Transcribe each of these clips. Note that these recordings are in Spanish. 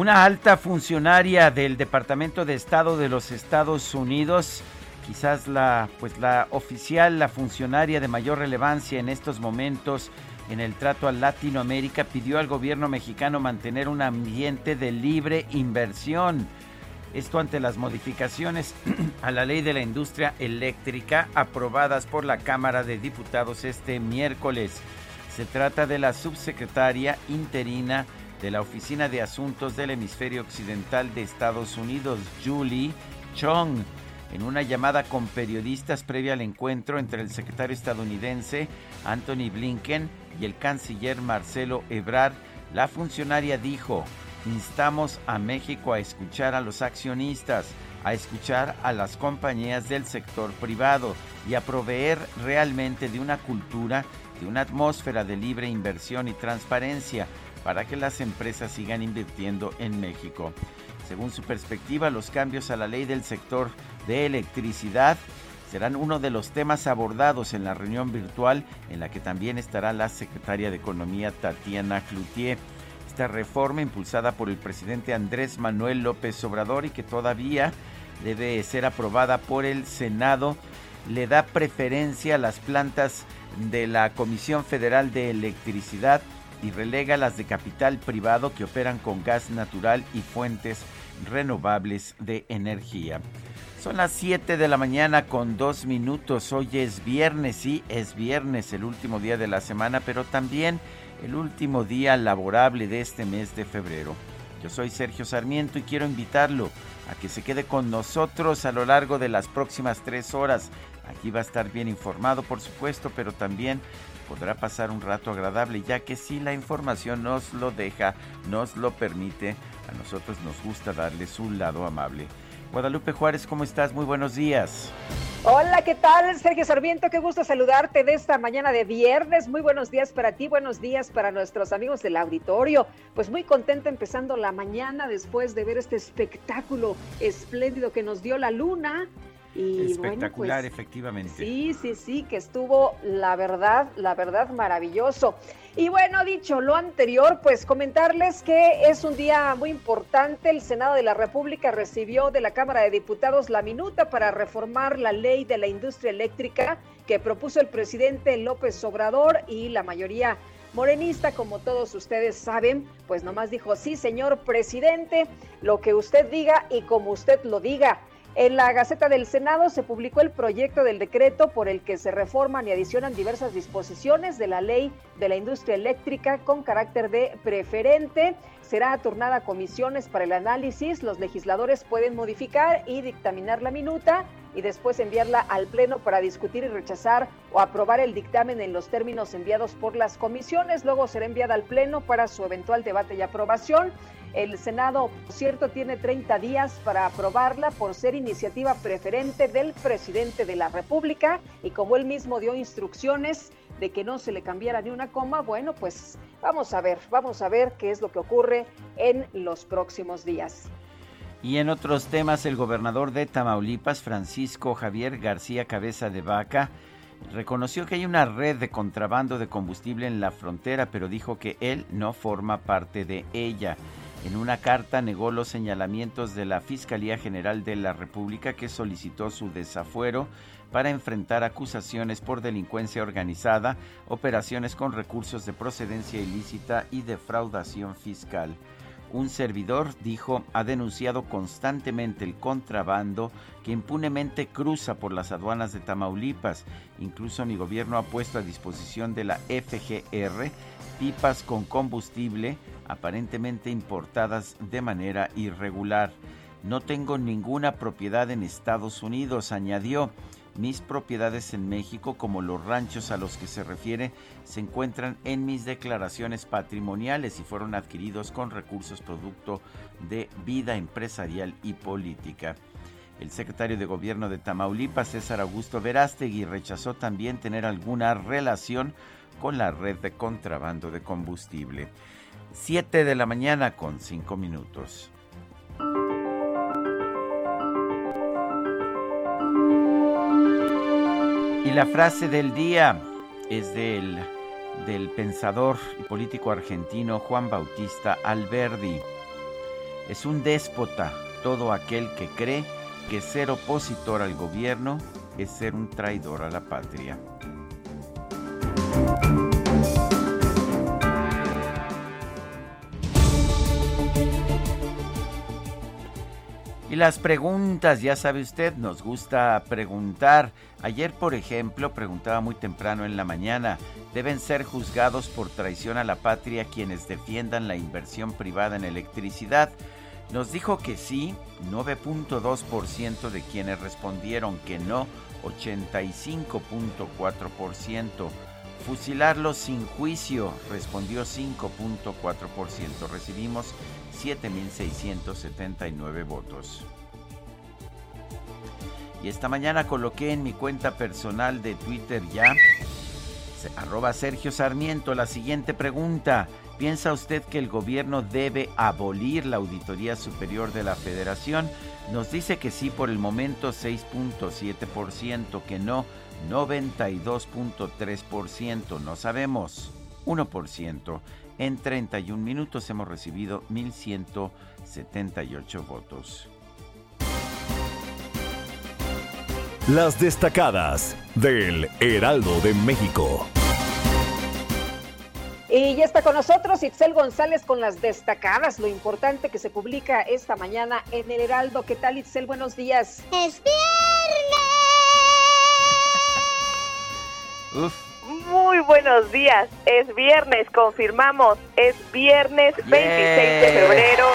Una alta funcionaria del Departamento de Estado de los Estados Unidos, quizás la pues la oficial, la funcionaria de mayor relevancia en estos momentos en el trato a Latinoamérica, pidió al gobierno mexicano mantener un ambiente de libre inversión. Esto ante las modificaciones a la ley de la industria eléctrica aprobadas por la Cámara de Diputados este miércoles. Se trata de la subsecretaria interina de la Oficina de Asuntos del Hemisferio Occidental de Estados Unidos, Julie Chong, en una llamada con periodistas previa al encuentro entre el secretario estadounidense Anthony Blinken y el canciller Marcelo Ebrard, la funcionaria dijo, instamos a México a escuchar a los accionistas, a escuchar a las compañías del sector privado y a proveer realmente de una cultura, de una atmósfera de libre inversión y transparencia para que las empresas sigan invirtiendo en México. Según su perspectiva, los cambios a la ley del sector de electricidad serán uno de los temas abordados en la reunión virtual en la que también estará la secretaria de Economía Tatiana Cloutier. Esta reforma impulsada por el presidente Andrés Manuel López Obrador y que todavía debe ser aprobada por el Senado le da preferencia a las plantas de la Comisión Federal de Electricidad y relega las de capital privado que operan con gas natural y fuentes renovables de energía. Son las 7 de la mañana con dos minutos. Hoy es viernes, sí, es viernes, el último día de la semana, pero también el último día laborable de este mes de febrero. Yo soy Sergio Sarmiento y quiero invitarlo a que se quede con nosotros a lo largo de las próximas tres horas. Aquí va a estar bien informado, por supuesto, pero también podrá pasar un rato agradable, ya que si la información nos lo deja, nos lo permite, a nosotros nos gusta darles un lado amable. Guadalupe Juárez, ¿cómo estás? Muy buenos días. Hola, ¿qué tal? Sergio Sarmiento, qué gusto saludarte de esta mañana de viernes. Muy buenos días para ti, buenos días para nuestros amigos del auditorio. Pues muy contenta empezando la mañana después de ver este espectáculo espléndido que nos dio la luna y Espectacular, pues, efectivamente. Sí, sí, sí, que estuvo, la verdad, la verdad, maravilloso. Y bueno, dicho lo anterior, pues comentarles que es un día muy importante. El Senado de la República recibió de la Cámara de Diputados la minuta para reformar la ley de la industria eléctrica que propuso el presidente López Obrador y la mayoría morenista, como todos ustedes saben, pues nomás dijo, sí, señor presidente, lo que usted diga y como usted lo diga. En la Gaceta del Senado se publicó el proyecto del decreto por el que se reforman y adicionan diversas disposiciones de la ley de la industria eléctrica con carácter de preferente. Será turnada a comisiones para el análisis. Los legisladores pueden modificar y dictaminar la minuta y después enviarla al Pleno para discutir y rechazar o aprobar el dictamen en los términos enviados por las comisiones. Luego será enviada al Pleno para su eventual debate y aprobación. El Senado, por cierto, tiene 30 días para aprobarla por ser iniciativa preferente del presidente de la República y como él mismo dio instrucciones de que no se le cambiara ni una coma, bueno, pues vamos a ver, vamos a ver qué es lo que ocurre en los próximos días. Y en otros temas, el gobernador de Tamaulipas, Francisco Javier García Cabeza de Vaca, reconoció que hay una red de contrabando de combustible en la frontera, pero dijo que él no forma parte de ella. En una carta negó los señalamientos de la Fiscalía General de la República que solicitó su desafuero para enfrentar acusaciones por delincuencia organizada, operaciones con recursos de procedencia ilícita y defraudación fiscal. Un servidor, dijo, ha denunciado constantemente el contrabando que impunemente cruza por las aduanas de Tamaulipas. Incluso mi gobierno ha puesto a disposición de la FGR pipas con combustible aparentemente importadas de manera irregular. No tengo ninguna propiedad en Estados Unidos, añadió. Mis propiedades en México, como los ranchos a los que se refiere, se encuentran en mis declaraciones patrimoniales y fueron adquiridos con recursos producto de vida empresarial y política. El secretario de Gobierno de Tamaulipas, César Augusto Verástegui, rechazó también tener alguna relación con la red de contrabando de combustible. 7 de la mañana con 5 minutos. Y la frase del día es del, del pensador y político argentino Juan Bautista Alberdi. Es un déspota todo aquel que cree que ser opositor al gobierno es ser un traidor a la patria. Las preguntas, ya sabe usted, nos gusta preguntar. Ayer, por ejemplo, preguntaba muy temprano en la mañana, ¿deben ser juzgados por traición a la patria quienes defiendan la inversión privada en electricidad? Nos dijo que sí, 9.2% de quienes respondieron que no, 85.4%. Fusilarlos sin juicio, respondió 5.4%. Recibimos 7.679 votos. Y esta mañana coloqué en mi cuenta personal de Twitter ya, arroba Sergio Sarmiento, la siguiente pregunta. ¿Piensa usted que el gobierno debe abolir la Auditoría Superior de la Federación? Nos dice que sí por el momento 6.7%, que no 92.3%, no sabemos 1%. En 31 minutos hemos recibido 1.178 votos. Las destacadas del Heraldo de México. Y ya está con nosotros Itzel González con las destacadas, lo importante que se publica esta mañana en el Heraldo. ¿Qué tal Itzel? Buenos días. Es viernes. Uf. Muy buenos días, es viernes, confirmamos, es viernes 26 de febrero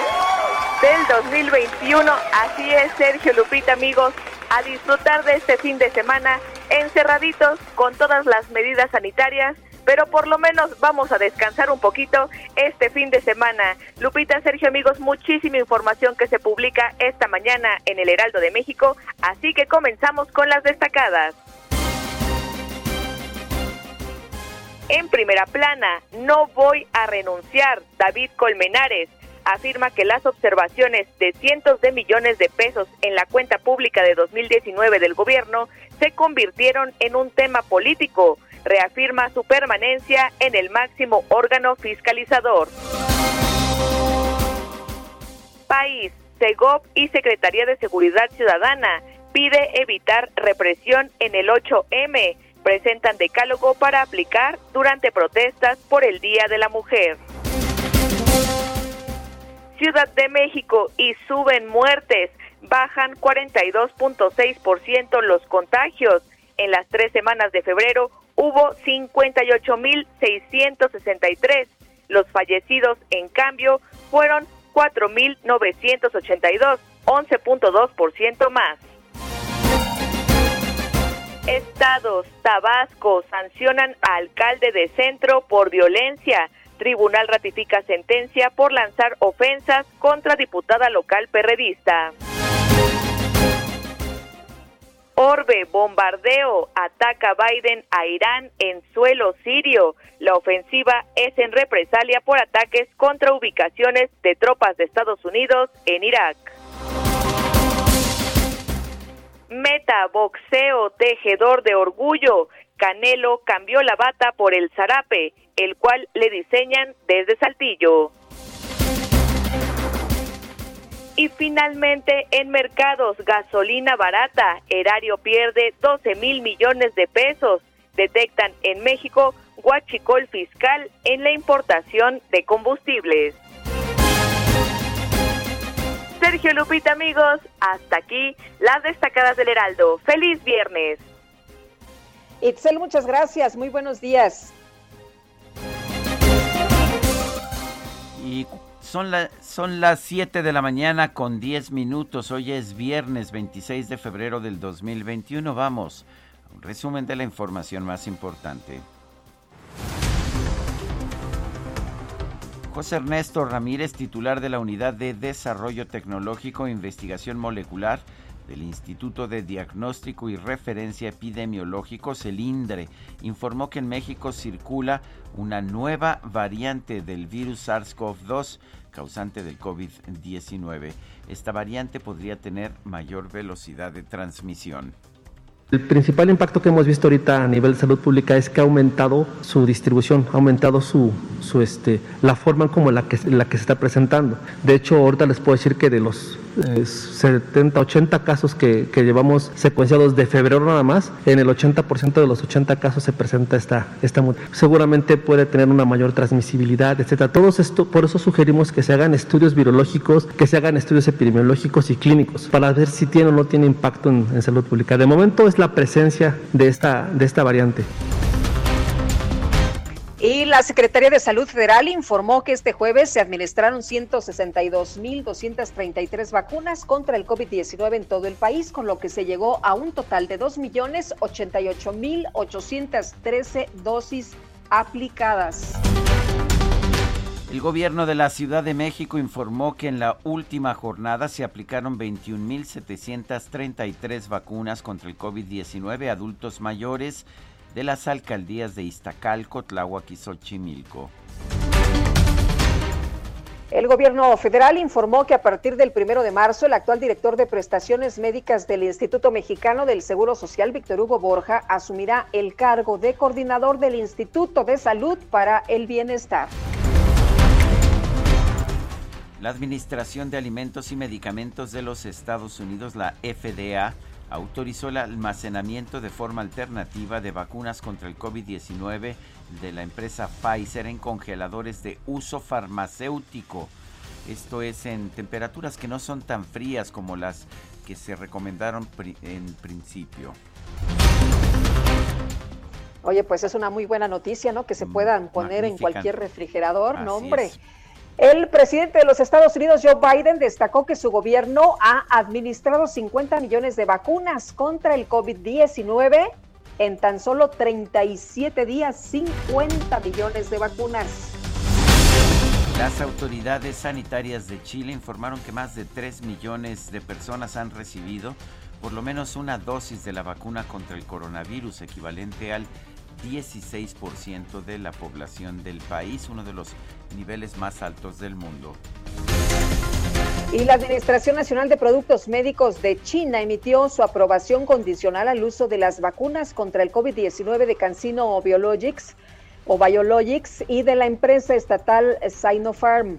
del 2021. Así es, Sergio Lupita, amigos, a disfrutar de este fin de semana encerraditos con todas las medidas sanitarias, pero por lo menos vamos a descansar un poquito este fin de semana. Lupita, Sergio, amigos, muchísima información que se publica esta mañana en el Heraldo de México, así que comenzamos con las destacadas. En primera plana, no voy a renunciar. David Colmenares afirma que las observaciones de cientos de millones de pesos en la cuenta pública de 2019 del gobierno se convirtieron en un tema político. Reafirma su permanencia en el máximo órgano fiscalizador. País, Segov y Secretaría de Seguridad Ciudadana pide evitar represión en el 8M presentan decálogo para aplicar durante protestas por el Día de la Mujer. Ciudad de México y suben muertes, bajan 42.6% los contagios. En las tres semanas de febrero hubo 58.663. Los fallecidos, en cambio, fueron 4.982, 11.2% más. Estados, Tabasco sancionan a alcalde de centro por violencia. Tribunal ratifica sentencia por lanzar ofensas contra diputada local perredista. Orbe, bombardeo, ataca Biden a Irán en suelo sirio. La ofensiva es en represalia por ataques contra ubicaciones de tropas de Estados Unidos en Irak. Meta, boxeo, tejedor de orgullo. Canelo cambió la bata por el zarape, el cual le diseñan desde Saltillo. Y finalmente, en mercados, gasolina barata, erario pierde 12 mil millones de pesos. Detectan en México guachicol fiscal en la importación de combustibles. Sergio Lupita, amigos, hasta aquí las destacadas del Heraldo. ¡Feliz viernes! Itzel, muchas gracias. Muy buenos días. Y son, son las 7 de la mañana con 10 minutos. Hoy es viernes 26 de febrero del 2021. Vamos, un resumen de la información más importante. José Ernesto Ramírez, titular de la Unidad de Desarrollo Tecnológico e Investigación Molecular del Instituto de Diagnóstico y Referencia Epidemiológico, CELINDRE, informó que en México circula una nueva variante del virus SARS-CoV-2 causante del COVID-19. Esta variante podría tener mayor velocidad de transmisión. El principal impacto que hemos visto ahorita a nivel de salud pública es que ha aumentado su distribución, ha aumentado su, este, la forma como la que, la que se está presentando. De hecho, ahorita les puedo decir que de los 70, 80 casos que, llevamos secuenciados de febrero nada más, en el 80% de los 80 casos se presenta esta, esta Seguramente puede tener una mayor transmisibilidad, etcétera. Todos esto, por eso sugerimos que se hagan estudios virológicos, que se hagan estudios epidemiológicos y clínicos para ver si tiene o no tiene impacto en, en salud pública. De momento es la presencia de esta, de esta variante. Y la Secretaría de Salud Federal informó que este jueves se administraron 162.233 vacunas contra el COVID-19 en todo el país, con lo que se llegó a un total de 2.088.813 dosis aplicadas. El gobierno de la Ciudad de México informó que en la última jornada se aplicaron 21.733 vacunas contra el COVID-19 a adultos mayores de las alcaldías de Iztacalco, Tláhuac y Xochimilco. El gobierno federal informó que a partir del primero de marzo, el actual director de prestaciones médicas del Instituto Mexicano del Seguro Social, Víctor Hugo Borja, asumirá el cargo de coordinador del Instituto de Salud para el Bienestar. La Administración de Alimentos y Medicamentos de los Estados Unidos, la FDA, autorizó el almacenamiento de forma alternativa de vacunas contra el COVID-19 de la empresa Pfizer en congeladores de uso farmacéutico. Esto es en temperaturas que no son tan frías como las que se recomendaron en principio. Oye, pues es una muy buena noticia, ¿no? Que se mm, puedan poner en cualquier refrigerador, no hombre. El presidente de los Estados Unidos, Joe Biden, destacó que su gobierno ha administrado 50 millones de vacunas contra el COVID-19 en tan solo 37 días, 50 millones de vacunas. Las autoridades sanitarias de Chile informaron que más de 3 millones de personas han recibido por lo menos una dosis de la vacuna contra el coronavirus, equivalente al 16% de la población del país, uno de los niveles más altos del mundo. Y la Administración Nacional de Productos Médicos de China emitió su aprobación condicional al uso de las vacunas contra el COVID-19 de CanSino Biologics o Biologics y de la empresa estatal Sinopharm.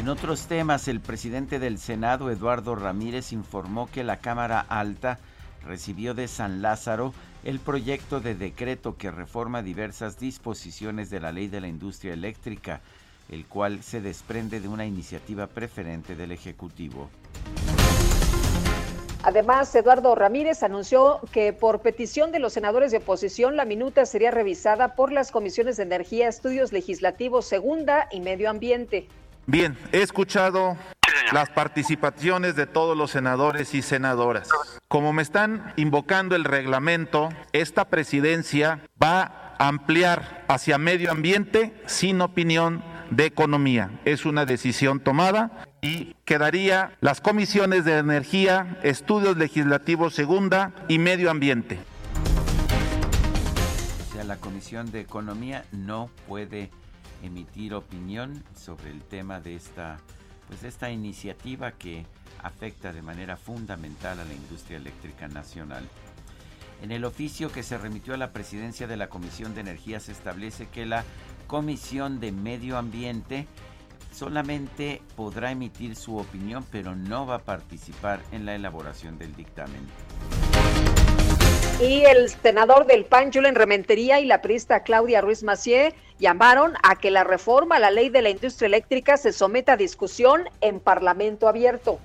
En otros temas, el presidente del Senado, Eduardo Ramírez, informó que la Cámara Alta recibió de San Lázaro el proyecto de decreto que reforma diversas disposiciones de la ley de la industria eléctrica, el cual se desprende de una iniciativa preferente del Ejecutivo. Además, Eduardo Ramírez anunció que por petición de los senadores de oposición, la minuta sería revisada por las comisiones de Energía, Estudios Legislativos Segunda y Medio Ambiente. Bien, he escuchado las participaciones de todos los senadores y senadoras. Como me están invocando el reglamento, esta presidencia va a ampliar hacia medio ambiente sin opinión de economía. Es una decisión tomada y quedaría las comisiones de energía, estudios legislativos segunda y medio ambiente. O sea, la comisión de economía no puede emitir opinión sobre el tema de esta pues esta iniciativa que afecta de manera fundamental a la industria eléctrica nacional. En el oficio que se remitió a la presidencia de la Comisión de Energía se establece que la Comisión de Medio Ambiente solamente podrá emitir su opinión, pero no va a participar en la elaboración del dictamen. Y el senador del PAN, Julen Rementería, y la priista Claudia Ruiz Macié llamaron a que la reforma a la ley de la industria eléctrica se someta a discusión en Parlamento abierto.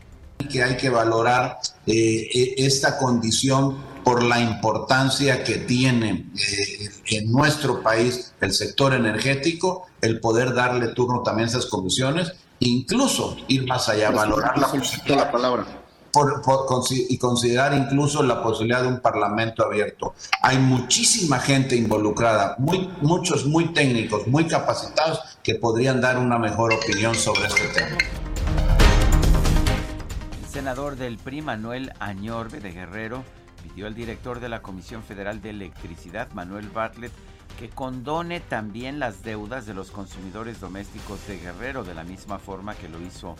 Que hay que valorar eh, e, esta condición por la importancia que tiene eh, en nuestro país el sector energético, el poder darle turno también a esas comisiones, incluso ir más allá, valorar la, la palabra y considerar incluso la posibilidad de un parlamento abierto. Hay muchísima gente involucrada, muy, muchos muy técnicos, muy capacitados, que podrían dar una mejor opinión sobre este tema. El senador del PRI, Manuel Añorbe de Guerrero, pidió al director de la Comisión Federal de Electricidad, Manuel Bartlett, que condone también las deudas de los consumidores domésticos de Guerrero, de la misma forma que lo hizo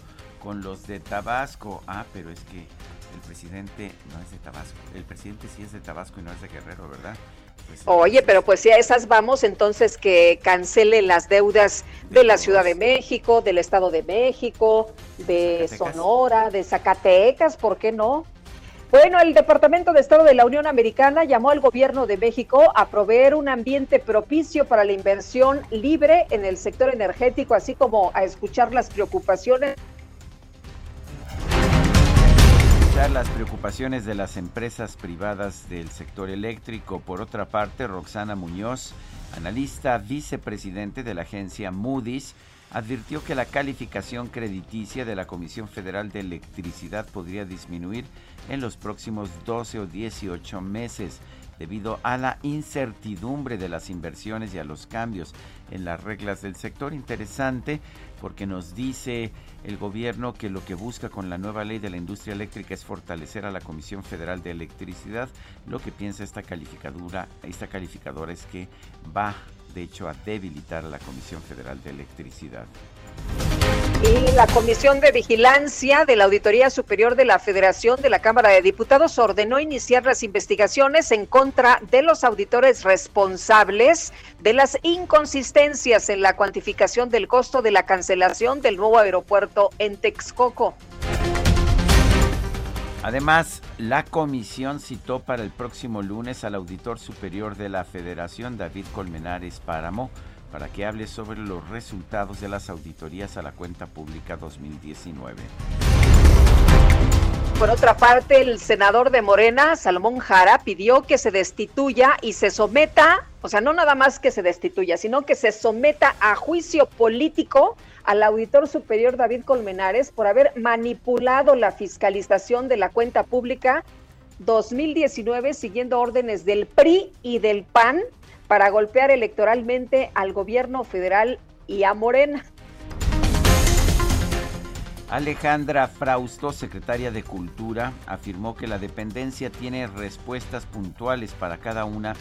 con los de Tabasco. Ah, pero es que el presidente no es de Tabasco. El presidente sí es de Tabasco y no es de Guerrero, ¿verdad? Pues, Oye, pero pues si a esas vamos, entonces que cancele las deudas de la Ciudad de México, del Estado de México, de Sonora, de Zacatecas, ¿por qué no? Bueno, el Departamento de Estado de la Unión Americana llamó al gobierno de México a proveer un ambiente propicio para la inversión libre en el sector energético, así como a escuchar las preocupaciones las preocupaciones de las empresas privadas del sector eléctrico. Por otra parte, Roxana Muñoz, analista vicepresidente de la agencia Moody's, advirtió que la calificación crediticia de la Comisión Federal de Electricidad podría disminuir en los próximos 12 o 18 meses debido a la incertidumbre de las inversiones y a los cambios en las reglas del sector. Interesante porque nos dice el gobierno que lo que busca con la nueva ley de la industria eléctrica es fortalecer a la Comisión Federal de Electricidad. Lo que piensa esta calificadora, esta calificadora es que va de hecho a debilitar a la Comisión Federal de Electricidad. Y la Comisión de Vigilancia de la Auditoría Superior de la Federación de la Cámara de Diputados ordenó iniciar las investigaciones en contra de los auditores responsables de las inconsistencias en la cuantificación del costo de la cancelación del nuevo aeropuerto en Texcoco. Además, la comisión citó para el próximo lunes al auditor superior de la Federación, David Colmenares Páramo, para que hable sobre los resultados de las auditorías a la cuenta pública 2019. Por otra parte, el senador de Morena, Salomón Jara, pidió que se destituya y se someta, o sea, no nada más que se destituya, sino que se someta a juicio político al auditor superior David Colmenares por haber manipulado la fiscalización de la cuenta pública 2019 siguiendo órdenes del PRI y del PAN para golpear electoralmente al gobierno federal y a Morena. Alejandra Frausto, secretaria de Cultura, afirmó que la dependencia tiene respuestas puntuales para cada una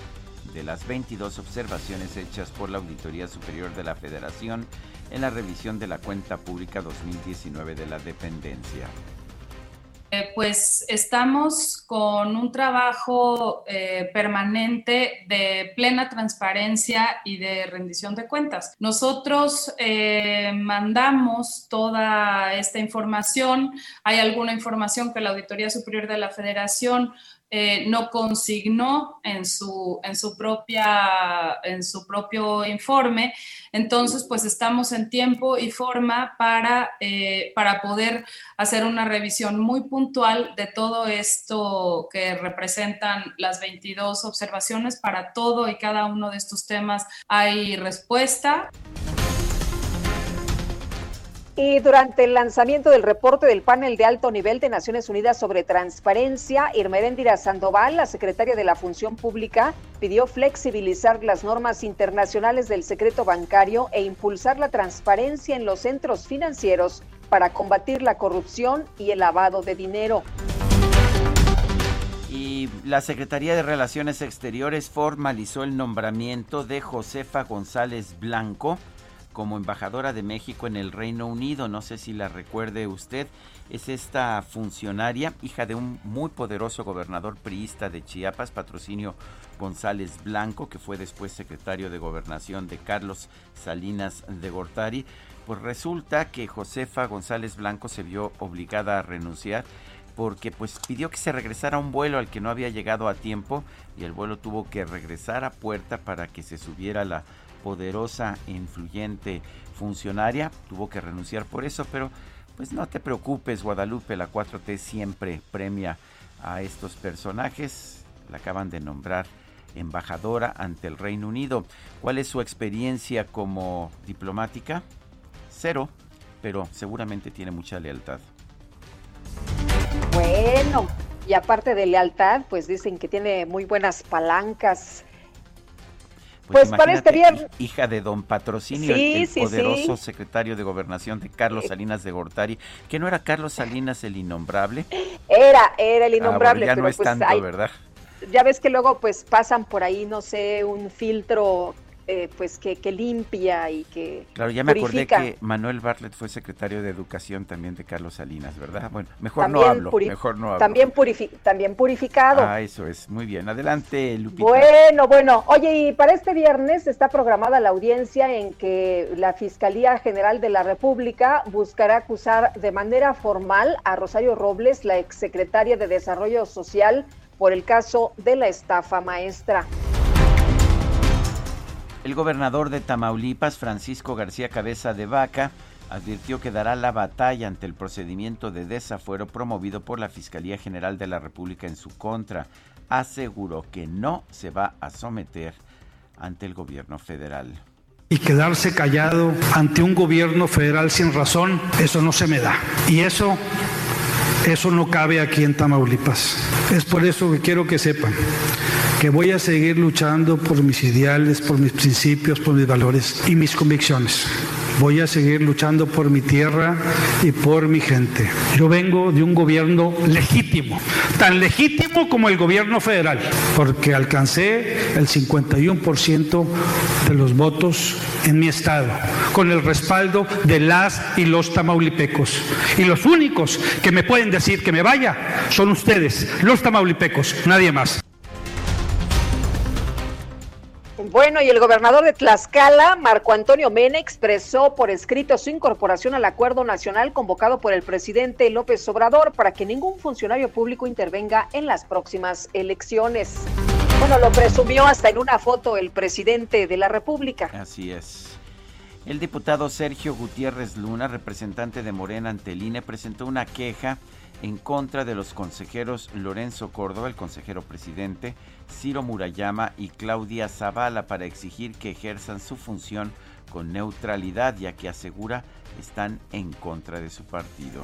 de las 22 observaciones hechas por la Auditoría Superior de la Federación en la revisión de la cuenta pública 2019 de la dependencia. Eh, pues estamos con un trabajo eh, permanente de plena transparencia y de rendición de cuentas. Nosotros eh, mandamos toda esta información. Hay alguna información que la Auditoría Superior de la Federación eh, no consignó en su, en, su propia, en su propio informe. Entonces, pues estamos en tiempo y forma para, eh, para poder hacer una revisión muy puntual de todo esto que representan las 22 observaciones. Para todo y cada uno de estos temas hay respuesta. Y durante el lanzamiento del reporte del panel de alto nivel de Naciones Unidas sobre transparencia, Irmeréndira Sandoval, la secretaria de la Función Pública, pidió flexibilizar las normas internacionales del secreto bancario e impulsar la transparencia en los centros financieros para combatir la corrupción y el lavado de dinero. Y la Secretaría de Relaciones Exteriores formalizó el nombramiento de Josefa González Blanco como embajadora de México en el Reino Unido. No sé si la recuerde usted. Es esta funcionaria, hija de un muy poderoso gobernador priista de Chiapas, patrocinio González Blanco, que fue después secretario de gobernación de Carlos Salinas de Gortari. Pues resulta que Josefa González Blanco se vio obligada a renunciar porque pues pidió que se regresara un vuelo al que no había llegado a tiempo y el vuelo tuvo que regresar a puerta para que se subiera la poderosa e influyente funcionaria. Tuvo que renunciar por eso, pero pues no te preocupes, Guadalupe, la 4T siempre premia a estos personajes. La acaban de nombrar embajadora ante el Reino Unido. ¿Cuál es su experiencia como diplomática? Cero, pero seguramente tiene mucha lealtad. Bueno, y aparte de lealtad, pues dicen que tiene muy buenas palancas pues, pues para este viernes. Hija de don Patrocinio, el, poderoso secretario de gobernación de Carlos eh. Salinas de Gortari, que no era Carlos Salinas el innombrable. Era, era el ah, innombrable. ya no es pues tanto, ¿verdad? Ya ves que luego pues pasan por ahí, no sé, un filtro eh, pues que, limpia y que Claro, ya me acordé que Manuel Bartlett fue secretario de Educación también de Carlos Salinas, ¿verdad? Bueno, mejor no hablo, mejor no hablo. También, también purificado. Ah, eso es, muy bien. Adelante, Lupita. Bueno, bueno. Oye, y para este viernes está programada la audiencia en que la Fiscalía General de la República buscará acusar de manera formal a Rosario Robles, la exsecretaria de Desarrollo Social, por el caso de la estafa maestra. El gobernador de Tamaulipas, Francisco García Cabeza de Vaca, advirtió que dará la batalla ante el procedimiento de desafuero promovido por la Fiscalía General de la República en su contra. Aseguró que no se va a someter ante el gobierno federal. Y quedarse callado ante un gobierno federal sin razón, eso no se me da. Y eso, eso no cabe aquí en Tamaulipas. Es por eso que quiero que sepan que voy a seguir luchando por mis ideales, por mis principios, por mis valores y mis convicciones. Voy a seguir luchando por mi tierra y por mi gente. Yo vengo de un gobierno legítimo, tan legítimo como el gobierno federal, porque alcancé el 51% de los votos en mi estado, con el respaldo de las y los tamaulipecos. Y los únicos que me pueden decir que me vaya son ustedes, los tamaulipecos, nadie más. Bueno, y el gobernador de Tlaxcala, Marco Antonio Mena, expresó por escrito su incorporación al acuerdo nacional convocado por el presidente López Obrador para que ningún funcionario público intervenga en las próximas elecciones. Bueno, lo presumió hasta en una foto el presidente de la República. Así es. El diputado Sergio Gutiérrez Luna, representante de Morena ante el INE, presentó una queja en contra de los consejeros Lorenzo Córdoba, el consejero presidente, Ciro Murayama y Claudia Zavala para exigir que ejerzan su función con neutralidad, ya que asegura están en contra de su partido.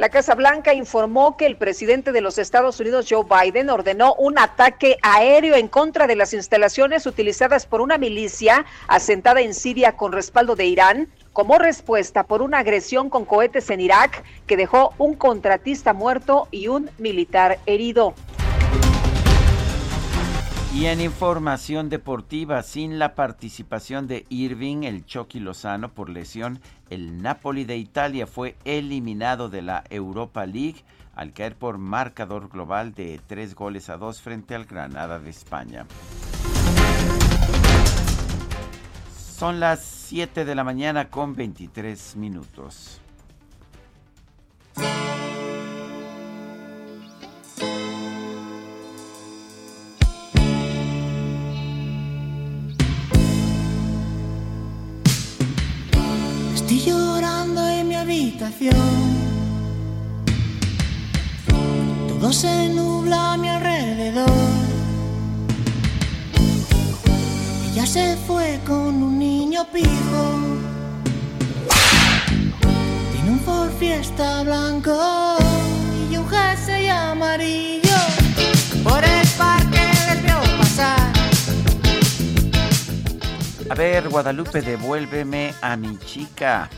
La Casa Blanca informó que el presidente de los Estados Unidos, Joe Biden, ordenó un ataque aéreo en contra de las instalaciones utilizadas por una milicia asentada en Siria con respaldo de Irán como respuesta por una agresión con cohetes en Irak que dejó un contratista muerto y un militar herido. Y en información deportiva, sin la participación de Irving, el Chucky Lozano por lesión, el Napoli de Italia fue eliminado de la Europa League al caer por marcador global de tres goles a dos frente al Granada de España. Son las 7 de la mañana con 23 minutos. Estoy llorando en mi habitación. Todo se nubla mi Ya se fue con un niño pijo. Tiene un Ford Fiesta blanco y un jersey amarillo. Por el parque les vio pasar. A ver, Guadalupe, devuélveme a mi chica.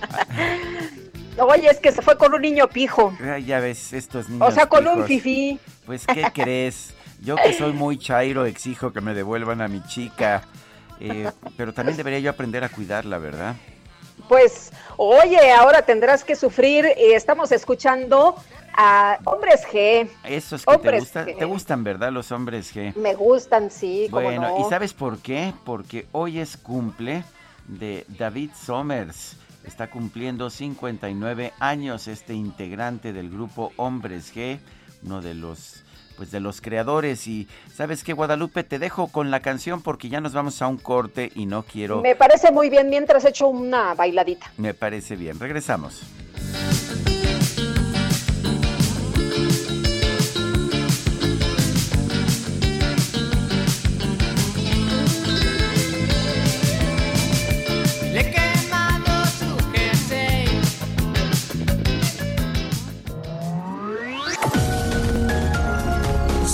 Oye, es que se fue con un niño pijo. ya ves, estos niños. O sea, con un fifí. Pues, ¿qué crees? Yo que soy muy chairo exijo que me devuelvan a mi chica, eh, pero también debería yo aprender a cuidarla, ¿verdad? Pues, oye, ahora tendrás que sufrir. Estamos escuchando a hombres G. Esos que te, gustan, te gustan, ¿verdad? Los hombres G. Me gustan, sí. Bueno, ¿y sabes por qué? Porque hoy es cumple de David Somers. Está cumpliendo 59 años este integrante del grupo Hombres G, uno de los pues de los creadores y sabes qué Guadalupe te dejo con la canción porque ya nos vamos a un corte y no quiero Me parece muy bien mientras hecho una bailadita. Me parece bien. Regresamos.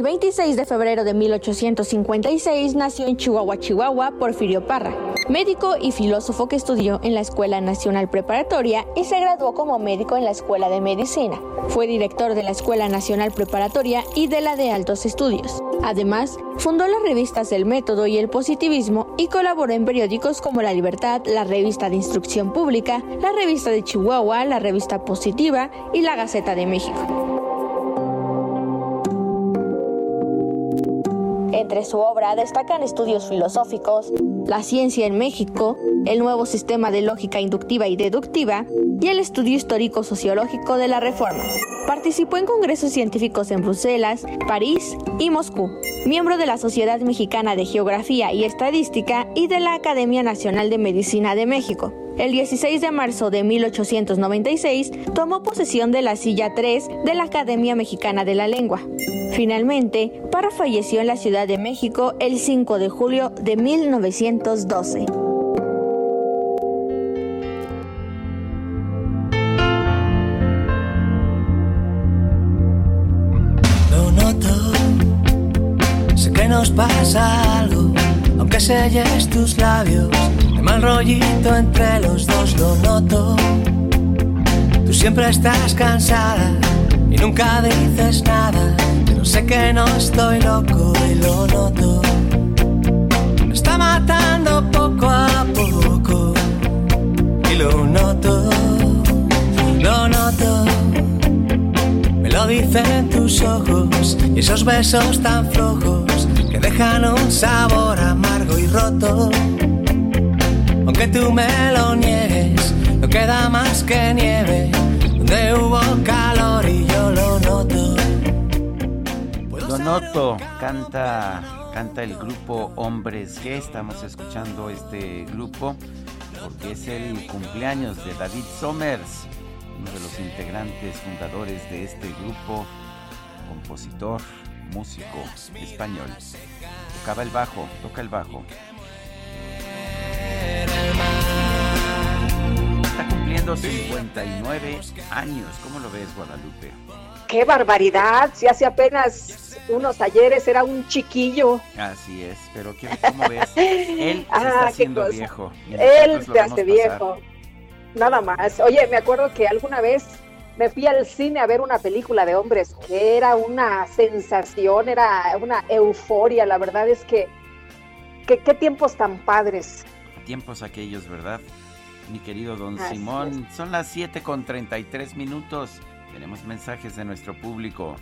El 26 de febrero de 1856 nació en Chihuahua, Chihuahua, Porfirio Parra, médico y filósofo que estudió en la Escuela Nacional Preparatoria y se graduó como médico en la Escuela de Medicina. Fue director de la Escuela Nacional Preparatoria y de la de Altos Estudios. Además, fundó las revistas El Método y El Positivismo y colaboró en periódicos como La Libertad, la Revista de Instrucción Pública, la Revista de Chihuahua, la Revista Positiva y la Gaceta de México. Entre su obra destacan estudios filosóficos, la ciencia en México, el nuevo sistema de lógica inductiva y deductiva y el estudio histórico sociológico de la Reforma. Participó en congresos científicos en Bruselas, París y Moscú. Miembro de la Sociedad Mexicana de Geografía y Estadística y de la Academia Nacional de Medicina de México. El 16 de marzo de 1896 tomó posesión de la silla 3 de la Academia Mexicana de la Lengua. Finalmente, Parra falleció en la Ciudad de México el 5 de julio de 1912. Lo noto, sé que nos pasa tus labios, de mal rollito entre los dos lo noto. Tú siempre estás cansada y nunca dices nada, pero sé que no estoy loco y lo noto. Me está matando poco a poco y lo noto, lo noto. Me lo dicen tus ojos y esos besos tan flojos que dejan un sabor amargo y roto. Aunque tú me lo niegues, no queda más que nieve donde hubo calor y yo lo noto. Lo noto, canta, canta el grupo Hombres G. Estamos escuchando este grupo porque es el cumpleaños de David Somers, uno de los integrantes fundadores de este grupo, compositor, músico español. Tocaba el bajo, toca el bajo. Está cumpliendo 59 años. ¿Cómo lo ves, Guadalupe? ¡Qué barbaridad! Si hace apenas unos ayeres era un chiquillo. Así es, pero ¿qué- ¿cómo ves? Él se Ah, está haciendo cosa. viejo. Él te hace viejo. Nada más. Oye, me acuerdo que alguna vez me fui al cine a ver una película de hombres que era una sensación, era una euforia. La verdad es que, que qué tiempos tan padres. Tiempos aquellos, ¿verdad? Mi querido don Así Simón, son las 7 con 33 minutos. Tenemos mensajes de nuestro público.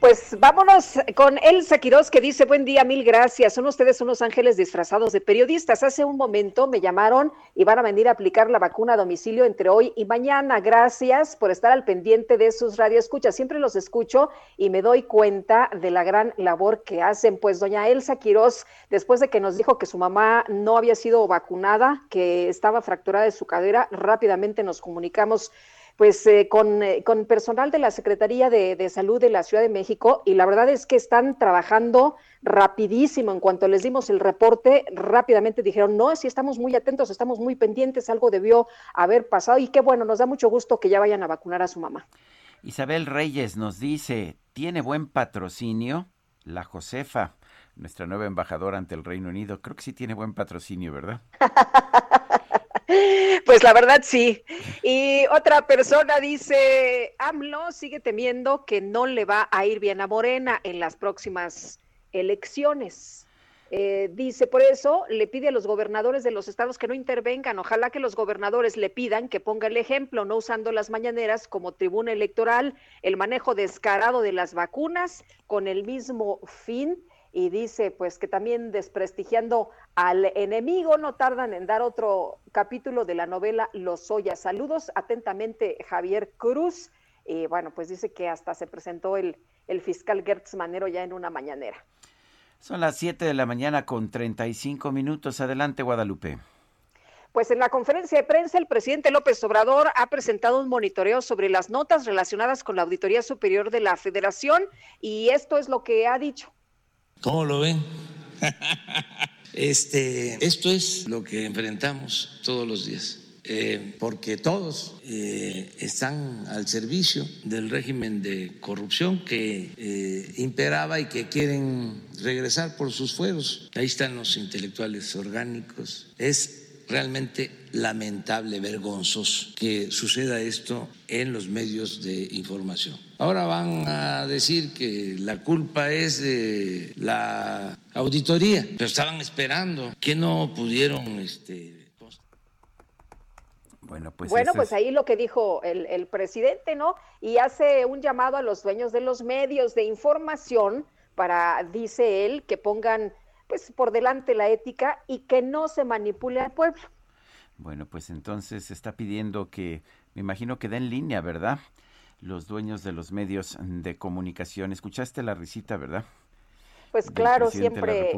Pues vámonos con Elsa Quiroz que dice, buen día, mil gracias. Son ustedes unos ángeles disfrazados de periodistas. Hace un momento me llamaron y van a venir a aplicar la vacuna a domicilio entre hoy y mañana. Gracias por estar al pendiente de sus radioescuchas. Siempre los escucho y me doy cuenta de la gran labor que hacen. Pues doña Elsa Quiroz, después de que nos dijo que su mamá no había sido vacunada, que estaba fracturada de su cadera, rápidamente nos comunicamos pues eh, con, eh, con, personal de la Secretaría de, de, Salud de la Ciudad de México y la verdad es que están trabajando rapidísimo. En cuanto les dimos el reporte, rápidamente dijeron, no, sí estamos muy atentos, estamos muy pendientes, algo debió haber pasado y qué bueno, nos da mucho gusto que ya vayan a vacunar a su mamá. Isabel Reyes nos dice, ¿tiene buen patrocinio? La Josefa, nuestra nueva embajadora ante el Reino Unido, creo que sí tiene buen patrocinio, ¿verdad? Pues la verdad sí. Y otra persona dice, AMLO sigue temiendo que no le va a ir bien a Morena en las próximas elecciones. Eh, dice, por eso le pide a los gobernadores de los estados que no intervengan. Ojalá que los gobernadores le pidan que ponga el ejemplo, no usando las mañaneras como tribuna electoral, el manejo descarado de las vacunas con el mismo fin y dice pues que también desprestigiando al enemigo no tardan en dar otro capítulo de la novela Los Oya. Saludos atentamente Javier Cruz. Y bueno, pues dice que hasta se presentó el, el fiscal Gertz Manero ya en una mañanera. Son las 7 de la mañana con 35 minutos. Adelante, Guadalupe. Pues en la conferencia de prensa, el presidente López Obrador ha presentado un monitoreo sobre las notas relacionadas con la Auditoría Superior de la Federación y esto es lo que ha dicho. ¿Cómo lo ven? Este, esto es lo que enfrentamos todos los días. Eh, porque todos eh, están al servicio del régimen de corrupción que eh, imperaba y que quieren regresar por sus fueros. Ahí están los intelectuales orgánicos. Es realmente lamentable, vergonzoso que suceda esto en los medios de información. Ahora van a decir que la culpa es de la auditoría, pero estaban esperando que no pudieron este, bueno, pues, bueno, pues ahí lo que dijo el, el, presidente, ¿no? Y hace un llamado a los dueños de los medios de información para, dice él, que pongan pues por delante la ética y que no se manipule al pueblo. Bueno, pues entonces se está pidiendo que, me imagino que den línea, ¿verdad? Los dueños de los medios de comunicación. ¿Escuchaste la risita, verdad? Pues claro, siempre.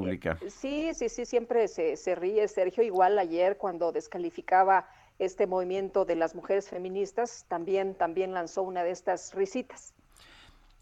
Sí, sí, sí, siempre se, se ríe Sergio. Igual ayer cuando descalificaba este movimiento de las mujeres feministas, también, también lanzó una de estas risitas.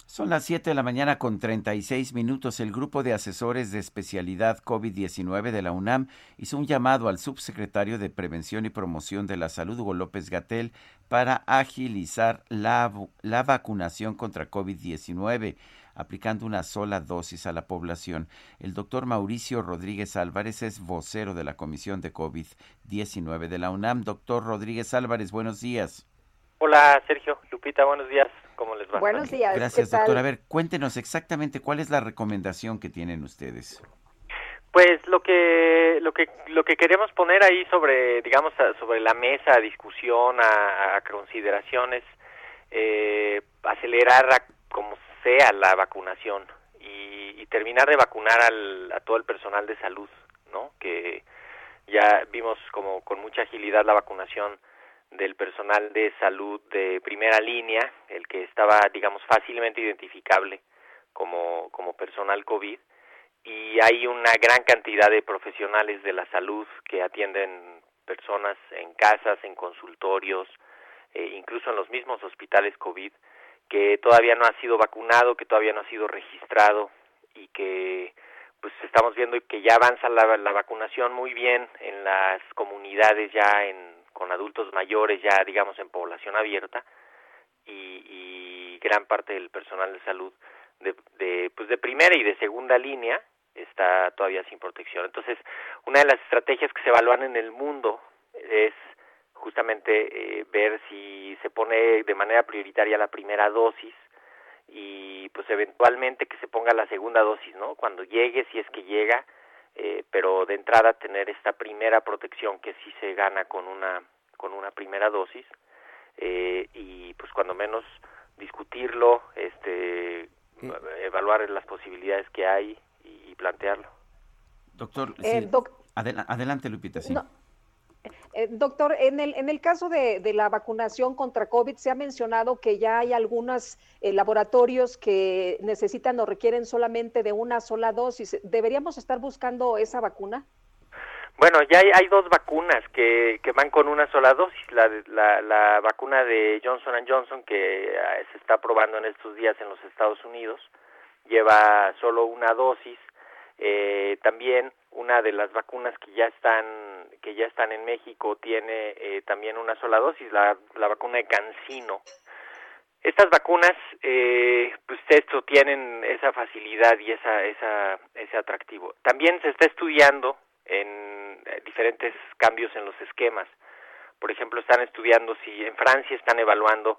Son las 7 de la mañana con 36 minutos. El grupo de asesores de especialidad COVID-19 de la UNAM hizo un llamado al subsecretario de Prevención y Promoción de la Salud, Hugo López Gatel, para agilizar la, la vacunación contra COVID-19 aplicando una sola dosis a la población. El doctor Mauricio Rodríguez Álvarez es vocero de la Comisión de COVID-19 de la UNAM. Doctor Rodríguez Álvarez, buenos días. Hola, Sergio. Lupita, buenos días. ¿Cómo les va? Buenos días. Gracias, doctor. A ver, cuéntenos exactamente cuál es la recomendación que tienen ustedes. Pues lo que lo que lo que queremos poner ahí sobre digamos sobre la mesa discusión a, consideraciones eh, acelerar a, como sea la vacunación y, y terminar de vacunar al, a todo el personal de salud, ¿no? Que ya vimos como con mucha agilidad la vacunación del personal de salud de primera línea, el que estaba, digamos, fácilmente identificable como, como personal COVID, y hay una gran cantidad de profesionales de la salud que atienden personas en casas, en consultorios, eh, incluso en los mismos hospitales COVID, que todavía no ha sido vacunado, que todavía no ha sido registrado y que pues estamos viendo que ya avanza la, la vacunación muy bien en las comunidades ya en con adultos mayores ya digamos en población abierta y, y gran parte del personal de salud de, de, pues de primera y de segunda línea está todavía sin protección. Entonces, una de las estrategias que se evalúan en el mundo es justamente eh, ver si se pone de manera prioritaria la primera dosis y pues eventualmente que se ponga la segunda dosis, ¿no? Cuando llegue, si es que llega, eh, pero de entrada tener esta primera protección que sí se gana con una con una primera dosis eh, y pues cuando menos discutirlo este evaluar las posibilidades que hay y, plantearlo. Doctor adelante Lupita sí eh, doctor, en el, en el caso de, la vacunación contra COVID, se ha mencionado que ya hay algunos eh, laboratorios que necesitan o requieren solamente de una sola dosis. ¿Deberíamos estar buscando esa vacuna? Bueno, ya hay, hay dos vacunas que, que, van con una sola dosis. La, la, la vacuna de Johnson Johnson que eh, se está probando en estos días en los Estados Unidos lleva solo una dosis. Eh, también una de las vacunas que ya están que ya están en México tiene eh, también una sola dosis, la, la vacuna de Cancino. Estas vacunas, eh, pues esto tienen esa facilidad y esa, esa, ese atractivo. También se está estudiando en eh, diferentes cambios en los esquemas. Por ejemplo, están estudiando si en Francia están evaluando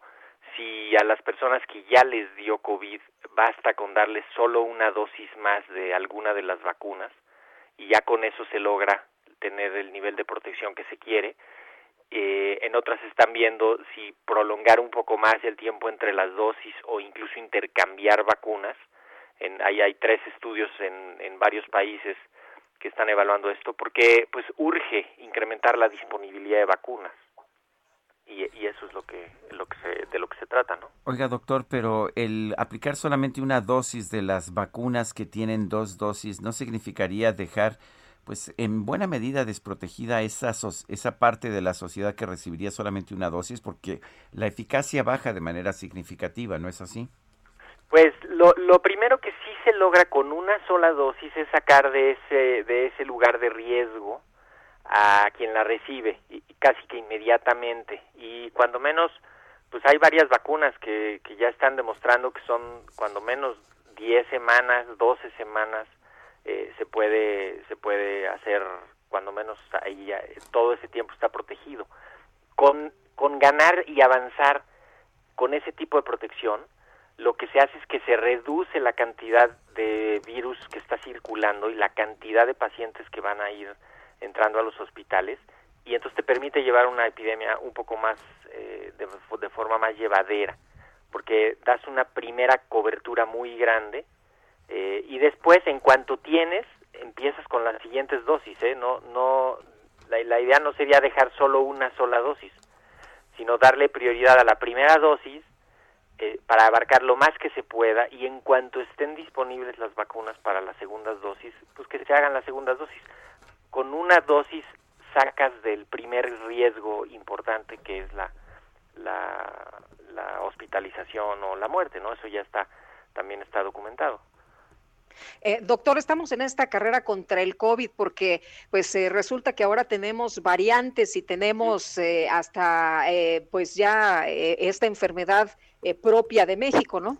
si a las personas que ya les dio COVID basta con darles solo una dosis más de alguna de las vacunas y ya con eso se logra tener el nivel de protección que se quiere. Eh, en otras están viendo si prolongar un poco más el tiempo entre las dosis o incluso intercambiar vacunas. En, ahí hay tres estudios en, en varios países que están evaluando esto porque pues urge incrementar la disponibilidad de vacunas y, y, eso es lo que, lo que se, de lo que se trata, ¿no? Oiga, doctor, pero el aplicar solamente una dosis de las vacunas que tienen dos dosis no significaría dejar, pues, en buena medida desprotegida esa, esa parte de la sociedad que recibiría solamente una dosis, porque la eficacia baja de manera significativa, ¿no es así? Pues lo, lo primero que sí se logra con una sola dosis es sacar de ese, de ese lugar de riesgo a quien la recibe y, casi que inmediatamente y cuando menos pues hay varias vacunas que, que ya están demostrando que son cuando menos 10 semanas, 12 semanas eh, se puede se puede hacer cuando menos ahí todo ese tiempo está protegido. Con con ganar y avanzar con ese tipo de protección, lo que se hace es que se reduce la cantidad de virus que está circulando y la cantidad de pacientes que van a ir entrando a los hospitales y entonces te permite llevar una epidemia un poco más eh, de, forma más llevadera porque das una primera cobertura muy grande eh, y después en cuanto tienes empiezas con las siguientes dosis ¿eh? no no la, la idea no sería dejar solo una sola dosis sino darle prioridad a la primera dosis eh, para abarcar lo más que se pueda y en cuanto estén disponibles las vacunas para las segundas dosis, pues que se hagan las segundas dosis con una dosis sacas del primer riesgo importante que es la, la, la hospitalización o la muerte, ¿no? Eso ya está, también está documentado. Eh, doctor, estamos en esta carrera contra el COVID porque pues eh, resulta que ahora tenemos variantes y tenemos eh, hasta pues ya esta enfermedad propia de México, ¿no?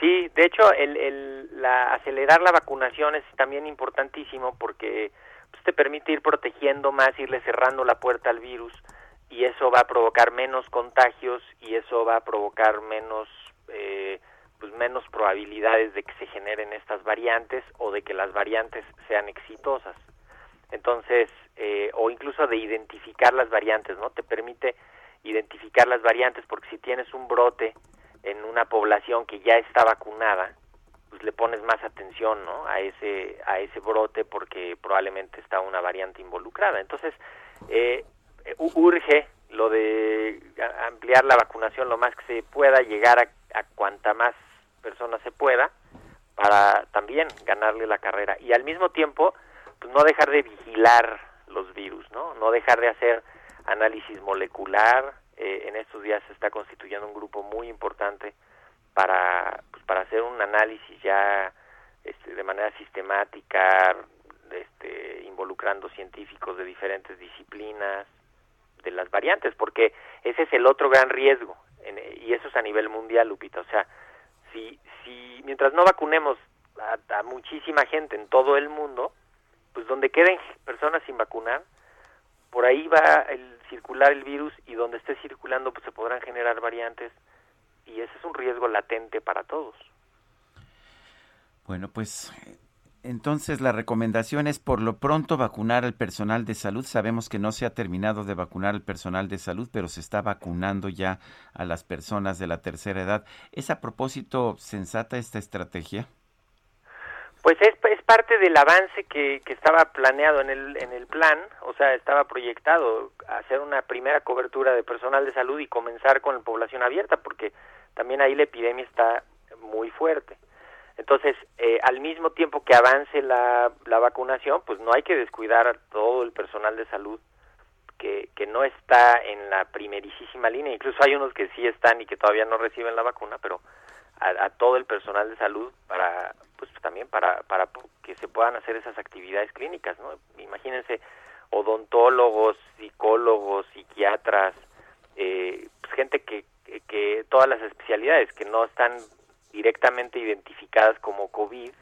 Sí, de hecho el, el, la, acelerar la vacunación es también importantísimo porque te permite ir protegiendo más, irle cerrando la puerta al virus y eso va a provocar menos contagios y eso va a provocar menos eh, pues menos probabilidades de que se generen estas variantes o de que las variantes sean exitosas. Entonces eh, o incluso de identificar las variantes no te permite identificar las variantes porque si tienes un brote en una población que ya está vacunada pues le pones más atención ¿no? a ese a ese brote porque probablemente está una variante involucrada. Entonces eh, urge lo de ampliar la vacunación lo más que se pueda llegar a, a cuanta más personas se pueda para también ganarle la carrera. Y al mismo tiempo pues no dejar de vigilar los virus no no dejar de hacer análisis molecular. Eh, en estos días se está constituyendo un grupo muy importante para, pues, para hacer un análisis ya este, de manera sistemática, este, involucrando científicos de diferentes disciplinas, de las variantes, porque ese es el otro gran riesgo, y eso es a nivel mundial, Lupita. O sea, si, si mientras no vacunemos a, a muchísima gente en todo el mundo, pues donde queden personas sin vacunar, por ahí va el circular el virus y donde esté circulando pues se podrán generar variantes y ese es un riesgo latente para todos. Bueno, pues entonces la recomendación es por lo pronto vacunar al personal de salud. Sabemos que no se ha terminado de vacunar al personal de salud, pero se está vacunando ya a las personas de la tercera edad. ¿Es a propósito sensata esta estrategia? Pues es, es parte del avance que, que estaba planeado en el, en el plan, o sea, estaba proyectado hacer una primera cobertura de personal de salud y comenzar con la población abierta, porque también ahí la epidemia está muy fuerte. Entonces, eh, al mismo tiempo que avance la, la vacunación, pues no hay que descuidar a todo el personal de salud que, que no está en la primerísima línea. Incluso hay unos que sí están y que todavía no reciben la vacuna, pero a, todo el personal de salud para, pues también para, para que se puedan hacer esas actividades clínicas, ¿no? Imagínense odontólogos, psicólogos, psiquiatras, eh, pues gente que, que todas las especialidades que no están directamente identificadas como COVID,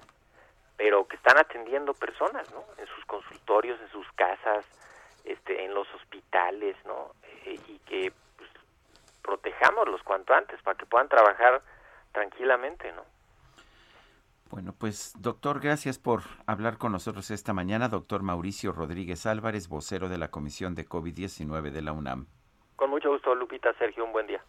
pero que están atendiendo personas, ¿no? En sus consultorios, en sus casas, este, en los hospitales, ¿no? Eh, y que pues, protejámoslos cuanto antes para que puedan trabajar tranquilamente, ¿no? Bueno, pues doctor, gracias por hablar con nosotros esta mañana. Doctor Mauricio Rodríguez Álvarez, vocero de la Comisión de COVID-19 de la UNAM. Con mucho gusto, Lupita, Sergio, un buen día.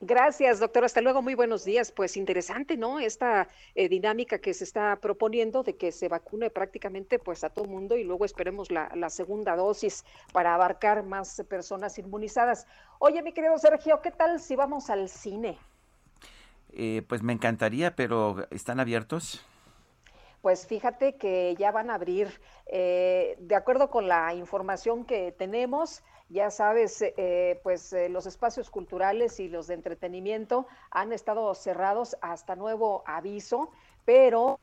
Gracias, doctor. Hasta luego. Muy buenos días. Pues interesante, ¿no? Esta eh, dinámica que se está proponiendo de que se vacune prácticamente pues a todo mundo y luego esperemos la, la, segunda dosis para abarcar más personas inmunizadas. Oye, mi querido Sergio, ¿qué tal si vamos al cine? Eh, pues me encantaría, pero ¿están abiertos? Pues fíjate que ya van a abrir, eh, de acuerdo con la información que tenemos, ya sabes, eh, pues los espacios culturales y los de entretenimiento han estado cerrados hasta nuevo aviso, pero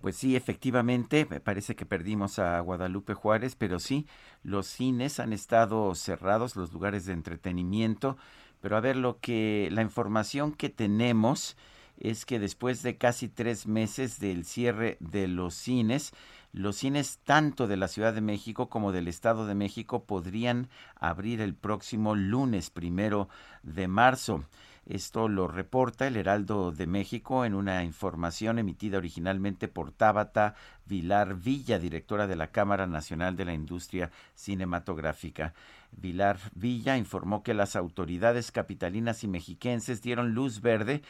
pues sí, efectivamente, me parece que perdimos a Guadalupe Juárez, pero sí, los cines han estado cerrados, los lugares de entretenimiento, pero a ver, lo que la información que tenemos es que después de casi tres meses del cierre de los cines, los cines tanto de la Ciudad de México como del Estado de México podrían abrir el próximo lunes primero de marzo. Esto lo reporta el Heraldo de México en una información emitida originalmente por Tábata Vilar Villa, directora de la Cámara Nacional de la Industria Cinematográfica. Vilar Villa informó que las autoridades capitalinas y mexiquenses dieron luz verde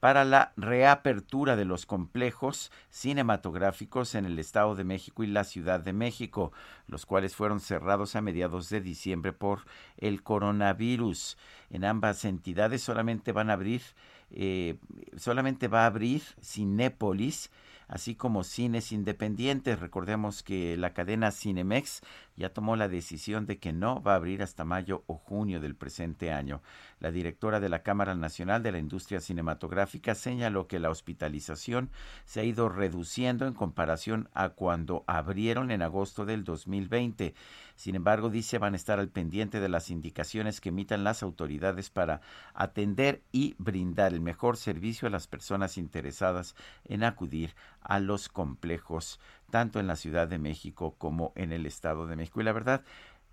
para la reapertura de los complejos cinematográficos en el Estado de México y la Ciudad de México, los cuales fueron cerrados a mediados de diciembre por el coronavirus. En ambas entidades solamente van a abrir, eh, solamente va a abrir Cinépolis, así como cines independientes. Recordemos que la cadena Cinemex ya tomó la decisión de que no va a abrir hasta mayo o junio del presente año. La directora de la Cámara Nacional de la Industria Cinematográfica señaló que la hospitalización se ha ido reduciendo en comparación a cuando abrieron en agosto del 2020. Sin embargo, dice van a estar al pendiente de las indicaciones que emitan las autoridades para atender y brindar el mejor servicio a las personas interesadas en acudir a los complejos tanto en la Ciudad de México como en el Estado de México. Y la verdad,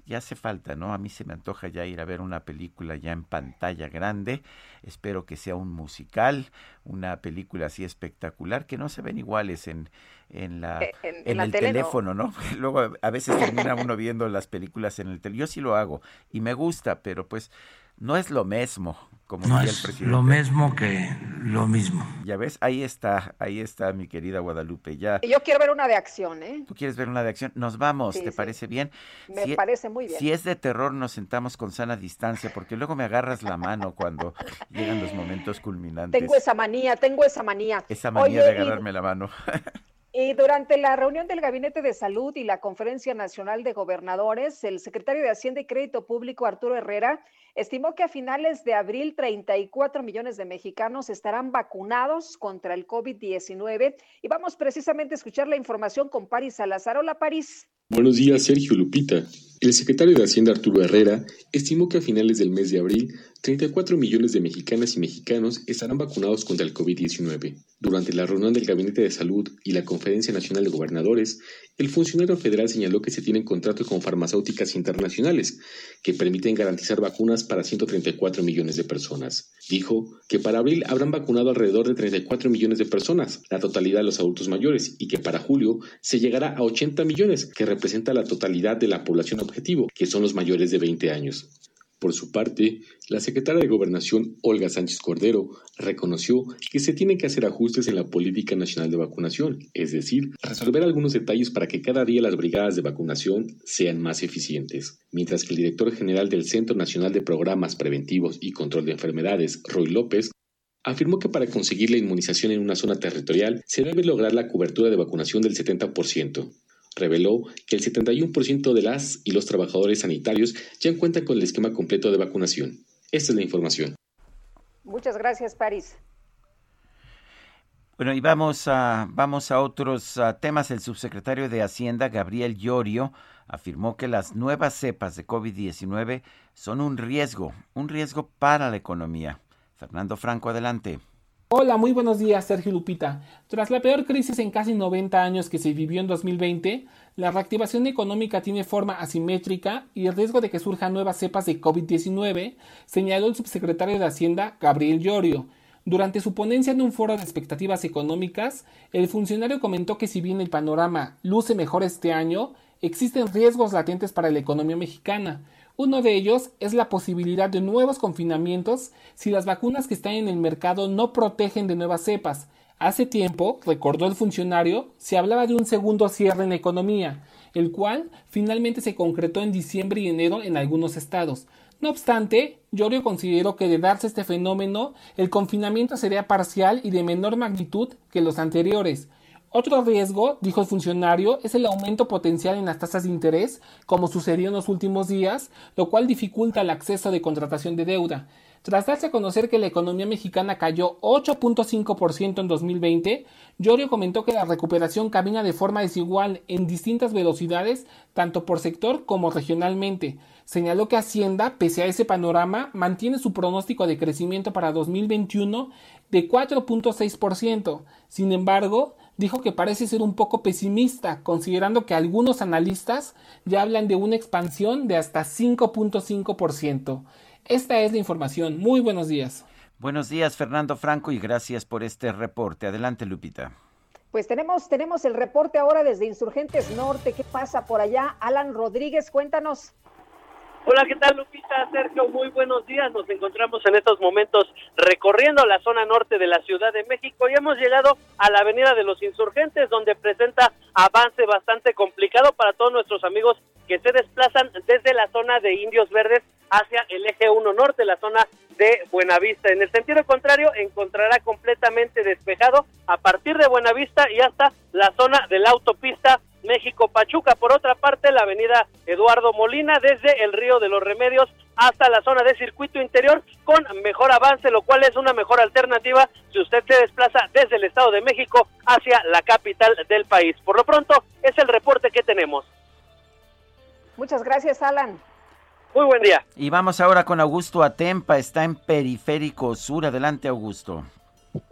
ya hace falta, ¿no? A mí se me antoja ya ir a ver una película ya en pantalla grande. Espero que sea un musical, una película así espectacular, que no se ven iguales en, en, la, eh, en, el teléfono, ¿no? Luego a veces termina uno viendo las películas en el teléfono. Yo sí lo hago y me gusta, pero pues no es lo mismo, como no el presidente. Lo mismo que lo mismo. Ya ves, ahí está, ahí está mi querida Guadalupe. Ya. Yo quiero ver una de acción, ¿eh? ¿Tú quieres ver una de acción? Nos vamos, ¿te parece bien? Me e parece muy bien. Si es de terror, nos sentamos con sana distancia, porque luego me agarras la mano cuando llegan los momentos culminantes. Tengo esa manía, tengo esa manía. Esa manía de agarrarme la mano. Y durante la reunión del Gabinete de Salud y la Conferencia Nacional de Gobernadores, el secretario de Hacienda y Crédito Público, Arturo Herrera, estimó que a finales de abril 34 millones de mexicanos estarán vacunados contra el COVID-19. Y vamos precisamente a escuchar la información con Paris Salazar. Hola, París. Buenos días, Sergio Lupita. El secretario de Hacienda Arturo Herrera estimó que a finales del mes de abril 34 millones de mexicanas y mexicanos estarán vacunados contra el COVID-19. Durante la reunión del Gabinete de Salud y la Conferencia Nacional de Gobernadores, el funcionario federal señaló que se tienen contratos con farmacéuticas internacionales que permiten garantizar vacunas para 134 millones de personas. Dijo que para abril habrán vacunado alrededor de 34 millones de personas, la totalidad de los adultos mayores, y que para julio se llegará a 80 millones, que representa la totalidad de la población objetivo, que son los mayores de 20 años. Por su parte, la secretaria de Gobernación, Olga Sánchez Cordero, reconoció que se tienen que hacer ajustes en la política nacional de vacunación, es decir, resolver algunos detalles para que cada día las brigadas de vacunación sean más eficientes. Mientras que el director general del Centro Nacional de Programas Preventivos y Control de Enfermedades, Roy López, afirmó que para conseguir la inmunización en una zona territorial se debe lograr la cobertura de vacunación del 70%. Reveló que el 71% de las y los trabajadores sanitarios ya cuentan con el esquema completo de vacunación. Esta es la información. Muchas gracias, París. Bueno, y vamos a, vamos a otros temas. El subsecretario de Hacienda, Gabriel Llorio, afirmó que las nuevas cepas de COVID-19 son un riesgo, un riesgo para la economía. Fernando Franco, adelante. Hola, muy buenos días, Sergio Lupita. Tras la peor crisis en casi 90 años que se vivió en 2020, la reactivación económica tiene forma asimétrica y el riesgo de que surjan nuevas cepas de COVID-19, señaló el subsecretario de Hacienda, Gabriel Llorio. Durante su ponencia en un foro de expectativas económicas, el funcionario comentó que si bien el panorama luce mejor este año, existen riesgos latentes para la economía mexicana. Uno de ellos es la posibilidad de nuevos confinamientos si las vacunas que están en el mercado no protegen de nuevas cepas. Hace tiempo, recordó el funcionario, se hablaba de un segundo cierre en economía, el cual finalmente se concretó en diciembre y enero en algunos estados. No obstante, Llorio consideró que de darse este fenómeno, el confinamiento sería parcial y de menor magnitud que los anteriores. Otro riesgo, dijo el funcionario, es el aumento potencial en las tasas de interés, como sucedió en los últimos días, lo cual dificulta el acceso de contratación de deuda. Tras darse a conocer que la economía mexicana cayó 8.5% en 2020, Llorio comentó que la recuperación camina de forma desigual en distintas velocidades, tanto por sector como regionalmente. Señaló que Hacienda, pese a ese panorama, mantiene su pronóstico de crecimiento para 2021 de 4.6%. Sin embargo, dijo que parece ser un poco pesimista, considerando que algunos analistas ya hablan de una expansión de hasta 5.5%. Esta es la información. Muy buenos días. Buenos días, Fernando Franco, y gracias por este reporte. Adelante, Lupita. Pues tenemos, tenemos el reporte ahora desde Insurgentes Norte. ¿Qué pasa por allá? Alan Rodríguez, cuéntanos. Hola, ¿qué tal Lupita? Sergio, muy buenos días. Nos encontramos en estos momentos recorriendo la zona norte de la Ciudad de México y hemos llegado a la Avenida de los Insurgentes, donde presenta avance bastante complicado para todos nuestros amigos que se desplazan desde la zona de Indios Verdes hacia el eje 1 norte, la zona de Buenavista. En el sentido contrario, encontrará completamente despejado a partir de Buenavista y hasta la zona de la autopista México-Pachuca. Por otra parte, la avenida Eduardo Molina desde el río de los Remedios hasta la zona de circuito interior con mejor avance, lo cual es una mejor alternativa si usted se desplaza desde el Estado de México hacia la capital del país. Por lo pronto, es el reporte que tenemos. Muchas gracias, Alan. Muy buen día. Y vamos ahora con Augusto Atempa, está en Periférico Sur. Adelante, Augusto.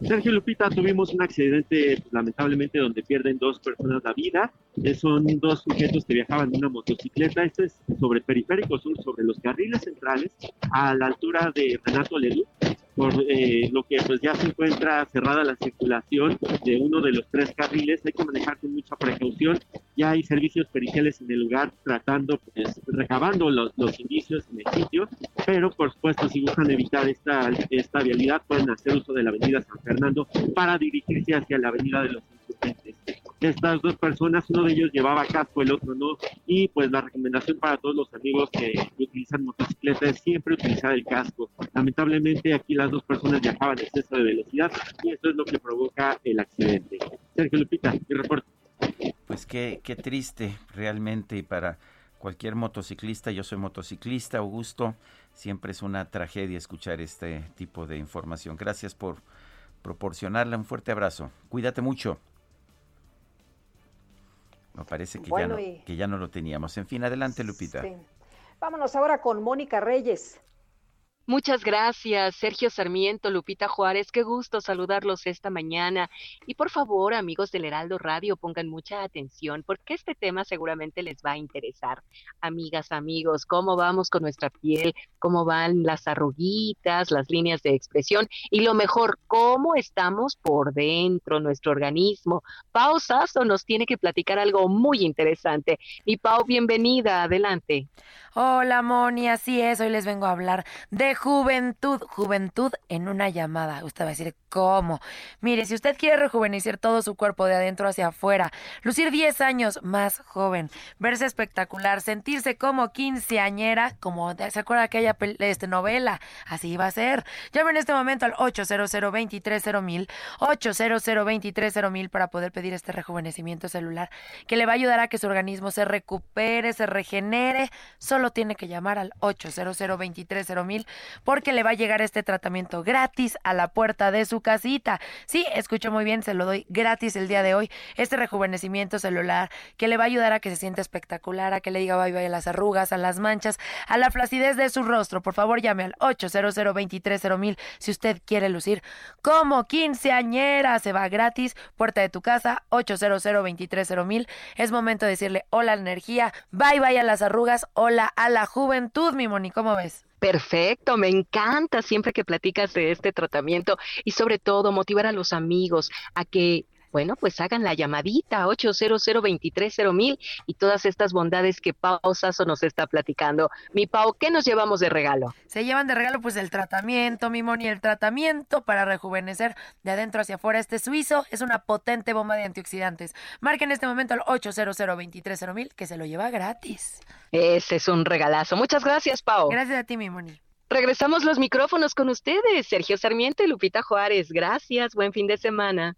Sergio Lupita, tuvimos un accidente lamentablemente donde pierden dos personas la vida. Eh, son dos sujetos que viajaban en una motocicleta. Esto es sobre Periférico Sur, sobre los carriles centrales, a la altura de Renato Leduc, por eh, lo que pues ya se encuentra cerrada la circulación de uno de los tres carriles. Hay que manejar con mucha precaución. Ya hay servicios periciales en el lugar tratando, pues, recabando los, los indicios en el sitio, pero por supuesto si buscan evitar esta, esta vialidad pueden hacer uso de la avenida San Fernando para dirigirse hacia la avenida de los insurgentes. Estas dos personas, uno de ellos llevaba casco, el otro no, y pues la recomendación para todos los amigos que utilizan motocicleta es siempre utilizar el casco. Lamentablemente aquí las dos personas viajaban en exceso de velocidad y eso es lo que provoca el accidente. Sergio Lupita, mi reporte. Pues qué, qué triste realmente y para cualquier motociclista, yo soy motociclista, Augusto, siempre es una tragedia escuchar este tipo de información. Gracias por proporcionarle un fuerte abrazo. Cuídate mucho. Me parece que, ya, no, que ya no lo teníamos. En fin, adelante, Lupita. Vámonos ahora con Mónica Reyes. Muchas gracias, Sergio Sarmiento, Lupita Juárez, qué gusto saludarlos esta mañana. Y por favor, amigos del Heraldo Radio, pongan mucha atención porque este tema seguramente les va a interesar. Amigas, amigos, ¿cómo vamos con nuestra piel? ¿Cómo van las arruguitas, las líneas de expresión? Y lo mejor, ¿cómo estamos por dentro, nuestro organismo? Pau Sasso nos tiene que platicar algo muy interesante. Y Pau, bienvenida, adelante. Hola, Moni, así es, hoy les vengo a hablar de Rejuventud, juventud en una llamada. Usted va a decir, ¿cómo? Mire, si usted quiere rejuvenecer todo su cuerpo de adentro hacia afuera, lucir 10 años más joven, verse espectacular, sentirse como quinceañera, como ¿se acuerda aquella este, novela? Así va a ser. Llame en este momento al 800 230 800 mil para poder pedir este rejuvenecimiento celular que le va a ayudar a que su organismo se recupere, se regenere. Solo tiene que llamar al 800 mil porque le va a llegar este tratamiento gratis a la puerta de su casita. Sí, escucho muy bien, se lo doy gratis el día de hoy. Este rejuvenecimiento celular que le va a ayudar a que se sienta espectacular, a que le diga bye bye a las arrugas, a las manchas, a la flacidez de su rostro. Por favor, llame al 800 mil si usted quiere lucir como quinceañera. Se va gratis, puerta de tu casa, 800 mil Es momento de decirle hola a la energía, bye bye a las arrugas, hola a la juventud, mi Moni. ¿Cómo ves? Perfecto, me encanta siempre que platicas de este tratamiento y sobre todo motivar a los amigos a que bueno, pues hagan la llamadita 800 mil y todas estas bondades que Pau Sasso nos está platicando. Mi Pau, ¿qué nos llevamos de regalo? Se llevan de regalo pues el tratamiento, mi Moni, el tratamiento para rejuvenecer de adentro hacia afuera. Este suizo es una potente bomba de antioxidantes. Marquen en este momento al 800 mil que se lo lleva gratis. Ese es un regalazo. Muchas gracias, Pau. Gracias a ti, mi Moni. Regresamos los micrófonos con ustedes, Sergio Sarmiento y Lupita Juárez. Gracias, buen fin de semana.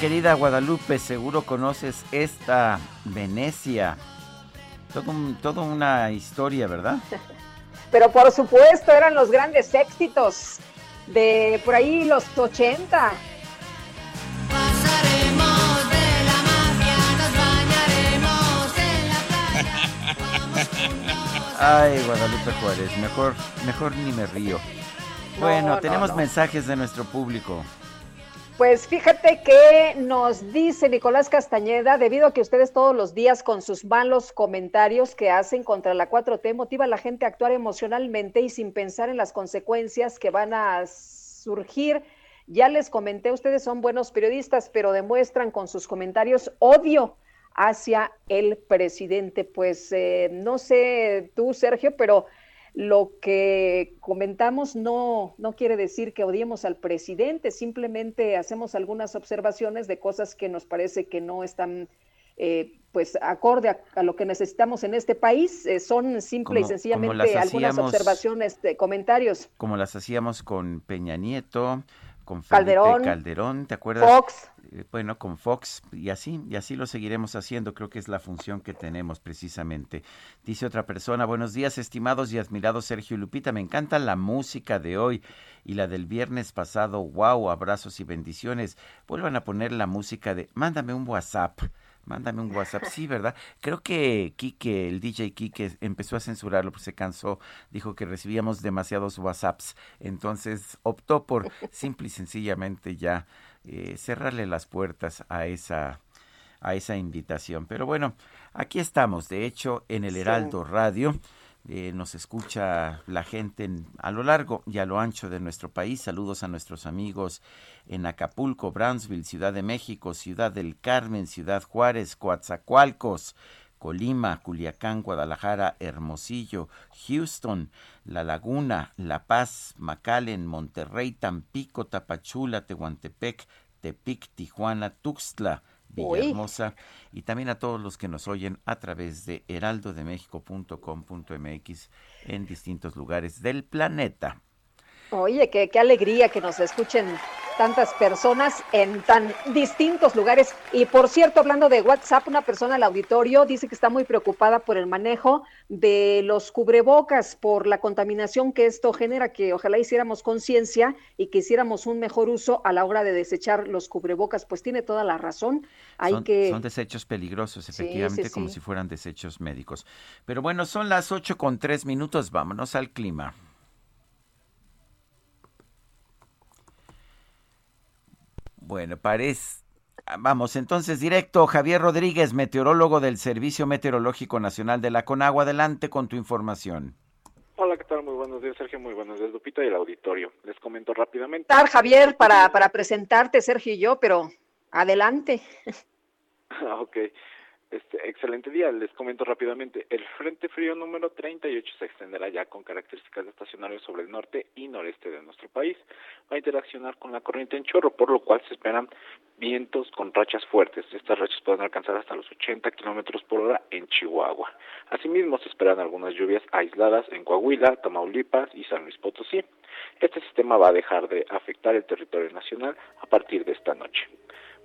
Querida Guadalupe, seguro conoces esta Venecia. Todo toda una historia, ¿verdad? Pero por supuesto, eran los grandes éxitos de por ahí los 80. Pasaremos de la mafia, nos bañaremos en la playa. Ay, Guadalupe Juárez, mejor, mejor ni me río. Bueno, no, tenemos no. mensajes de nuestro público. Pues fíjate que nos dice Nicolás Castañeda, debido a que ustedes todos los días con sus malos comentarios que hacen contra la 4T motiva a la gente a actuar emocionalmente y sin pensar en las consecuencias que van a surgir. Ya les comenté, ustedes son buenos periodistas, pero demuestran con sus comentarios odio hacia el presidente. Pues eh, no sé tú, Sergio, pero lo que comentamos no, no quiere decir que odiemos al presidente, simplemente hacemos algunas observaciones de cosas que nos parece que no están eh, pues acorde a, a, lo que necesitamos en este país. Eh, son simple Como- y sencillamente algunas observaciones, de comentarios. Como las hacíamos con Peña Nieto, con Felipe Calderón, Calderón, ¿te acuerdas? Fox. Eh, Bueno, con Fox y así, y así lo seguiremos haciendo, creo que es la función que tenemos precisamente. Dice otra persona, buenos días estimados y admirados Sergio y Lupita, me encanta la música de hoy y la del viernes pasado, wow, abrazos y bendiciones. Vuelvan a poner la música de, mándame un WhatsApp. Mándame un WhatsApp, sí, ¿verdad? Creo que Quique, el DJ Quique, empezó a censurarlo, pues se cansó, dijo que recibíamos demasiados WhatsApps, entonces optó por simple y sencillamente ya eh, cerrarle las puertas a esa, a esa invitación. Pero bueno, aquí estamos, de hecho, en el Sí. Heraldo Radio. eh, nos escucha la gente en- a lo largo y a lo ancho de nuestro país. Saludos a nuestros amigos en Acapulco, Brownsville, Ciudad de México, Ciudad del Carmen, Ciudad Juárez, Coatzacoalcos, Colima, Culiacán, Guadalajara, Hermosillo, Houston, La Laguna, La Paz, McAllen, Monterrey, Tampico, Tapachula, Tehuantepec, Tepic, Tijuana, Tuxtla, Villahermosa y también a todos los que nos oyen a través de heraldodemexico.com.mx en distintos lugares del planeta. Oye, qué, qué alegría que nos escuchen tantas personas en tan distintos lugares. Y por cierto, hablando de WhatsApp, una persona al auditorio dice que está muy preocupada por el manejo de los cubrebocas, por la contaminación que esto genera, que ojalá hiciéramos conciencia y que hiciéramos un mejor uso a la hora de desechar los cubrebocas. Pues tiene toda la razón. Hay son, que... son desechos peligrosos, efectivamente, sí, sí, como sí. si fueran desechos médicos. Pero bueno, son las ocho con tres minutos. Vámonos al clima. Bueno, parece... Vamos, entonces directo, Javier Rodríguez, meteorólogo del Servicio Meteorológico Nacional de la Conagua. Adelante con tu información. Hola, ¿qué tal? Muy buenos días, Sergio. Muy buenos días, Lupita y el auditorio. Les comento rápidamente. Estar, Javier, para, para presentarte, Sergio y yo, pero adelante. ok. Este, excelente día, les comento rápidamente. El Frente Frío número 38 se extenderá ya con características de estacionario sobre el norte y noreste de nuestro país. Va a interaccionar con la corriente en chorro, por lo cual se esperan vientos con rachas fuertes. Estas rachas pueden alcanzar hasta los 80 kilómetros por hora en Chihuahua. Asimismo, se esperan algunas lluvias aisladas en Coahuila, Tamaulipas y San Luis Potosí. Este sistema va a dejar de afectar el territorio nacional a partir de esta noche.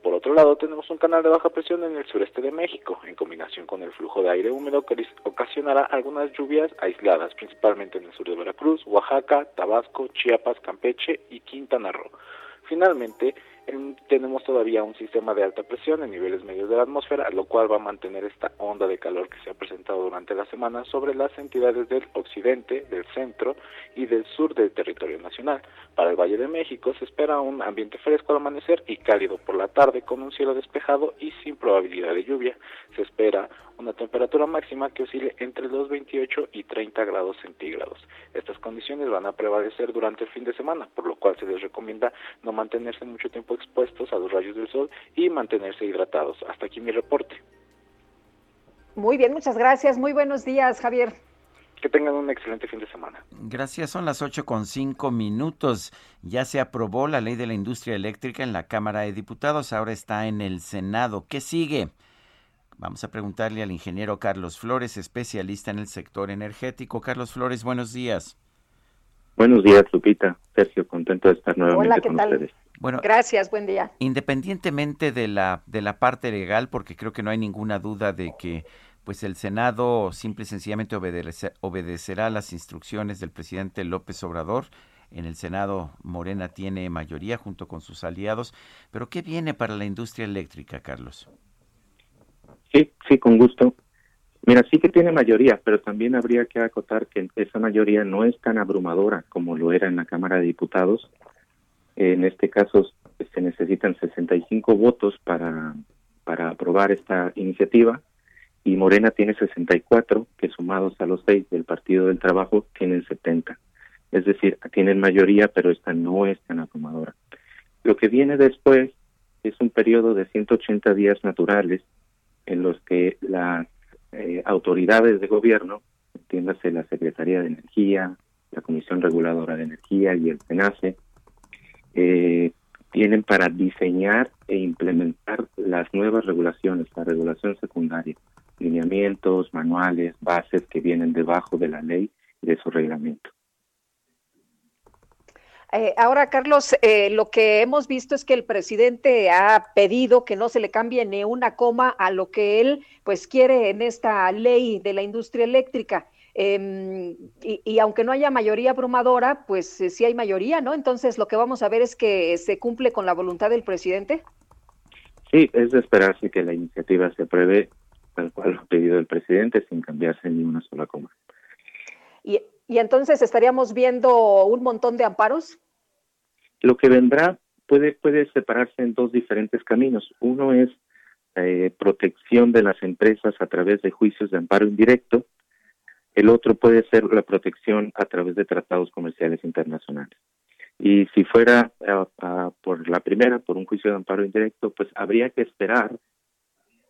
Por otro lado, tenemos un canal de baja presión en el sureste de México, en combinación con el flujo de aire húmedo que ocasionará algunas lluvias aisladas, principalmente en el sur de Veracruz, Oaxaca, Tabasco, Chiapas, Campeche y Quintana Roo. Finalmente, tenemos todavía un sistema de alta presión en niveles medios de la atmósfera, lo cual va a mantener esta onda de calor que se ha presentado durante la semana sobre las entidades del occidente, del centro y del sur del territorio nacional. Para el Valle de México se espera un ambiente fresco al amanecer y cálido por la tarde con un cielo despejado y sin probabilidad de lluvia. Se espera una temperatura máxima que oscile entre los 28 y 30 grados centígrados. Estas condiciones van a prevalecer durante el fin de semana, por lo cual se les recomienda no mantenerse mucho tiempo expuestos a los rayos del sol y mantenerse hidratados. Hasta aquí mi reporte. Muy bien, muchas gracias. Muy buenos días, Javier. Que tengan un excelente fin de semana. Gracias, son las ocho con cinco minutos. Ya se aprobó la ley de la industria eléctrica en la Cámara de Diputados, ahora está en el Senado. ¿Qué sigue? Vamos a preguntarle al ingeniero Carlos Flores, especialista en el sector energético. Carlos Flores, buenos días. Buenos días, Lupita. Sergio, contento de estar nuevamente Hola, ¿qué con tal? ustedes. Bueno, Gracias, buen día. Independientemente de la de la parte legal, porque creo que no hay ninguna duda de que pues el Senado simple y sencillamente obedece- obedecerá las instrucciones del presidente López Obrador. En el Senado Morena tiene mayoría junto con sus aliados, pero ¿qué viene para la industria eléctrica, Carlos? Sí, sí, con gusto. Mira, sí que tiene mayoría, pero también habría que acotar que esa mayoría no es tan abrumadora como lo era en la Cámara de Diputados. En este caso se necesitan 65 votos para, para aprobar esta iniciativa y Morena tiene 64, que sumados a los seis del Partido del Trabajo tienen 70. Es decir, tienen mayoría, pero esta no es tan abrumadora. Lo que viene después es un periodo de 180 días naturales en los que las eh, autoridades de gobierno, entiéndase la Secretaría de Energía, la Comisión Reguladora de Energía y el SENACE, eh, tienen para diseñar e implementar las nuevas regulaciones, la regulación secundaria, lineamientos, manuales, bases que vienen debajo de la ley y de su reglamento. Eh, ahora, Carlos, eh, lo que hemos visto es que el presidente ha pedido que no se le cambie ni una coma a lo que él pues quiere en esta ley de la industria eléctrica. Em, y, y aunque no haya mayoría abrumadora, pues eh, sí hay mayoría, ¿no? Entonces lo que vamos a ver es que se cumple con la voluntad del presidente. Sí, es de esperarse que la iniciativa se apruebe tal cual lo ha pedido el presidente sin cambiarse ni una sola coma. Y, y entonces estaríamos viendo un montón de amparos. Lo que vendrá puede, puede separarse en dos diferentes caminos. Uno es eh, protección de las empresas a través de juicios de amparo indirecto. El otro puede ser la protección a través de tratados comerciales internacionales. Y si fuera uh, uh, por la primera, por un juicio de amparo indirecto, pues habría que esperar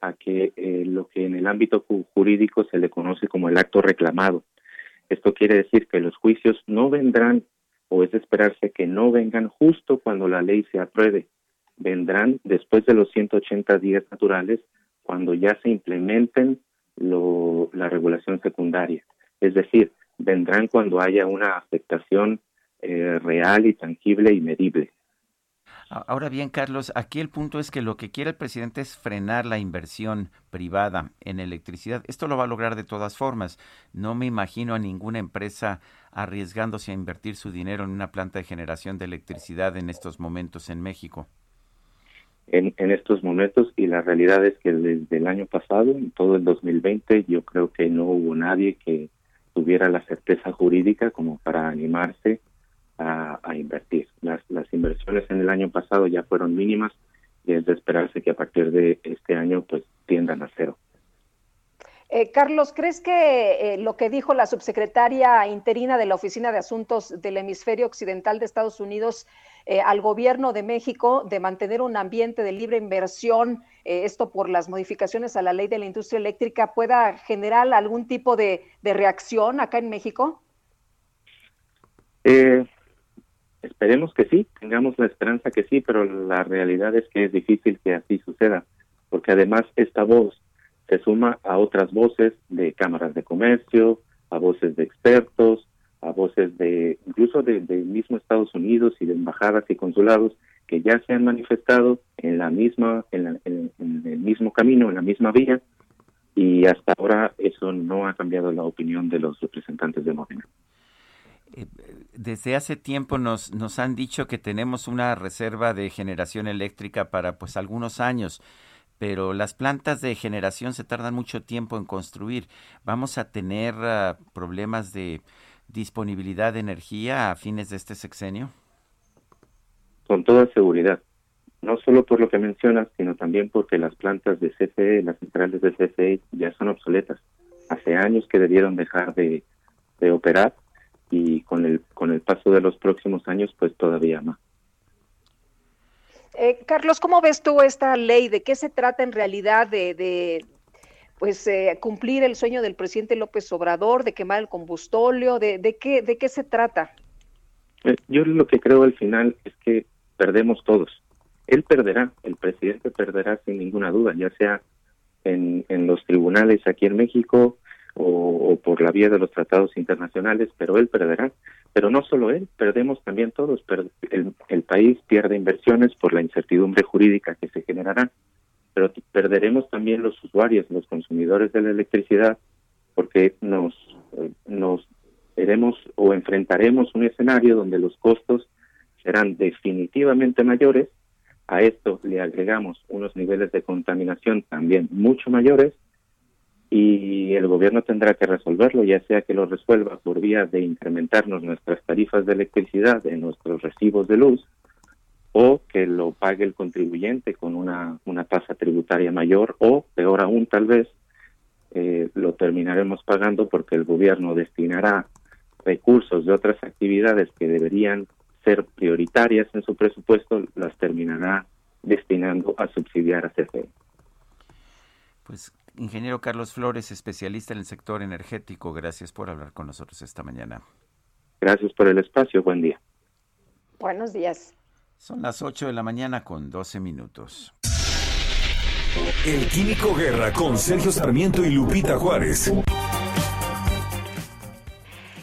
a que eh, lo que en el ámbito jurídico se le conoce como el acto reclamado. Esto quiere decir que los juicios no vendrán o es de esperarse que no vengan justo cuando la ley se apruebe, vendrán después de los 180 días naturales cuando ya se implementen la regulación secundaria. Es decir, vendrán cuando haya una afectación eh, real y tangible y medible. Ahora bien, Carlos, aquí el punto es que lo que quiere el presidente es frenar la inversión privada en electricidad. Esto lo va a lograr de todas formas. No me imagino a ninguna empresa arriesgándose a invertir su dinero en una planta de generación de electricidad en estos momentos en México. En, en estos momentos, y la realidad es que desde el año pasado, en todo el 2020, yo creo que no hubo nadie que tuviera la certeza jurídica como para animarse a, invertir. Las, las inversiones en el año pasado ya fueron mínimas y es de esperarse que a partir de este año pues tiendan a cero. Eh, Carlos, ¿crees que eh, lo que dijo la subsecretaria interina de la Oficina de Asuntos del Hemisferio Occidental de Estados Unidos eh, al gobierno de México de mantener un ambiente de libre inversión, esto por las modificaciones a la ley de la industria eléctrica, pueda generar algún tipo de, de reacción acá en México? Eh, Esperemos que sí, tengamos la esperanza que sí, pero la realidad es que es difícil que así suceda, porque además esta voz se suma a otras voces de cámaras de comercio, a voces de expertos, a voces de incluso de, mismo Estados Unidos y de embajadas y consulados que ya se han manifestado en la misma en, en el mismo camino, en la misma vía y hasta ahora eso no ha cambiado la opinión de los representantes de Morena. Eh, desde hace tiempo nos, nos han dicho que tenemos una reserva de generación eléctrica para pues algunos años, pero las plantas de generación se tardan mucho tiempo en construir. ¿Vamos a tener ah, problemas de disponibilidad de energía a fines de este sexenio? Con toda seguridad. No solo por lo que mencionas, sino también porque las plantas de CFE, las centrales de CFE ya son obsoletas. Hace años que debieron dejar de, de operar y con el con el paso de los próximos años pues todavía más. Eh, Carlos, ¿cómo ves tú esta ley? ¿De qué se trata en realidad de, de pues eh, cumplir el sueño del presidente López Obrador, de quemar el combustóleo? ¿De, de, qué, de qué se trata? Eh, yo lo que creo al final es que perdemos todos. Él perderá, el presidente perderá sin ninguna duda, ya sea en, en los tribunales aquí en México, o, por la vía de los tratados internacionales, pero él perderá. Pero no solo él, perdemos también todos. El, el país pierde inversiones por la incertidumbre jurídica que se generará, pero perderemos también los usuarios, los consumidores de la electricidad, porque nos, eh, nos veremos o enfrentaremos un escenario donde los costos serán definitivamente mayores. A esto le agregamos unos niveles de contaminación también mucho mayores y el gobierno tendrá que resolverlo, ya sea que lo resuelva por vía de incrementarnos nuestras tarifas de electricidad en nuestros recibos de luz o que lo pague el contribuyente con una, una tasa tributaria mayor o, peor aún tal vez, eh, lo terminaremos pagando porque el gobierno destinará recursos de otras actividades que deberían ser prioritarias en su presupuesto, las terminará destinando a subsidiar a CFE. Pues Ingeniero Carlos Flores, especialista en el sector energético, gracias por hablar con nosotros esta mañana. Gracias por el espacio, buen día. Buenos días. Son las 8 de la mañana con 12 minutos. El Químico Guerra con Sergio Sarmiento y Lupita Juárez.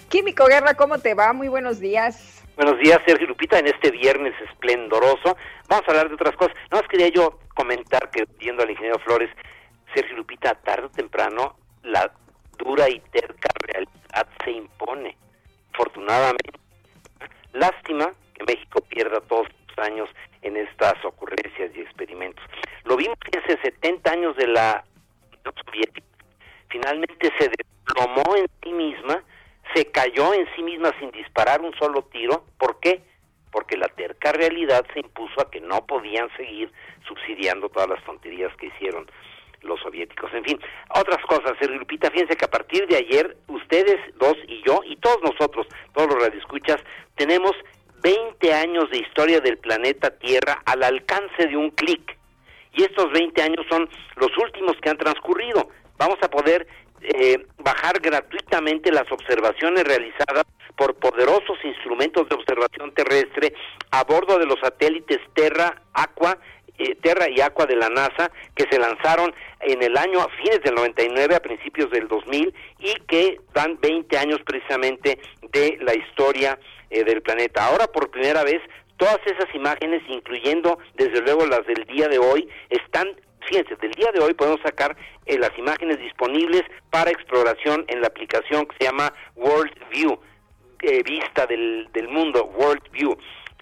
Químico Guerra, ¿cómo te va? Muy buenos días. Buenos días, Sergio y Lupita, en este viernes esplendoroso. Vamos a hablar de otras cosas. No más quería yo comentar que, viendo al ingeniero Flores, Sergio Lupita, tarde o temprano la dura y terca realidad se impone. Afortunadamente, lástima que México pierda todos años en estas ocurrencias y experimentos. Lo vimos que hace 70 años de la Unión Soviética, finalmente se desplomó en sí misma, se cayó en sí misma sin disparar un solo tiro. ¿Por qué? Porque la terca realidad se impuso a que no podían seguir subsidiando todas las tonterías que hicieron los soviéticos. En fin, otras cosas, Sergio Lupita, fíjense que a partir de ayer, ustedes dos y yo, y todos nosotros, todos los radioescuchas, tenemos 20 años de historia del planeta Tierra al alcance de un clic. y estos 20 años son los últimos que han transcurrido. Vamos a poder eh, bajar gratuitamente las observaciones realizadas por poderosos instrumentos de observación terrestre a bordo de los satélites Terra, Aqua, eh, Terra y Aqua de la NASA que se lanzaron en el año a fines del 99 a principios del 2000 y que dan 20 años precisamente de la historia eh, del planeta. Ahora por primera vez todas esas imágenes, incluyendo desde luego las del día de hoy, están fíjense, del día de hoy podemos sacar eh, las imágenes disponibles para exploración en la aplicación que se llama World View, eh, vista del, del mundo, World View.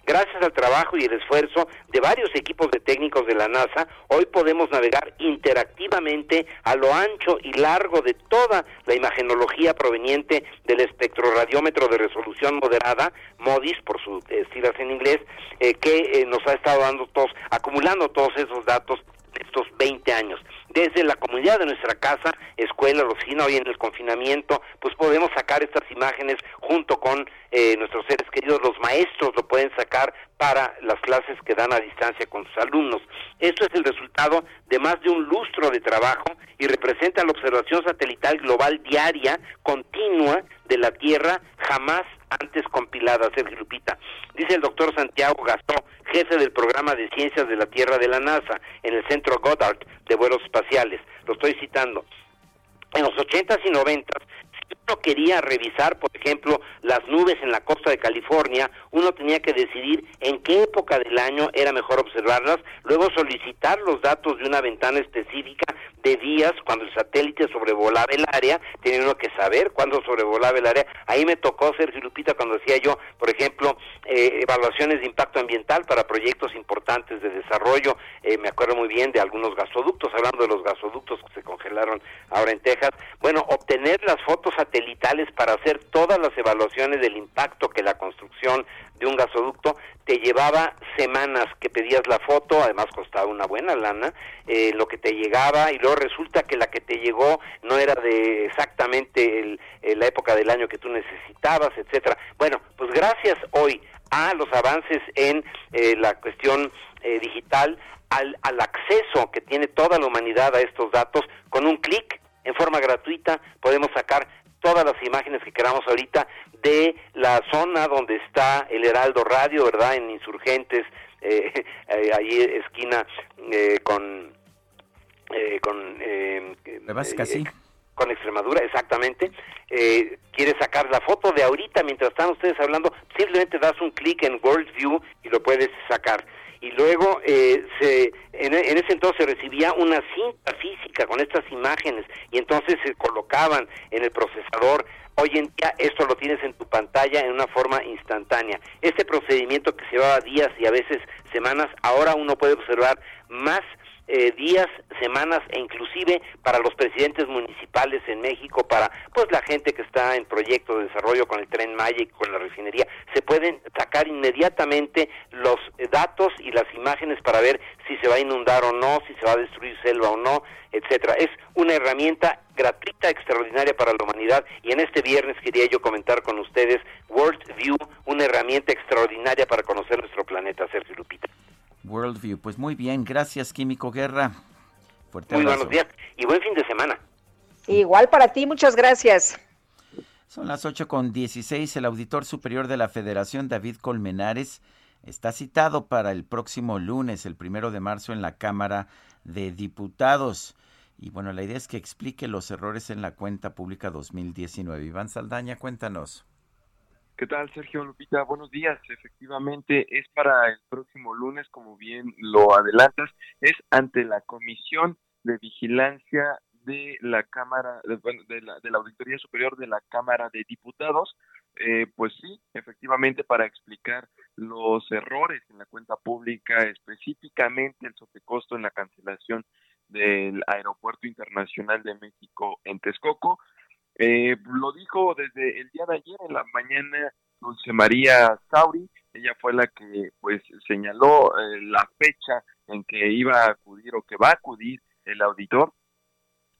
Gracias al trabajo y el esfuerzo de varios equipos de técnicos de la NASA, hoy podemos navegar interactivamente a lo ancho y largo de toda la imagenología proveniente del espectroradiómetro de resolución moderada, MODIS por sus eh, siglas en inglés, eh, que eh, nos ha estado dando todos, acumulando todos esos datos estos 20 años. Desde la comunidad de nuestra casa, escuela, oficina, hoy en el confinamiento, pues podemos sacar estas imágenes junto con eh, nuestros seres queridos, los maestros lo pueden sacar para las clases que dan a distancia con sus alumnos. Esto es el resultado de más de un lustro de trabajo y representa la observación satelital global diaria, continua, de la Tierra, jamás antes compilada, Sergio Lupita. Dice el doctor Santiago Gastó, jefe del programa de ciencias de la Tierra de la NASA, en el centro Goddard de vuelos espaciales. Lo estoy citando. En los 80s y 90s, si uno quería revisar, por ejemplo, las nubes en la costa de California, uno tenía que decidir en qué época del año era mejor observarlas, luego solicitar los datos de una ventana específica de días cuando el satélite sobrevolaba el área, tiene uno que saber cuándo sobrevolaba el área. Ahí me tocó, Sergio Lupita, cuando hacía yo, por ejemplo, eh, evaluaciones de impacto ambiental para proyectos importantes de desarrollo. Eh, me acuerdo muy bien de algunos gasoductos, hablando de los gasoductos que se congelaron ahora en Texas. Bueno, obtener las fotos satelitales para hacer todas las evaluaciones del impacto que la construcción de un gasoducto te llevaba semanas que pedías la foto, además costaba una buena lana, eh, lo que te llegaba y luego resulta que la que te llegó no era de exactamente el, eh, la época del año que tú necesitabas, etcétera. Bueno, pues gracias hoy a los avances en eh, la cuestión eh, digital, al, al acceso que tiene toda la humanidad a estos datos, con un clic en forma gratuita podemos sacar todas las imágenes que queramos ahorita de la zona donde está el Heraldo Radio, ¿verdad? En Insurgentes, eh, eh, ahí esquina eh, con... Eh, con eh, casi. con Extremadura, exactamente. Eh, quieres sacar la foto de ahorita mientras están ustedes hablando, simplemente das un clic en World View y lo puedes sacar. Y luego eh, se, en, ese entonces recibía una cinta física con estas imágenes y entonces se colocaban en el procesador. Hoy en día esto lo tienes en tu pantalla en una forma instantánea. Este procedimiento que llevaba días y a veces semanas, ahora uno puede observar más eh, días, semanas e inclusive para los presidentes municipales en México, para pues la gente que está en proyectos de desarrollo con el tren Maya con la refinería, se pueden sacar inmediatamente los datos y las imágenes para ver si se va a inundar o no, si se va a destruir selva o no, etcétera. Es una herramienta gratuita, extraordinaria para la humanidad y en este viernes quería yo comentar con ustedes World View, una herramienta extraordinaria para conocer nuestro planeta, Sergio Lupita. Worldview. Pues muy bien, gracias Químico Guerra. Fuerte Muy abrazo. buenos días y buen fin de semana. Igual para ti, muchas gracias. Son las 8 con 16. El auditor superior de la Federación, David Colmenares, está citado para el próximo lunes, el primero de marzo, en la Cámara de Diputados. Y bueno, la idea es que explique los errores en la cuenta pública 2019. Iván Saldaña, cuéntanos. ¿Qué tal, Sergio Lupita? Buenos días. Efectivamente, es para el próximo lunes, como bien lo adelantas, es ante la Comisión de Vigilancia de la Cámara, de, bueno, de la, de la Auditoría Superior de la Cámara de Diputados. Eh, pues sí, efectivamente, para explicar los errores en la cuenta pública, específicamente el sobrecosto en la cancelación del Aeropuerto Internacional de México en Texcoco, eh, lo dijo desde el día de ayer en la mañana Dulce María Sauri, ella fue la que pues señaló eh, la fecha en que iba a acudir o que va a acudir el auditor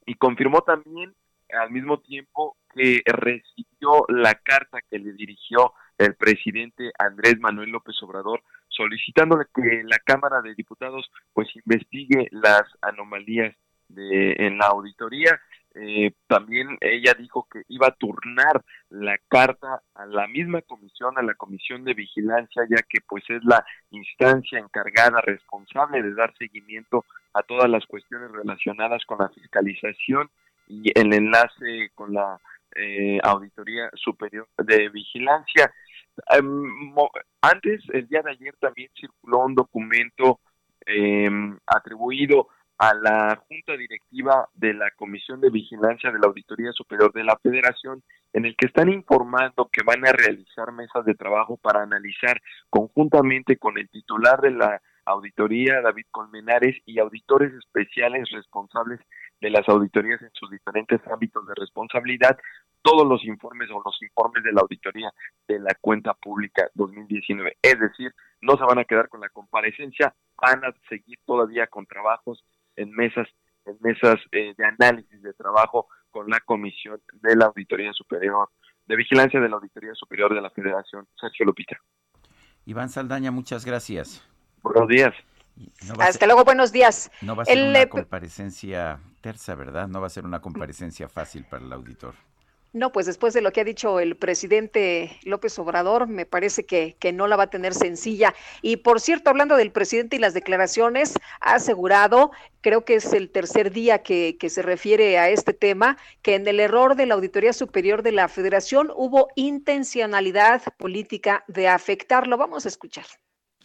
y confirmó también al mismo tiempo que recibió la carta que le dirigió el presidente Andrés Manuel López Obrador solicitándole que la Cámara de Diputados pues investigue las anomalías de, en la auditoría. Eh, también ella dijo que iba a turnar la carta a la misma comisión, a la comisión de vigilancia, ya que pues es la instancia encargada, responsable de dar seguimiento a todas las cuestiones relacionadas con la fiscalización y el enlace con la eh, Auditoría Superior de Vigilancia. Em, antes, el día de ayer también circuló un documento em, atribuido a la Junta Directiva de la Comisión de Vigilancia de la Auditoría Superior de la Federación, en el que están informando que van a realizar mesas de trabajo para analizar conjuntamente con el titular de la auditoría, David Colmenares, y auditores especiales responsables de las auditorías en sus diferentes ámbitos de responsabilidad, todos los informes o los informes de la auditoría de la cuenta pública 2019. Es decir, no se van a quedar con la comparecencia, van a seguir todavía con trabajos en mesas, en mesas eh, de análisis de trabajo con la Comisión de la Auditoría Superior, de Vigilancia de la Auditoría Superior de la Federación. Sergio Lupita. Iván Saldaña, muchas gracias. Buenos días. Hasta luego, buenos días. No va a ser una comparecencia tersa, ¿verdad? No va a ser una comparecencia fácil para el auditor. No, pues después de lo que ha dicho el presidente López Obrador, me parece que, que, no la va a tener sencilla. Y por cierto, hablando del presidente y las declaraciones, ha asegurado, creo que es el tercer día que, que se refiere a este tema, que en el error de la Auditoría Superior de la Federación hubo intencionalidad política de afectarlo. Vamos a escuchar.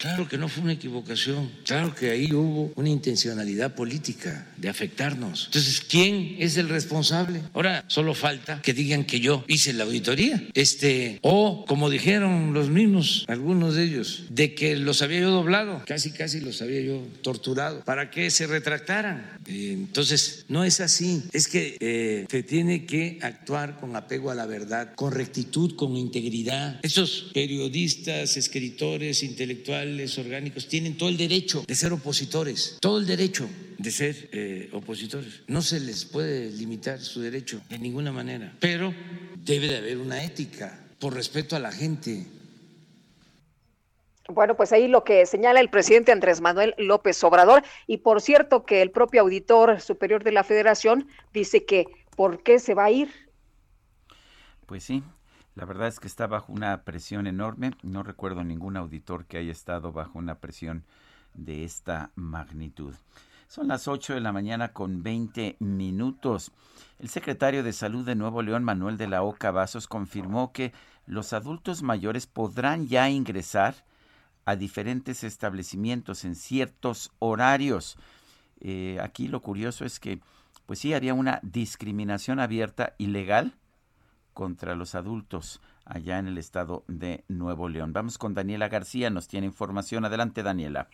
Claro que no fue una equivocación, claro que ahí hubo una intencionalidad política de afectarnos. Entonces, ¿quién es el responsable? Ahora solo falta que digan que yo hice la auditoría, este, o como dijeron los mismos, algunos de ellos, de que los había yo doblado, casi casi los había yo torturado, para que se retractaran. Eh, entonces, no es así, es que eh, se tiene que actuar con apego a la verdad, con rectitud, con integridad. Esos periodistas, escritores, intelectuales, orgánicos tienen todo el derecho de ser opositores, todo el derecho de ser eh, opositores. No se les puede limitar su derecho de ninguna manera, pero debe de haber una ética por respeto a la gente. Bueno, pues ahí lo que señala el presidente Andrés Manuel López Obrador y por cierto que el propio auditor superior de la federación dice que ¿por qué se va a ir? Pues sí, la verdad es que está bajo una presión enorme. No recuerdo ningún auditor que haya estado bajo una presión de esta magnitud. Son las 8 de la mañana con 20 minutos. El secretario de Salud de Nuevo León, Manuel de la Oca Vasos, confirmó que los adultos mayores podrán ya ingresar a diferentes establecimientos en ciertos horarios. Eh, aquí lo curioso es que, pues sí, había una discriminación abierta y legal contra los adultos allá en el estado de Nuevo León. Vamos con Daniela García, nos tiene información. Adelante, Daniela.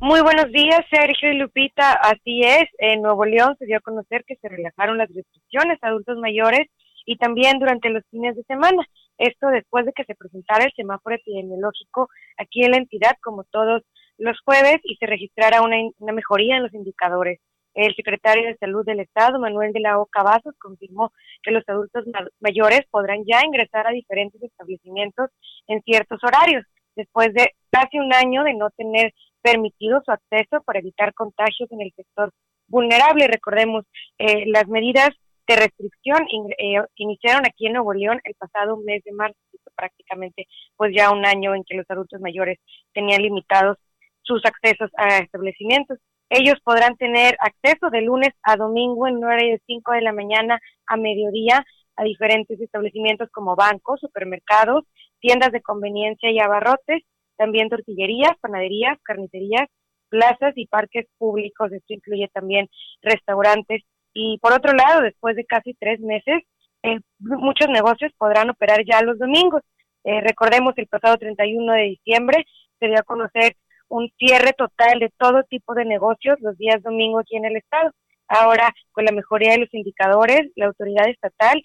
Muy buenos días, Sergio y Lupita. Así es, en Nuevo León se dio a conocer que se relajaron las restricciones a adultos mayores y también durante los fines de semana. Esto después de que se presentara el semáforo epidemiológico aquí en la entidad, como todos los jueves, y se registrara una, una mejoría en los indicadores. El secretario de Salud del Estado, Manuel de la Oca Vasos, confirmó que los adultos mayores podrán ya ingresar a diferentes establecimientos en ciertos horarios, después de casi un año de no tener permitido su acceso para evitar contagios en el sector vulnerable. Recordemos, eh, las medidas de restricción eh, iniciaron aquí en Nuevo León el pasado mes de marzo, prácticamente pues ya un año en que los adultos mayores tenían limitados sus accesos a establecimientos. Ellos podrán tener acceso de lunes a domingo en horario de 5 de la mañana a mediodía a diferentes establecimientos como bancos, supermercados, tiendas de conveniencia y abarrotes, también tortillerías, panaderías, carnicerías, plazas y parques públicos. Esto incluye también restaurantes. Y por otro lado, después de casi tres meses, eh, muchos negocios podrán operar ya los domingos. Eh, recordemos, el pasado 31 de diciembre se dio a conocer un cierre total de todo tipo de negocios los días domingos aquí en el estado. Ahora, con la mejoría de los indicadores, la autoridad estatal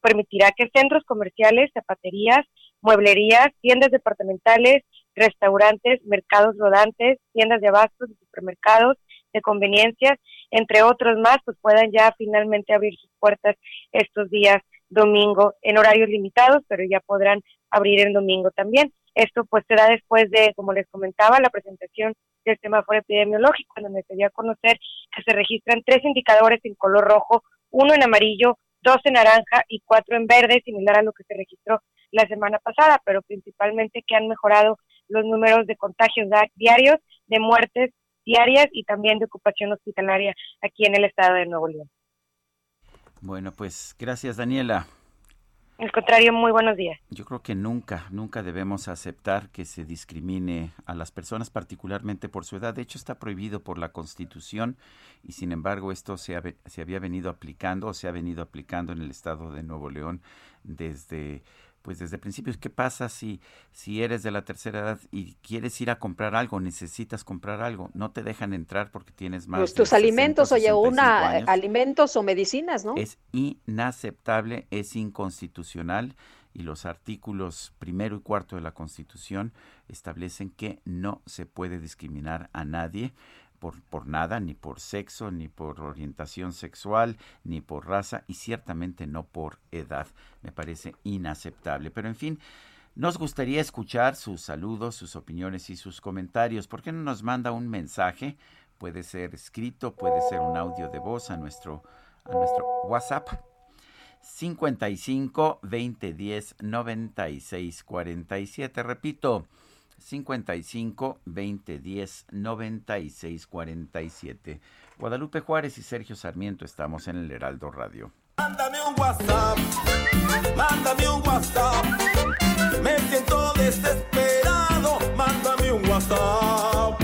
permitirá que centros comerciales, zapaterías, mueblerías, tiendas departamentales, restaurantes, mercados rodantes, tiendas de abastos, supermercados, de conveniencias, entre otros más, pues puedan ya finalmente abrir sus puertas estos días domingo en horarios limitados, pero ya podrán abrir el domingo también. Esto pues será después de, como les comentaba, la presentación del semáforo epidemiológico, donde se dio a conocer que se registran tres indicadores en color rojo, uno en amarillo, dos en naranja y cuatro en verde, similar a lo que se registró la semana pasada, pero principalmente que han mejorado los números de contagios diarios, de muertes diarias y también de ocupación hospitalaria aquí en el estado de Nuevo León. Bueno, pues gracias Daniela. Al contrario, muy buenos días. Yo creo que nunca, nunca debemos aceptar que se discrimine a las personas, particularmente por su edad. De hecho, está prohibido por la Constitución y, sin embargo, esto se, se había venido aplicando o se ha venido aplicando en el estado de Nuevo León desde pues desde principios, ¿qué pasa si, si eres de la tercera edad y quieres ir a comprar algo, necesitas comprar algo, no te dejan entrar porque tienes más pues tus alimentos, oye, una alimentos o medicinas, ¿no? Es inaceptable, es inconstitucional y los artículos primero y cuarto de la Constitución establecen que no se puede discriminar a nadie por, nada, ni por sexo, ni por orientación sexual, ni por raza y ciertamente no por edad. Me parece inaceptable. Pero en fin, nos gustaría escuchar sus saludos, sus opiniones y sus comentarios. ¿Por qué no nos manda un mensaje? Puede ser escrito, puede ser un audio de voz a nuestro, a nuestro WhatsApp 55 20 10 96 47. Repito, 55 20 10 96 47. Guadalupe Juárez y Sergio Sarmiento estamos en el Heraldo Radio. Mándame un WhatsApp, mándame un WhatsApp. Me siento desesperado, mándame un WhatsApp.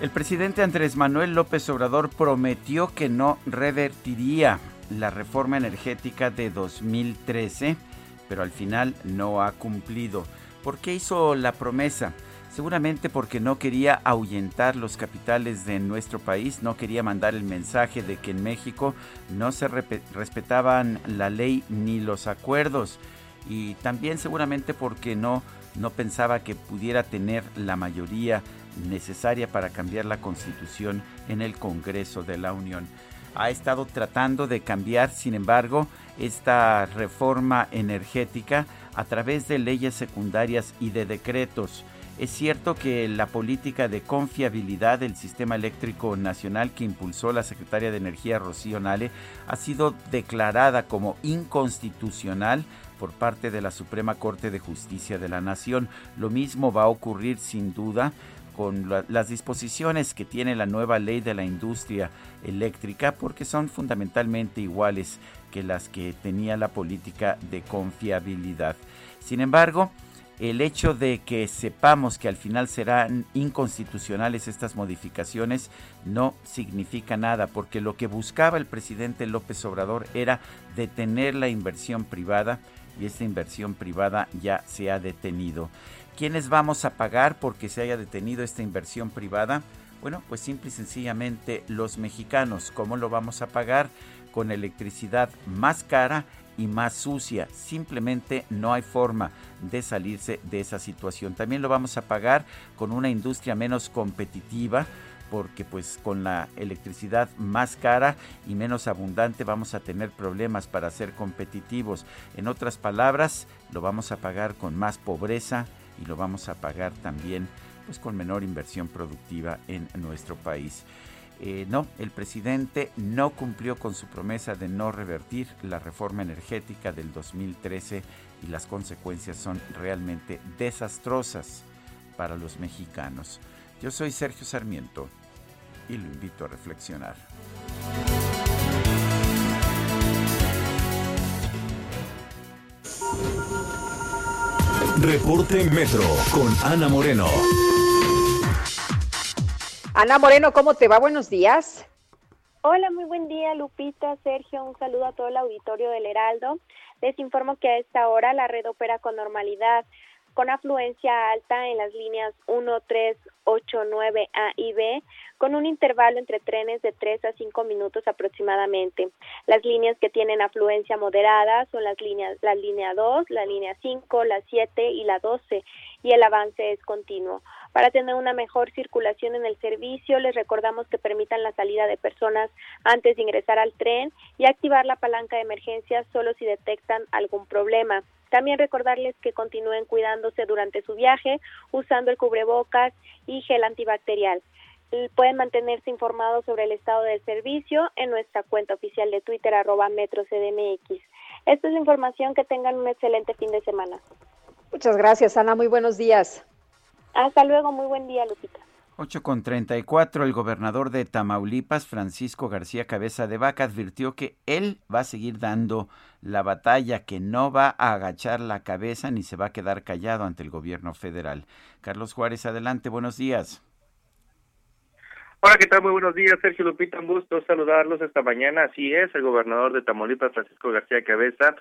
El presidente Andrés Manuel López Obrador prometió que no revertiría la reforma energética de 2013, pero al final no ha cumplido. ¿Por qué hizo la promesa? Seguramente porque no quería ahuyentar los capitales de nuestro país, no quería mandar el mensaje de que en México no se respetaban la ley ni los acuerdos y también seguramente porque no no pensaba que pudiera tener la mayoría necesaria para cambiar la constitución en el Congreso de la Unión. Ha estado tratando de cambiar, sin embargo, esta reforma energética a través de leyes secundarias y de decretos. Es cierto que la política de confiabilidad del sistema eléctrico nacional que impulsó la secretaria de Energía Rocío Nale ha sido declarada como inconstitucional por parte de la Suprema Corte de Justicia de la Nación. Lo mismo va a ocurrir sin duda con las disposiciones que tiene la nueva ley de la industria eléctrica porque son fundamentalmente iguales que las que tenía la política de confiabilidad. Sin embargo, el hecho de que sepamos que al final serán inconstitucionales estas modificaciones no significa nada, porque lo que buscaba el presidente López Obrador era detener la inversión privada y esta inversión privada ya se ha detenido. ¿Quiénes vamos a pagar porque se haya detenido esta inversión privada? Bueno, pues simple y sencillamente los mexicanos. ¿Cómo lo vamos a pagar? Con electricidad más cara y más sucia. Simplemente no hay forma de salirse de esa situación. También lo vamos a pagar con una industria menos competitiva porque pues con la electricidad más cara y menos abundante vamos a tener problemas para ser competitivos. En otras palabras, lo vamos a pagar con más pobreza, y lo vamos a pagar también pues con menor inversión productiva en nuestro país. Eh, no, el presidente no cumplió con su promesa de no revertir la reforma energética del 2013 y las consecuencias son realmente desastrosas para los mexicanos. Yo soy Sergio Sarmiento y lo invito a reflexionar. Reporte Metro con Ana Moreno. Ana Moreno, ¿cómo te va? Buenos días. Hola, muy buen día, Lupita, Sergio. Un saludo a todo el auditorio del Heraldo. Les informo que a esta hora la red opera con normalidad, con afluencia alta en las líneas 1, 3, 8, 9 A y B, con un intervalo entre trenes de 3 a 5 minutos aproximadamente. Las líneas que tienen afluencia moderada son las líneas, la línea 2, la línea 5, la 7 y la 12, y el avance es continuo. Para tener una mejor circulación en el servicio, les recordamos que permitan la salida de personas antes de ingresar al tren y activar la palanca de emergencia solo si detectan algún problema. También recordarles que continúen cuidándose durante su viaje usando el cubrebocas y gel antibacterial. Pueden mantenerse informados sobre el estado del servicio en nuestra cuenta oficial de Twitter arroba metrocdmx. Esta es la información, que tengan un excelente fin de semana. Muchas gracias, Ana. Muy buenos días. Hasta luego, muy buen día, Lupita. 8 con 34, el gobernador de Tamaulipas, Francisco García Cabeza de Vaca, advirtió que él va a seguir dando la batalla, que no va a agachar la cabeza ni se va a quedar callado ante el gobierno federal. Carlos Juárez, adelante, buenos días. Hola, ¿qué tal? Muy buenos días, Sergio Lupita, un gusto saludarlos esta mañana. Así es, el gobernador de Tamaulipas, Francisco García Cabeza,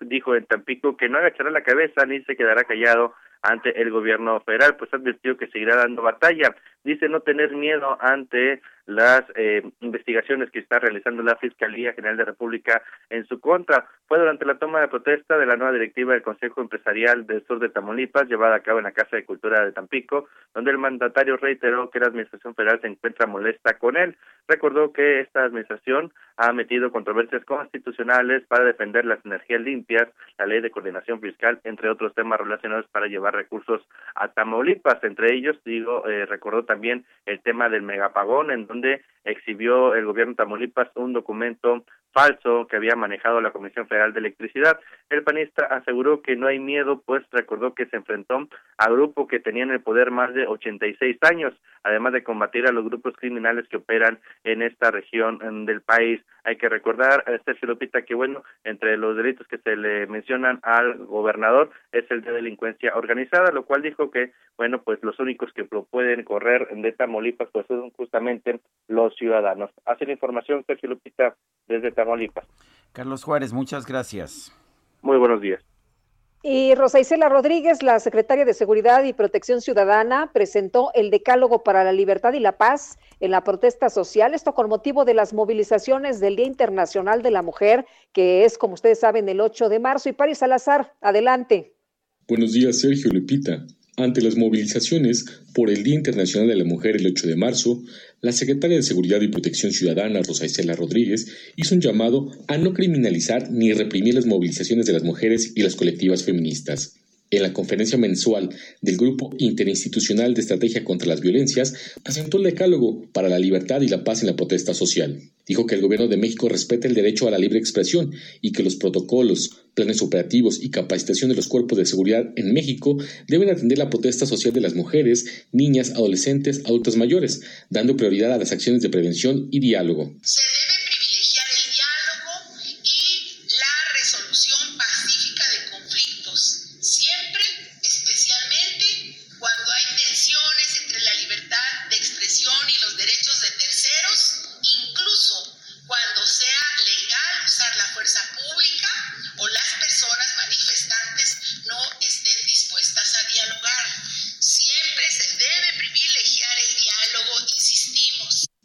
dijo en Tampico que no agachará la cabeza ni se quedará callado ante el gobierno federal, pues advirtió que seguirá dando batalla. Dice no tener miedo ante las eh, investigaciones que está realizando la Fiscalía General de República en su contra. Fue durante la toma de protesta de la nueva directiva del Consejo Empresarial del Sur de Tamaulipas, llevada a cabo en la Casa de Cultura de Tampico, donde el mandatario reiteró que la Administración Federal se encuentra molesta con él. Recordó que esta Administración ha metido controversias constitucionales para defender las energías limpias, la Ley de Coordinación Fiscal, entre otros temas relacionados para llevar recursos a Tamaulipas. Entre ellos, digo, eh, recordó también el tema del megapagón, en donde exhibió el gobierno de Tamaulipas un documento falso que había manejado la Comisión Federal de Electricidad. El panista aseguró que no hay miedo, pues recordó que se enfrentó a grupos que tenían el poder más de 86 años, además de combatir a los grupos criminales que operan en esta región del país. Hay que recordar, Sergio Lopita, que bueno, entre los delitos que se le mencionan al gobernador es el de delincuencia organizada, lo cual dijo que, bueno, pues los únicos que lo pueden correr de Tamaulipas pues son justamente los ciudadanos. Hace la información, Sergio Lupita, desde Tamaulipas. Carlos Juárez, muchas gracias. Muy buenos días. Y Rosa Isela Rodríguez, la secretaria de Seguridad y Protección Ciudadana, presentó el Decálogo para la Libertad y la Paz en la protesta social, esto con motivo de las movilizaciones del Día Internacional de la Mujer, que es, como ustedes saben, el 8 de marzo. Y Paris Salazar, adelante. Buenos días, Sergio Lupita. Ante las movilizaciones por el Día Internacional de la Mujer el 8 de marzo, la secretaria de Seguridad y Protección Ciudadana, Rosa Isela Rodríguez, hizo un llamado a no criminalizar ni reprimir las movilizaciones de las mujeres y las colectivas feministas. En la conferencia mensual del Grupo Interinstitucional de Estrategia contra las Violencias, presentó el decálogo para la libertad y la paz en la protesta social. Dijo que el gobierno de México respeta el derecho a la libre expresión y que los protocolos, planes operativos y capacitación de los cuerpos de seguridad en México deben atender la protesta social de las mujeres, niñas, adolescentes, adultos mayores, dando prioridad a las acciones de prevención y diálogo.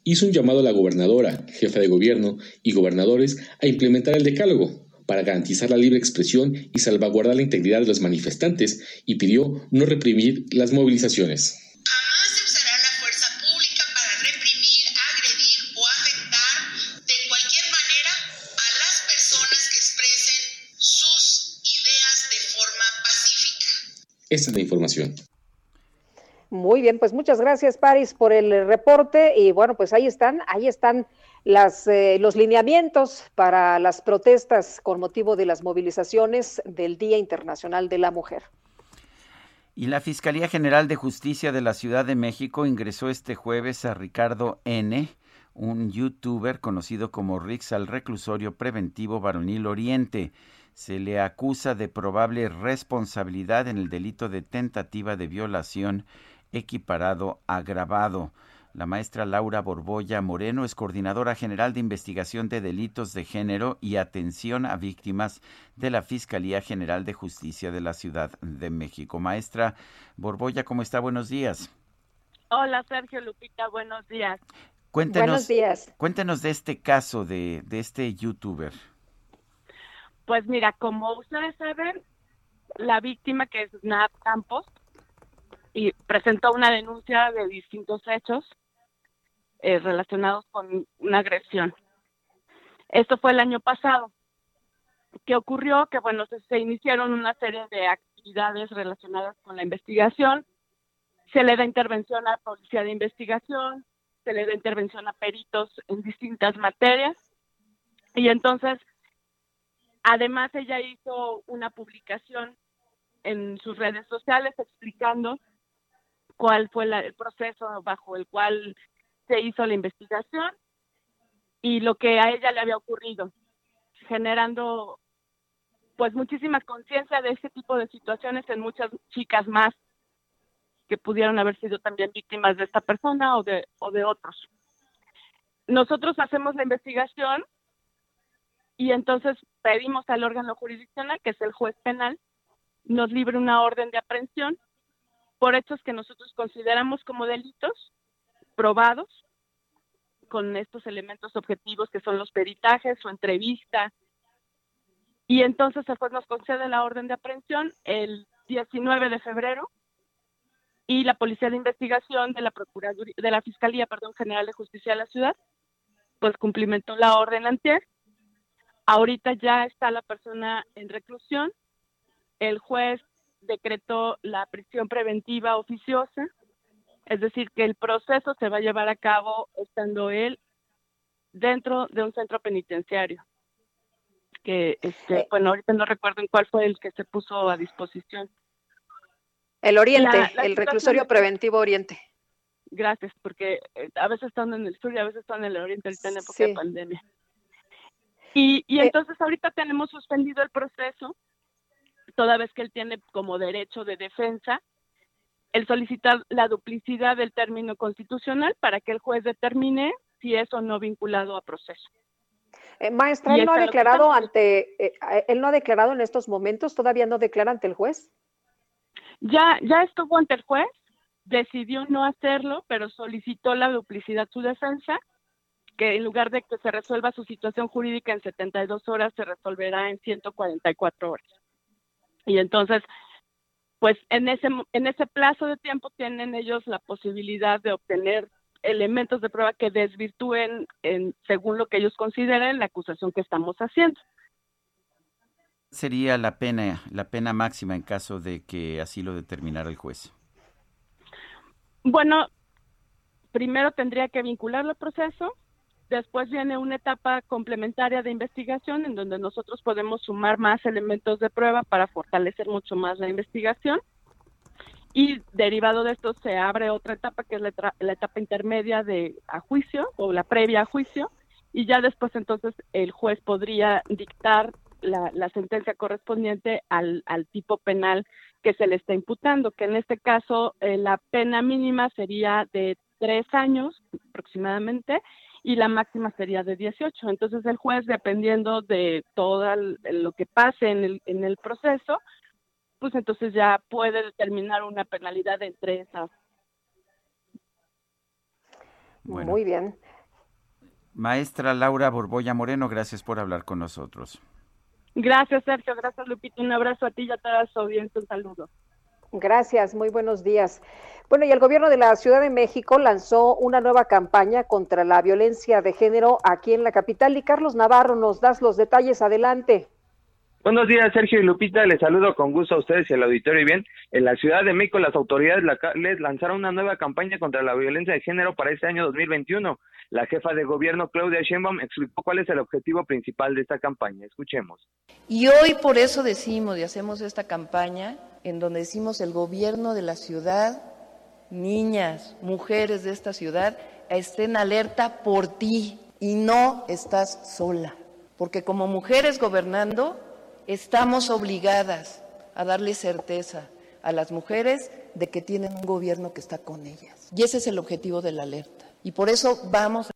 Hizo un llamado a la gobernadora, jefa de gobierno y gobernadores a implementar el decálogo para garantizar la libre expresión y salvaguardar la integridad de los manifestantes y pidió no reprimir las movilizaciones. Jamás se usará la fuerza pública para reprimir, agredir o afectar de cualquier manera a las personas que expresen sus ideas de forma pacífica. Esta es la información. Muy bien, pues muchas gracias, Paris, por el reporte. Y bueno, pues ahí están, ahí están las, eh, los lineamientos para las protestas con motivo de las movilizaciones del Día Internacional de la Mujer. Y la Fiscalía General de Justicia de la Ciudad de México ingresó este jueves a Ricardo N., un youtuber conocido como Rix al reclusorio preventivo varonil Oriente. Se le acusa de probable responsabilidad en el delito de tentativa de violación equiparado agravado. La maestra Laura Borbolla Moreno es coordinadora general de investigación de delitos de género y atención a víctimas de la Fiscalía General de Justicia de la Ciudad de México. Maestra Borbolla, ¿cómo está? Buenos días. Hola Sergio Lupita, buenos días. Cuéntenos, Buenos días. Cuéntenos de este caso de, de este youtuber. Pues mira, como ustedes saben, la víctima que es Nat Campos y presentó una denuncia de distintos hechos eh, relacionados con una agresión. Esto fue el año pasado. ¿Qué ocurrió? Que bueno, se, se iniciaron una serie de actividades relacionadas con la investigación. Se le da intervención a policía de investigación, se le da intervención a peritos en distintas materias. Y entonces, además, ella hizo una publicación en sus redes sociales explicando cuál fue la- el proceso bajo el cual se hizo la investigación y lo que a ella le había ocurrido, generando pues muchísima conciencia de este tipo de situaciones en muchas chicas más que pudieron haber sido también víctimas de esta persona o de, o de otros. Nosotros hacemos la investigación y entonces pedimos al órgano jurisdiccional, que es el juez penal, nos libre una orden de aprehensión por hechos que nosotros consideramos como delitos probados con estos elementos objetivos que son los peritajes, su entrevista. Y entonces el juez nos concede la orden de aprehensión el 19 de febrero y la Policía de Investigación de la Procuraduría, de la Fiscalía, perdón, General de Justicia de la Ciudad, pues cumplimentó la orden anterior. Ahorita ya está la persona en reclusión. El juez decretó la prisión preventiva oficiosa, es decir, que el proceso se va a llevar a cabo estando él dentro de un centro penitenciario. Que, este, bueno, ahorita no recuerdo en cuál fue el que se puso a disposición. El Oriente, La- la el reclusorio preventivo Oriente. Gracias, porque eh, a veces están en el sur y a veces están en el oriente, ahorita en época de pandemia. Y, y Eh, entonces ahorita tenemos suspendido el proceso, toda vez que él tiene como derecho de defensa el solicitar la duplicidad del término constitucional para que el juez determine si es o no vinculado a proceso. Eh, maestra, él no ha declarado ante, eh, eh, él no ha declarado en estos momentos, todavía no declara ante el juez. Ya, ya estuvo ante el juez, decidió no hacerlo, pero solicitó la duplicidad su defensa, que en lugar de que se resuelva su situación jurídica en 72 horas, se resolverá en 144 horas. Y entonces, pues en ese, en ese plazo de tiempo tienen ellos la posibilidad de obtener elementos de prueba que desvirtúen, en, según lo que ellos consideren, la acusación que estamos haciendo. Sería la pena, la pena máxima en caso de que así lo determinara el juez. Bueno, primero tendría que vincularlo al proceso, después viene una etapa complementaria de investigación en donde nosotros podemos sumar más elementos de prueba para fortalecer mucho más la investigación. Y derivado de esto se abre otra etapa que es la, etapa intermedia de a juicio o la previa a juicio y ya después entonces el juez podría dictar la, sentencia correspondiente al, al tipo penal que se le está imputando, que en este caso eh, la pena mínima sería de tres años aproximadamente y la máxima sería de 18. Entonces el juez, dependiendo de todo lo que pase en el, en el proceso, pues entonces ya puede determinar una penalidad entre esas. Bueno. Muy bien. Maestra Laura Borbolla Moreno, gracias por hablar con nosotros. Gracias, Sergio. Gracias, Lupita. Un abrazo a ti y a toda su audiencia. Un saludo. Gracias, muy buenos días. Bueno, y el gobierno de la Ciudad de México lanzó una nueva campaña contra la violencia de género aquí en la capital. Y Carlos Navarro, nos das los detalles. Adelante. Buenos días, Sergio y Lupita. Les saludo con gusto a ustedes y al auditorio. Y bien, en la Ciudad de México, las autoridades locales lanzaron una nueva campaña contra la violencia de género para este año 2021. La jefa de gobierno, Claudia Sheinbaum, explicó cuál es el objetivo principal de esta campaña. Escuchemos. Y hoy por eso decimos y hacemos esta campaña en donde decimos el gobierno de la ciudad, niñas, mujeres de esta ciudad, estén alerta por ti y no estás sola. Porque como mujeres gobernando, estamos obligadas a darle certeza a las mujeres de que tienen un gobierno que está con ellas. Y ese es el objetivo de la alerta. Y por eso vamos.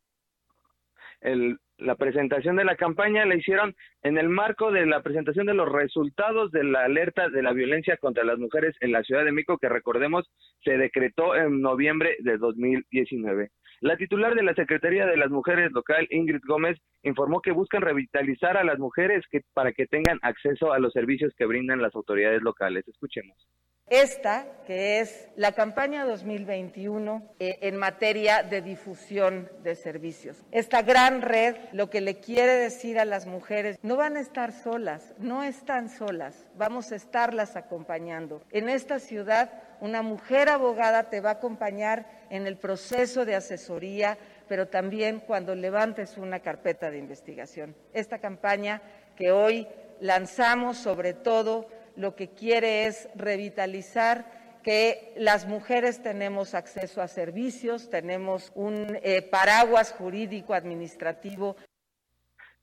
El, la presentación de la campaña la hicieron en el marco de la presentación de los resultados de la alerta de la violencia contra las mujeres en la Ciudad de México, que recordemos se decretó en noviembre de 2019. La titular de la Secretaría de las Mujeres local, Ingrid Gómez, informó que buscan revitalizar a las mujeres que, para que tengan acceso a los servicios que brindan las autoridades locales. Escuchemos. Esta, que es la campaña 2021 eh, en materia de difusión de servicios. Esta gran red lo que le quiere decir a las mujeres, no van a estar solas, no están solas, vamos a estarlas acompañando. En esta ciudad, una mujer abogada te va a acompañar en el proceso de asesoría, pero también cuando levantes una carpeta de investigación. Esta campaña que hoy lanzamos sobre todo lo que quiere es revitalizar que las mujeres tenemos acceso a servicios, tenemos un eh, paraguas jurídico administrativo.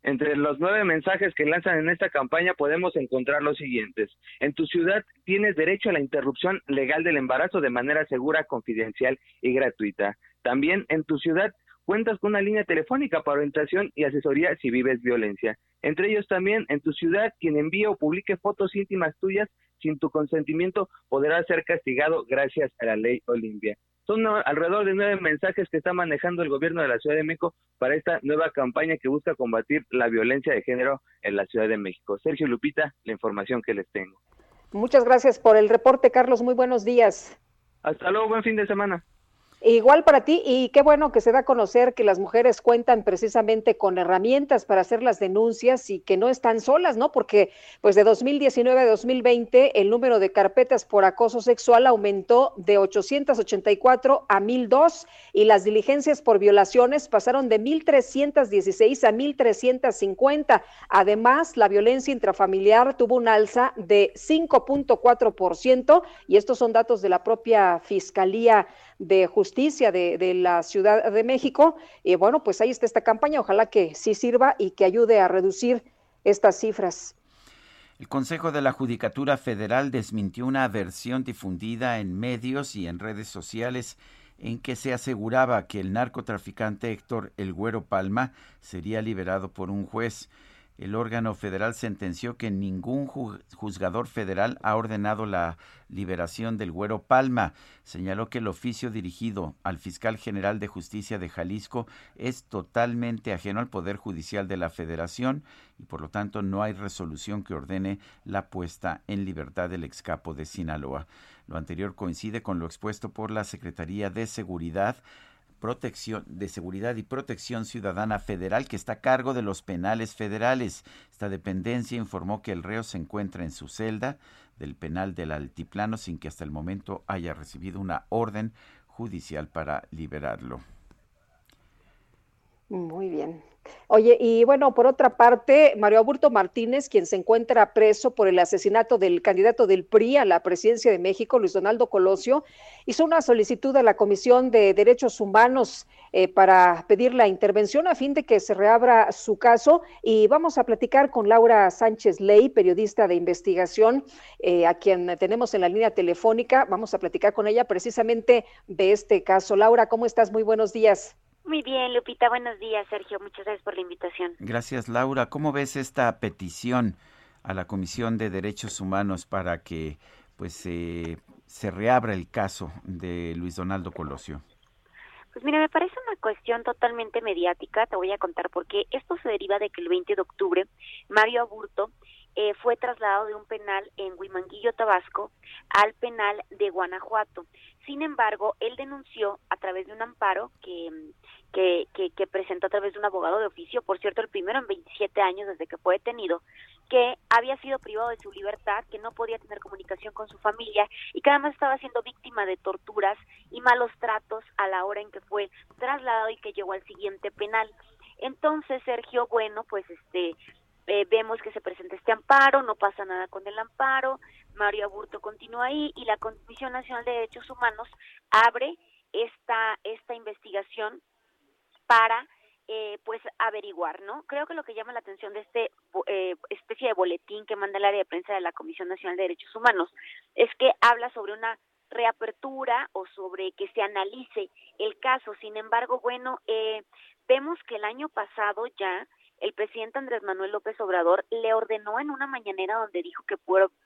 Entre los nueve mensajes que lanzan en esta campaña podemos encontrar los siguientes. En tu ciudad tienes derecho a la interrupción legal del embarazo de manera segura, confidencial y gratuita. También en tu ciudad cuentas con una línea telefónica para orientación y asesoría si vives violencia. Entre ellos también, en tu ciudad, quien envíe o publique fotos íntimas tuyas sin tu consentimiento podrá ser castigado gracias a la ley Olimpia. Son alrededor de nueve mensajes que está manejando el gobierno de la Ciudad de México para esta nueva campaña que busca combatir la violencia de género en la Ciudad de México. Sergio Lupita, la información que les tengo. Muchas gracias por el reporte, Carlos. Muy buenos días. Hasta luego, buen fin de semana. Igual para ti, y qué bueno que se da a conocer que las mujeres cuentan precisamente con herramientas para hacer las denuncias y que no están solas, ¿no? Porque pues de 2019 a 2020 el número de carpetas por acoso sexual aumentó de 884 a 1002 y las diligencias por violaciones pasaron de 1316 a 1350. Además, la violencia intrafamiliar tuvo un alza de 5.4% y estos son datos de la propia Fiscalía de Justicia de, de la Ciudad de México. Y bueno, pues ahí está esta campaña. Ojalá que sí sirva y que ayude a reducir estas cifras. El Consejo de la Judicatura Federal desmintió una versión difundida en medios y en redes sociales en que se aseguraba que el narcotraficante Héctor El Güero Palma sería liberado por un juez. El órgano federal sentenció que ningún juzgador federal ha ordenado la liberación del Güero Palma. Señaló que el oficio dirigido al fiscal general de justicia de Jalisco es totalmente ajeno al Poder Judicial de la Federación y por lo tanto no hay resolución que ordene la puesta en libertad del excapo de Sinaloa. Lo anterior coincide con lo expuesto por la Secretaría de Seguridad Protección de Seguridad y Protección Ciudadana Federal que está a cargo de los penales federales. Esta dependencia informó que el reo se encuentra en su celda del penal del Altiplano sin que hasta el momento haya recibido una orden judicial para liberarlo. Muy bien. Oye, y bueno, por otra parte, Mario Aburto Martínez, quien se encuentra preso por el asesinato del candidato del PRI a la presidencia de México, Luis Donaldo Colosio, hizo una solicitud a la Comisión de Derechos Humanos eh, para pedir la intervención a fin de que se reabra su caso. Y vamos a platicar con Laura Sánchez Ley, periodista de investigación, eh, a quien tenemos en la línea telefónica. Vamos a platicar con ella precisamente de este caso. Laura, ¿cómo estás? Muy buenos días. Muy bien, Lupita. Buenos días, Sergio. Muchas gracias por la invitación. Gracias, Laura. ¿Cómo ves esta petición a la Comisión de Derechos Humanos para que pues se reabra el caso de Luis Donaldo Colosio? Pues mira, me parece una cuestión totalmente mediática. Te voy a contar por qué. Esto se deriva de que el 20 de octubre Mario Aburto eh, fue trasladado de un penal en Huimanguillo, Tabasco, al penal de Guanajuato. Sin embargo, él denunció a través de un amparo que, que, que, presentó a través de un abogado de oficio, por cierto, el primero en 27 años desde que fue detenido, que había sido privado de su libertad, que no podía tener comunicación con su familia y que además estaba siendo víctima de torturas y malos tratos a la hora en que fue trasladado y que llegó al siguiente penal. Entonces, Sergio, bueno, pues este eh, vemos que se presenta este amparo, no pasa nada con el amparo, Mario Aburto continúa ahí y la Comisión Nacional de Derechos Humanos abre esta, esta investigación para eh, pues averiguar, ¿no? Creo que lo que llama la atención de este eh, especie de boletín que manda el área de prensa de la Comisión Nacional de Derechos Humanos es que habla sobre una reapertura o sobre que se analice el caso. Sin embargo, bueno, eh, vemos que el año pasado ya el presidente Andrés Manuel López Obrador le ordenó en una mañanera donde dijo que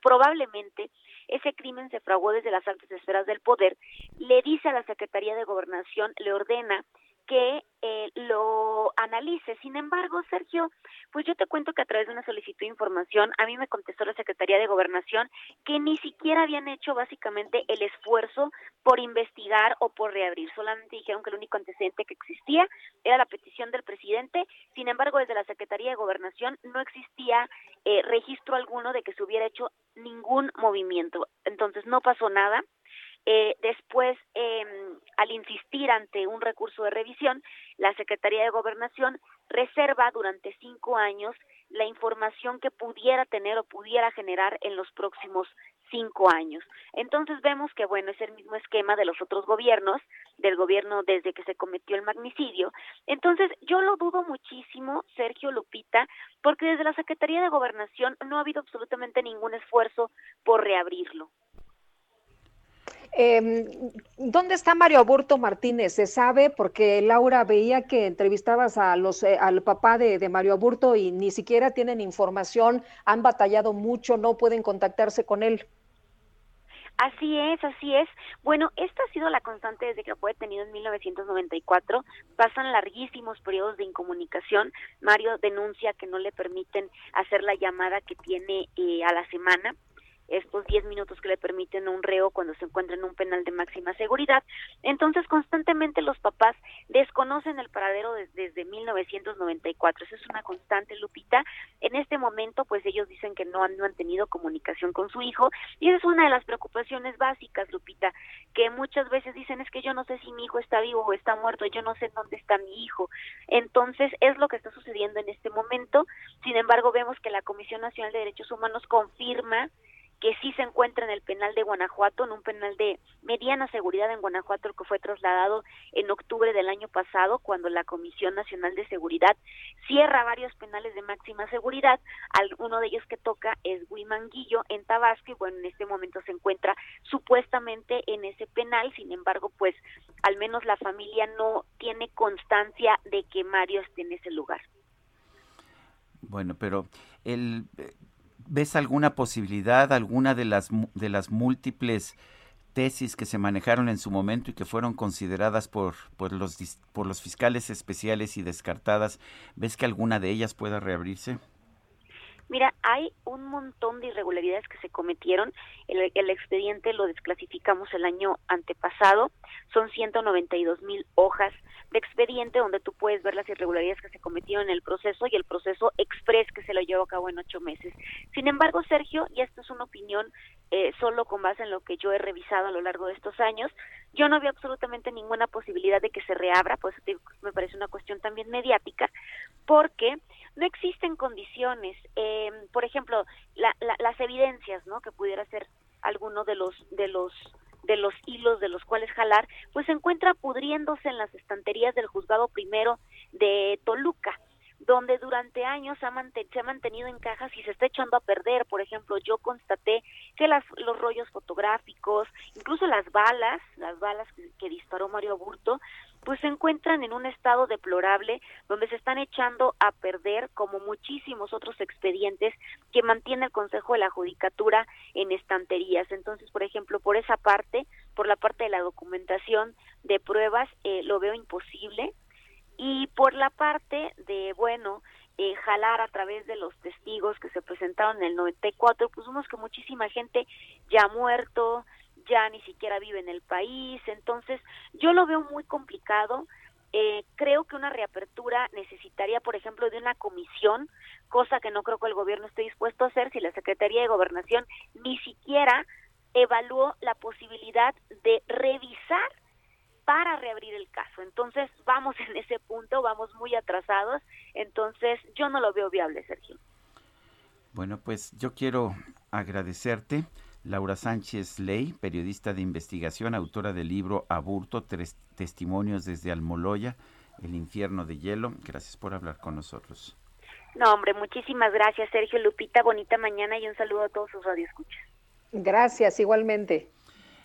probablemente ese crimen se fraguó desde las altas esferas del poder, le dice a la Secretaría de Gobernación, le ordena que eh, lo analice. Sin embargo, Sergio, pues yo te cuento que a través de una solicitud de información, a mí me contestó la Secretaría de Gobernación que ni siquiera habían hecho básicamente el esfuerzo por investigar o por reabrir. Solamente dijeron que el único antecedente que existía era la petición del presidente. Sin embargo, desde la Secretaría de Gobernación no existía eh, registro alguno de que se hubiera hecho ningún movimiento. Entonces, no pasó nada. Eh, después, eh, al insistir ante un recurso de revisión, la Secretaría de Gobernación reserva durante cinco años la información que pudiera tener o pudiera generar en los próximos cinco años. Entonces vemos que, bueno, es el mismo esquema de los otros gobiernos, del gobierno desde que se cometió el magnicidio. Entonces, yo lo dudo muchísimo, Sergio Lupita, porque desde la Secretaría de Gobernación no ha habido absolutamente ningún esfuerzo por reabrirlo. Eh, ¿Dónde está Mario Aburto Martínez? ¿Se sabe? Porque Laura veía que entrevistabas a los, eh, al papá de, Mario Aburto y ni siquiera tienen información, han batallado mucho, no pueden contactarse con él. Así es, así es. Bueno, esta ha sido la constante desde que fue detenido en 1994. Pasan larguísimos periodos de incomunicación. Mario denuncia que no le permiten hacer la llamada que tiene eh, a la semana estos 10 minutos que le permiten un reo cuando se encuentra en un penal de máxima seguridad. Entonces, constantemente los papás desconocen el paradero desde, 1994. Eso es una constante, Lupita. En este momento, pues ellos dicen que no han, no han tenido comunicación con su hijo y esa es una de las preocupaciones básicas, Lupita, que muchas veces dicen es que yo no sé si mi hijo está vivo o está muerto, yo no sé dónde está mi hijo. Entonces, es lo que está sucediendo en este momento. Sin embargo, vemos que la Comisión Nacional de Derechos Humanos confirma que sí se encuentra en el penal de Guanajuato, en un penal de mediana seguridad en Guanajuato, el que fue trasladado en octubre del año pasado, cuando la Comisión Nacional de Seguridad cierra varios penales de máxima seguridad. uno de ellos que toca es Huimanguillo en Tabasco, y bueno, en este momento se encuentra supuestamente en ese penal, sin embargo, pues al menos la familia no tiene constancia de que Mario esté en ese lugar. Bueno, pero el ¿Ves alguna posibilidad, alguna de las, de las múltiples tesis que se manejaron en su momento y que fueron consideradas por, por, los, por los fiscales especiales y descartadas, ¿ves que alguna de ellas pueda reabrirse? Mira, hay un montón de irregularidades que se cometieron. El, expediente lo desclasificamos el año antepasado. Son 192 mil hojas de expediente donde tú puedes ver las irregularidades que se cometieron en el proceso y el proceso express que se lo llevó a cabo en ocho meses. Sin embargo, Sergio, y esto es una opinión eh, solo con base en lo que yo he revisado a lo largo de estos años, yo no veo absolutamente ninguna posibilidad de que se reabra, pues me parece una cuestión también mediática, porque no existen condiciones, eh, por ejemplo, las evidencias, ¿no? Que pudiera ser alguno de los de los de los hilos de los cuales jalar, pues se encuentra pudriéndose en las estanterías del juzgado primero de Toluca donde durante años se ha mantenido en cajas y se está echando a perder. Por ejemplo, yo constaté que las, los rollos fotográficos, incluso las balas, las balas que, disparó Mario Burto, pues se encuentran en un estado deplorable donde se están echando a perder como muchísimos otros expedientes que mantiene el Consejo de la Judicatura en estanterías. Entonces, por ejemplo, por esa parte, por la parte de la documentación de pruebas, eh, lo veo imposible y por la parte de, bueno, eh, jalar a través de los testigos que se presentaron en el 94, pues vemos que muchísima gente ya ha muerto, ya ni siquiera vive en el país, entonces yo lo veo muy complicado. Eh, creo que una reapertura necesitaría, por ejemplo, de una comisión, cosa que no creo que el gobierno esté dispuesto a hacer si la Secretaría de Gobernación ni siquiera evaluó la posibilidad de revisar para reabrir el caso. Entonces, vamos en ese punto, vamos muy atrasados, entonces yo no lo veo viable, Sergio. Bueno, pues yo quiero agradecerte. Laura Sánchez Ley, periodista de investigación, autora del libro Aburto, tres testimonios desde Almoloya, el infierno de hielo. Gracias por hablar con nosotros. No, hombre, muchísimas gracias, Sergio Lupita. Bonita mañana y un saludo a todos sus radioescuchas. Gracias, igualmente.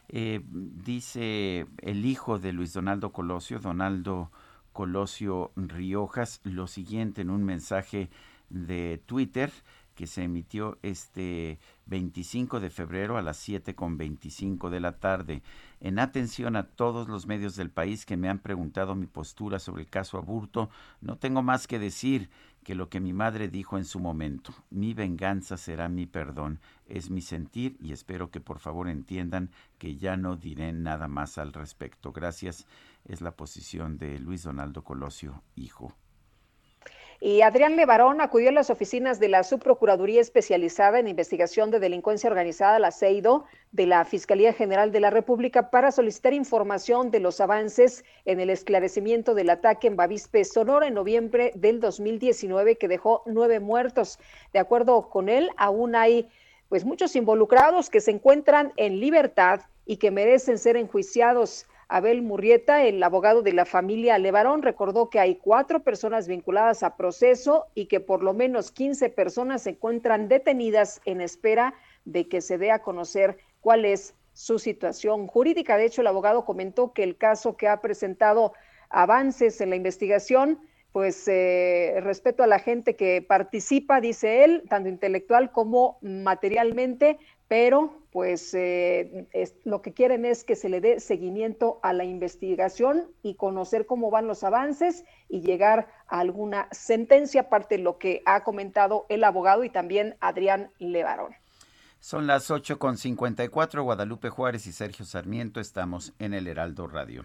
Eh, dice el hijo de Luis Donaldo Colosio, Donaldo Colosio Riojas, lo siguiente en un mensaje de Twitter que se emitió este 25 de febrero a las 7 con 25 de la tarde. En atención a todos los medios del país que me han preguntado mi postura sobre el caso Aburto, no tengo más que decir que lo que mi madre dijo en su momento, mi venganza será mi perdón, es mi sentir y espero que por favor entiendan que ya no diré nada más al respecto. Gracias, es la posición de Luis Donaldo Colosio, hijo. Y Adrián Levarón acudió a las oficinas de la Subprocuraduría Especializada en Investigación de Delincuencia Organizada, la CEIDO, de la Fiscalía General de la República para solicitar información de los avances en el esclarecimiento del ataque en Bavispe, Sonora, en noviembre del 2019, que dejó nueve muertos. De acuerdo con él, aún hay pues muchos involucrados que se encuentran en libertad y que merecen ser enjuiciados. Abel Murrieta, el abogado de la familia Levarón, recordó que hay cuatro personas vinculadas a proceso y que por lo menos 15 personas se encuentran detenidas en espera de que se dé a conocer cuál es su situación jurídica. De hecho, el abogado comentó que el caso que ha presentado avances en la investigación, pues eh, respeto a la gente que participa, dice él, tanto intelectual como materialmente, pero pues eh, lo que quieren es que se le dé seguimiento a la investigación y conocer cómo van los avances y llegar a alguna sentencia, aparte de lo que ha comentado el abogado y también Adrián Levarón. Son las 8.54, Guadalupe Juárez y Sergio Sarmiento, estamos en el Heraldo Radio.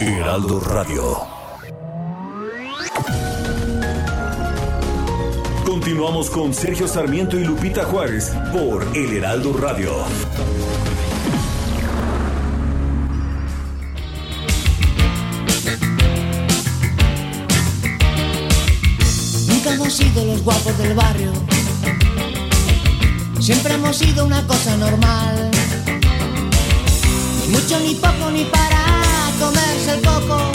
Heraldo Radio. Continuamos con Sergio Sarmiento y Lupita Juárez por El Heraldo Radio. hemos sido los guapos del barrio. Siempre hemos sido una cosa normal. Ni mucho, ni poco, ni para el coco.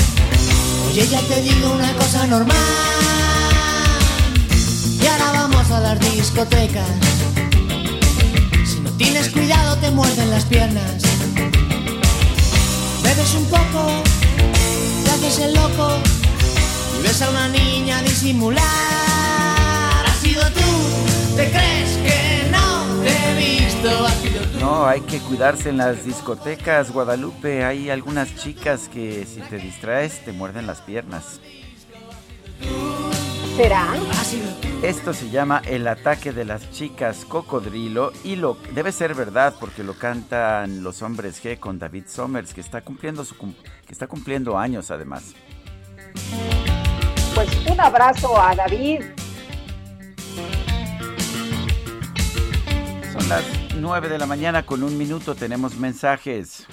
Oye, ya te digo una cosa normal. Y ahora vamos a las discotecas. Si no tienes cuidado, te muerden las piernas. Bebes un poco, te haces el loco y ves a una niña disimular tú, ¿te crees que no? No, hay que cuidarse en las discotecas, Guadalupe. Hay algunas chicas que si te distraes te muerden las piernas. ¿Será? Esto se llama El ataque de las chicas cocodrilo y lo debe ser verdad porque lo cantan los hombres G con David Somers que está cumpliendo su que está cumpliendo años además. Pues un abrazo a David, Son las 9 de la mañana con un minuto, tenemos mensajes.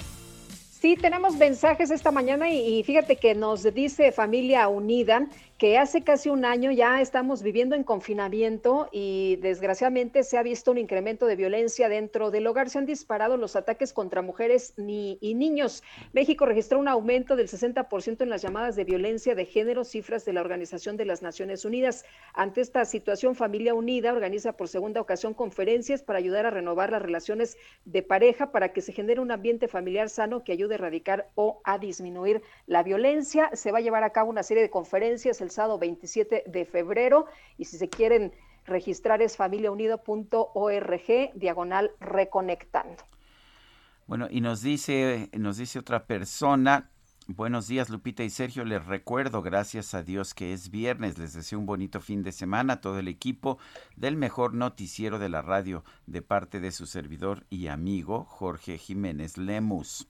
Sí, tenemos mensajes esta mañana y, fíjate que nos dice Familia Unida que hace casi un año ya estamos viviendo en confinamiento y desgraciadamente se ha visto un incremento de violencia dentro del hogar. Se han disparado los ataques contra mujeres y niños. México registró un aumento del 60% en las llamadas de violencia de género, cifras de la Organización de las Naciones Unidas. Ante esta situación, Familia Unida organiza por segunda ocasión conferencias para ayudar a renovar las relaciones de pareja para que se genere un ambiente familiar sano que ayude a erradicar o a disminuir la violencia. Se va a llevar a cabo una serie de conferencias el sábado 27 de febrero y si se quieren registrar es familiaunido.org diagonal reconectando. Bueno, y nos dice, nos dice otra persona, buenos días Lupita y Sergio, les recuerdo, gracias a Dios que es viernes, les deseo un bonito fin de semana a todo el equipo del mejor noticiero de la radio de parte de su servidor y amigo Jorge Jiménez Lemus.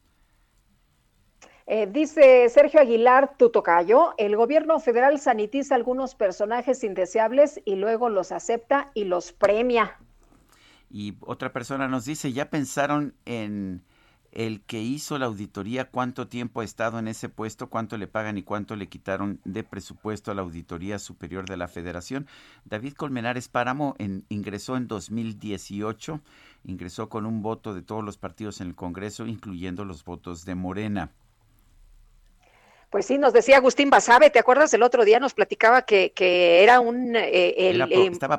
Eh, dice Sergio Aguilar Tutocayo, el gobierno federal sanitiza algunos personajes indeseables y luego los acepta y los premia. Y otra persona nos dice, ¿ya pensaron en el que hizo la auditoría cuánto tiempo ha estado en ese puesto, cuánto le pagan y cuánto le quitaron de presupuesto a la Auditoría Superior de la Federación? David Colmenares Páramo ingresó en 2018, ingresó con un voto de todos los partidos en el Congreso, incluyendo los votos de Morena. Pues sí, nos decía Agustín Basabe, ¿te acuerdas? El otro día nos platicaba que, que era un eh, el,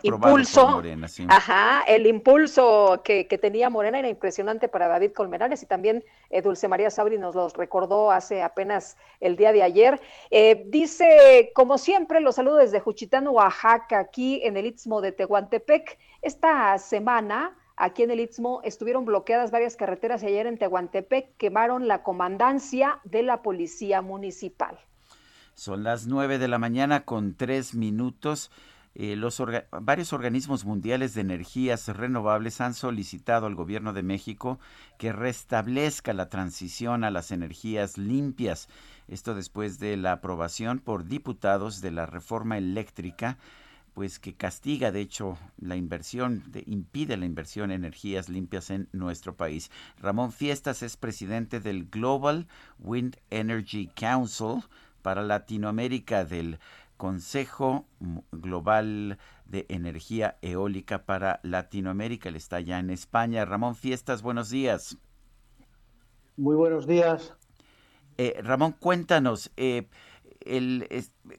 impulso, ajá, el impulso que, que, tenía Morena era impresionante para David Colmenares y también eh, Dulce María Sabri nos los recordó hace apenas el día de ayer. Eh, dice, como siempre, los saludo desde Juchitán, Oaxaca, aquí en el Istmo de Tehuantepec. Esta semana Aquí en el Istmo estuvieron bloqueadas varias carreteras y ayer en Tehuantepec quemaron la comandancia de la Policía Municipal. Son las nueve de la mañana con tres minutos. Eh, los varios organismos mundiales de energías renovables han solicitado al gobierno de México que restablezca la transición a las energías limpias. Esto después de la aprobación por diputados de la reforma eléctrica pues que castiga de hecho la inversión, impide la inversión en energías limpias en nuestro país. Ramón Fiestas es presidente del Global Wind Energy Council para Latinoamérica del Consejo Global de Energía Eólica para Latinoamérica. Él está ya en España. Ramón Fiestas, buenos días. Muy buenos días. Eh, Ramón, cuéntanos, eh,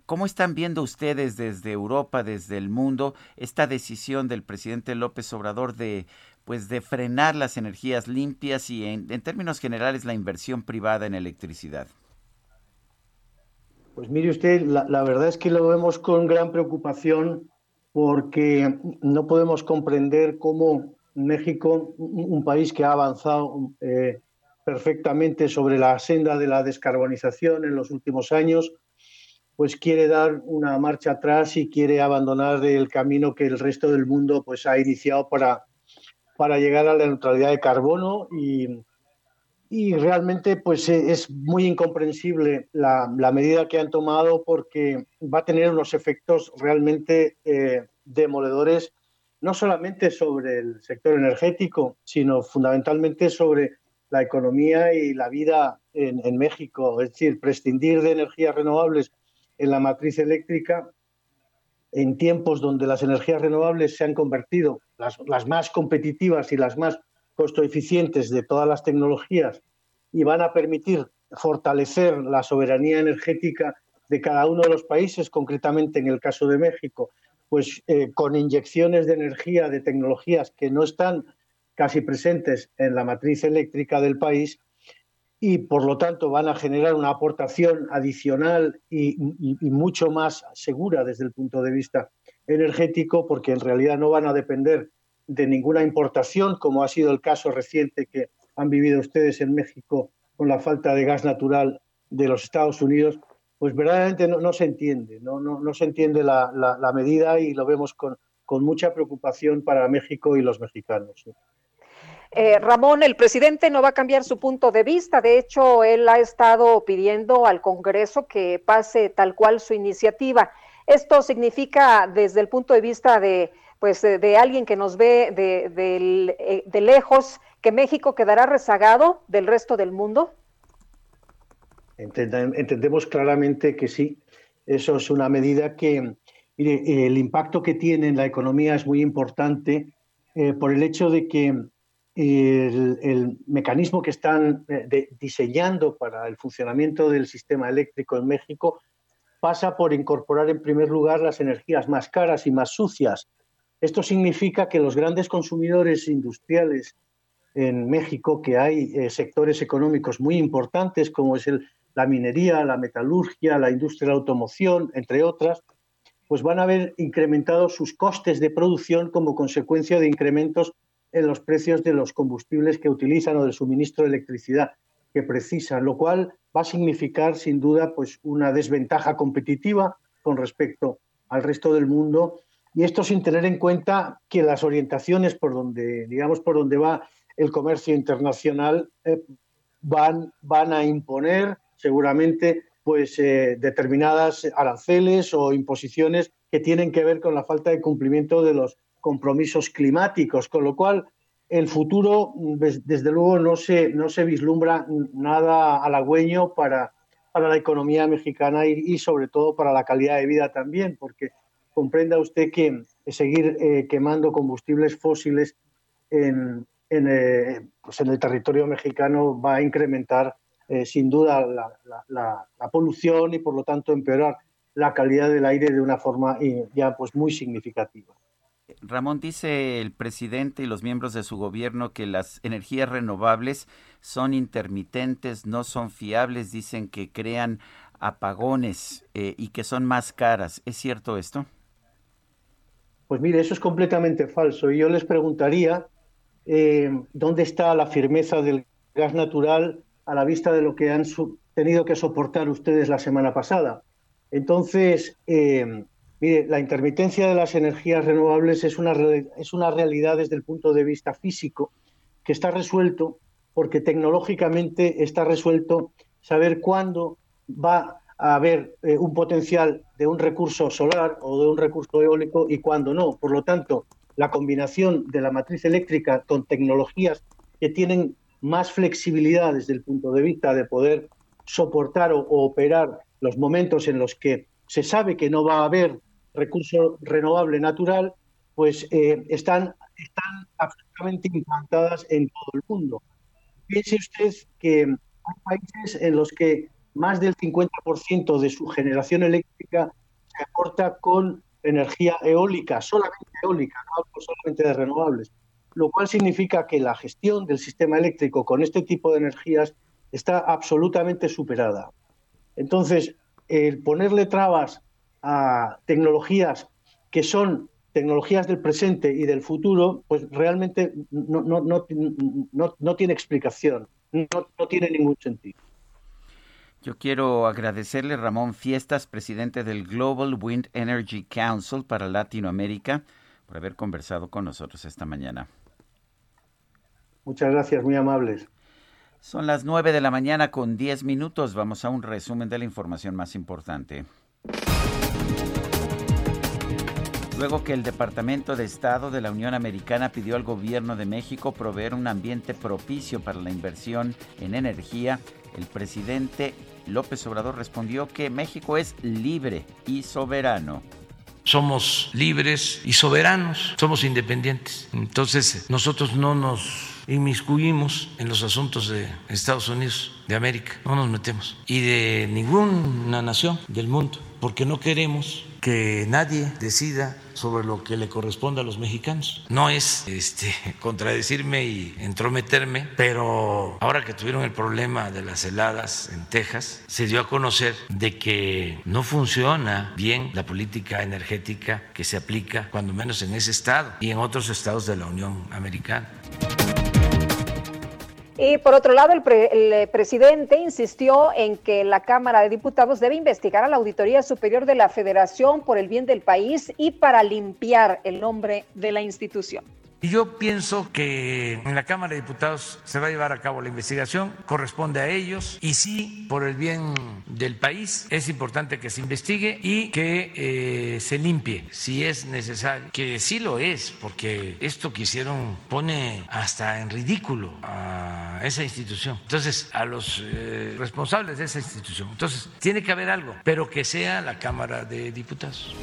¿cómo están viendo ustedes desde Europa, desde el mundo, esta decisión del presidente López Obrador de pues de frenar las energías limpias y en, términos generales la inversión privada en electricidad? Pues mire usted, la, verdad es que lo vemos con gran preocupación porque no podemos comprender cómo México, un país que ha avanzado eh, perfectamente sobre la senda de la descarbonización en los últimos años, pues quiere dar una marcha atrás y quiere abandonar el camino que el resto del mundo pues ha iniciado para, para llegar a la neutralidad de carbono y, y realmente pues e, es muy incomprensible la, medida que han tomado porque va a tener unos efectos realmente eh, demoledores no solamente sobre el sector energético, sino fundamentalmente sobre la economía y la vida en México. Es decir, prescindir de energías renovables en la matriz eléctrica en tiempos donde las energías renovables se han convertido las, las más competitivas y las más costo eficientes de todas las tecnologías y van a permitir fortalecer la soberanía energética de cada uno de los países, concretamente en el caso de México, pues eh, con inyecciones de energía de tecnologías que no están casi presentes en la matriz eléctrica del país, y por lo tanto van a generar una aportación adicional y, mucho más segura desde el punto de vista energético, porque en realidad no van a depender de ninguna importación, como ha sido el caso reciente que han vivido ustedes en México con la falta de gas natural de los Estados Unidos, pues verdaderamente no, se entiende, no, no, se entiende la, la, medida y lo vemos con, con mucha preocupación para México y los mexicanos. Eh, Ramón, el presidente no va a cambiar su punto de vista. De hecho, él ha estado pidiendo al Congreso que pase tal cual su iniciativa. Esto significa, desde el punto de vista de, pues, de, alguien que nos ve de, eh, de, lejos, que México quedará rezagado del resto del mundo. entendemos claramente que sí. Eso es una medida que, mire, el impacto que tiene en la economía es muy importante eh, por el hecho de que el, mecanismo que están eh, diseñando para el funcionamiento del sistema eléctrico en México pasa por incorporar en primer lugar las energías más caras y más sucias. Esto significa que los grandes consumidores industriales en México, que hay eh, sectores económicos muy importantes como es la minería, la metalurgia, la industria de la automoción, entre otras, pues van a ver incrementados sus costes de producción como consecuencia de incrementos en los precios de los combustibles que utilizan o del suministro de electricidad que precisan, lo cual va a significar sin duda pues una desventaja competitiva con respecto al resto del mundo. Y esto sin tener en cuenta que las orientaciones por donde digamos por donde va el comercio internacional eh, van van a imponer seguramente pues eh, determinadas aranceles o imposiciones que tienen que ver con la falta de cumplimiento de los compromisos climáticos, con lo cual el futuro, des- desde luego, no se, no se vislumbra nada halagüeño para, para la economía mexicana y, sobre todo para la calidad de vida también, porque comprenda usted que seguir eh, quemando combustibles fósiles en, eh, pues en el territorio mexicano va a incrementar eh, sin duda la, la- la- la polución y por lo tanto empeorar la calidad del aire de una forma ya pues muy significativa. Ramón, dice el presidente y los miembros de su gobierno que las energías renovables son intermitentes, no son fiables, dicen que crean apagones eh, y que son más caras. ¿Es cierto esto? Pues mire, eso es completamente falso. Y yo les preguntaría eh, dónde está la firmeza del gas natural a la vista de lo que han tenido que soportar ustedes la semana pasada. Entonces, eh, mire, la intermitencia de las energías renovables es una, es una realidad desde el punto de vista físico que está resuelto porque tecnológicamente está resuelto saber cuándo va a haber eh, un potencial de un recurso solar o de un recurso eólico y cuándo no. Por lo tanto, la combinación de la matriz eléctrica con tecnologías que tienen más flexibilidad desde el punto de vista de poder soportar o operar los momentos en los que se sabe que no va a haber recurso renovable natural, pues eh, están, están absolutamente implantadas en todo el mundo. Piense usted que hay países en los que más del 50% de su generación eléctrica se aporta con energía eólica, solamente eólica, no hablo solamente de renovables, lo cual significa que la gestión del sistema eléctrico con este tipo de energías está absolutamente superada. Entonces, el ponerle trabas a tecnologías que son tecnologías del presente y del futuro, pues realmente no, no, no, no, no tiene explicación, no, no tiene ningún sentido. Yo quiero agradecerle Ramón Fiestas, presidente del Global Wind Energy Council para Latinoamérica, por haber conversado con nosotros esta mañana. Muchas gracias, muy amables. Son las 9 de la mañana con 10 minutos. Vamos a un resumen de la información más importante. Luego que el Departamento de Estado de la Unión Americana pidió al gobierno de México proveer un ambiente propicio para la inversión en energía, el presidente López Obrador respondió que México es libre y soberano. somos libres y soberanos, somos independientes. Entonces, nosotros no nos inmiscuimos en los asuntos de Estados Unidos de América, no nos metemos, y de ninguna nación del mundo, porque no queremos que nadie decida sobre lo que le corresponde a los mexicanos. No es este contradecirme y entrometerme, pero ahora que tuvieron el problema de las heladas en Texas, se dio a conocer de que no funciona bien la política energética que se aplica, cuando menos en ese estado y en otros estados de la Unión Americana. Y por otro lado, el, pre- el, eh, presidente insistió en que la Cámara de Diputados debe investigar a la Auditoría Superior de la Federación por el bien del país y para limpiar el nombre de la institución. Y yo pienso que en la Cámara de Diputados se va a llevar a cabo la investigación, corresponde a ellos y sí, por el bien del país, es importante que se investigue y que eh, se limpie si es necesario, que sí lo es, porque esto que hicieron pone hasta en ridículo a esa institución. Entonces, a los eh, responsables de esa institución. Entonces, tiene que haber algo, pero que sea la Cámara de Diputados.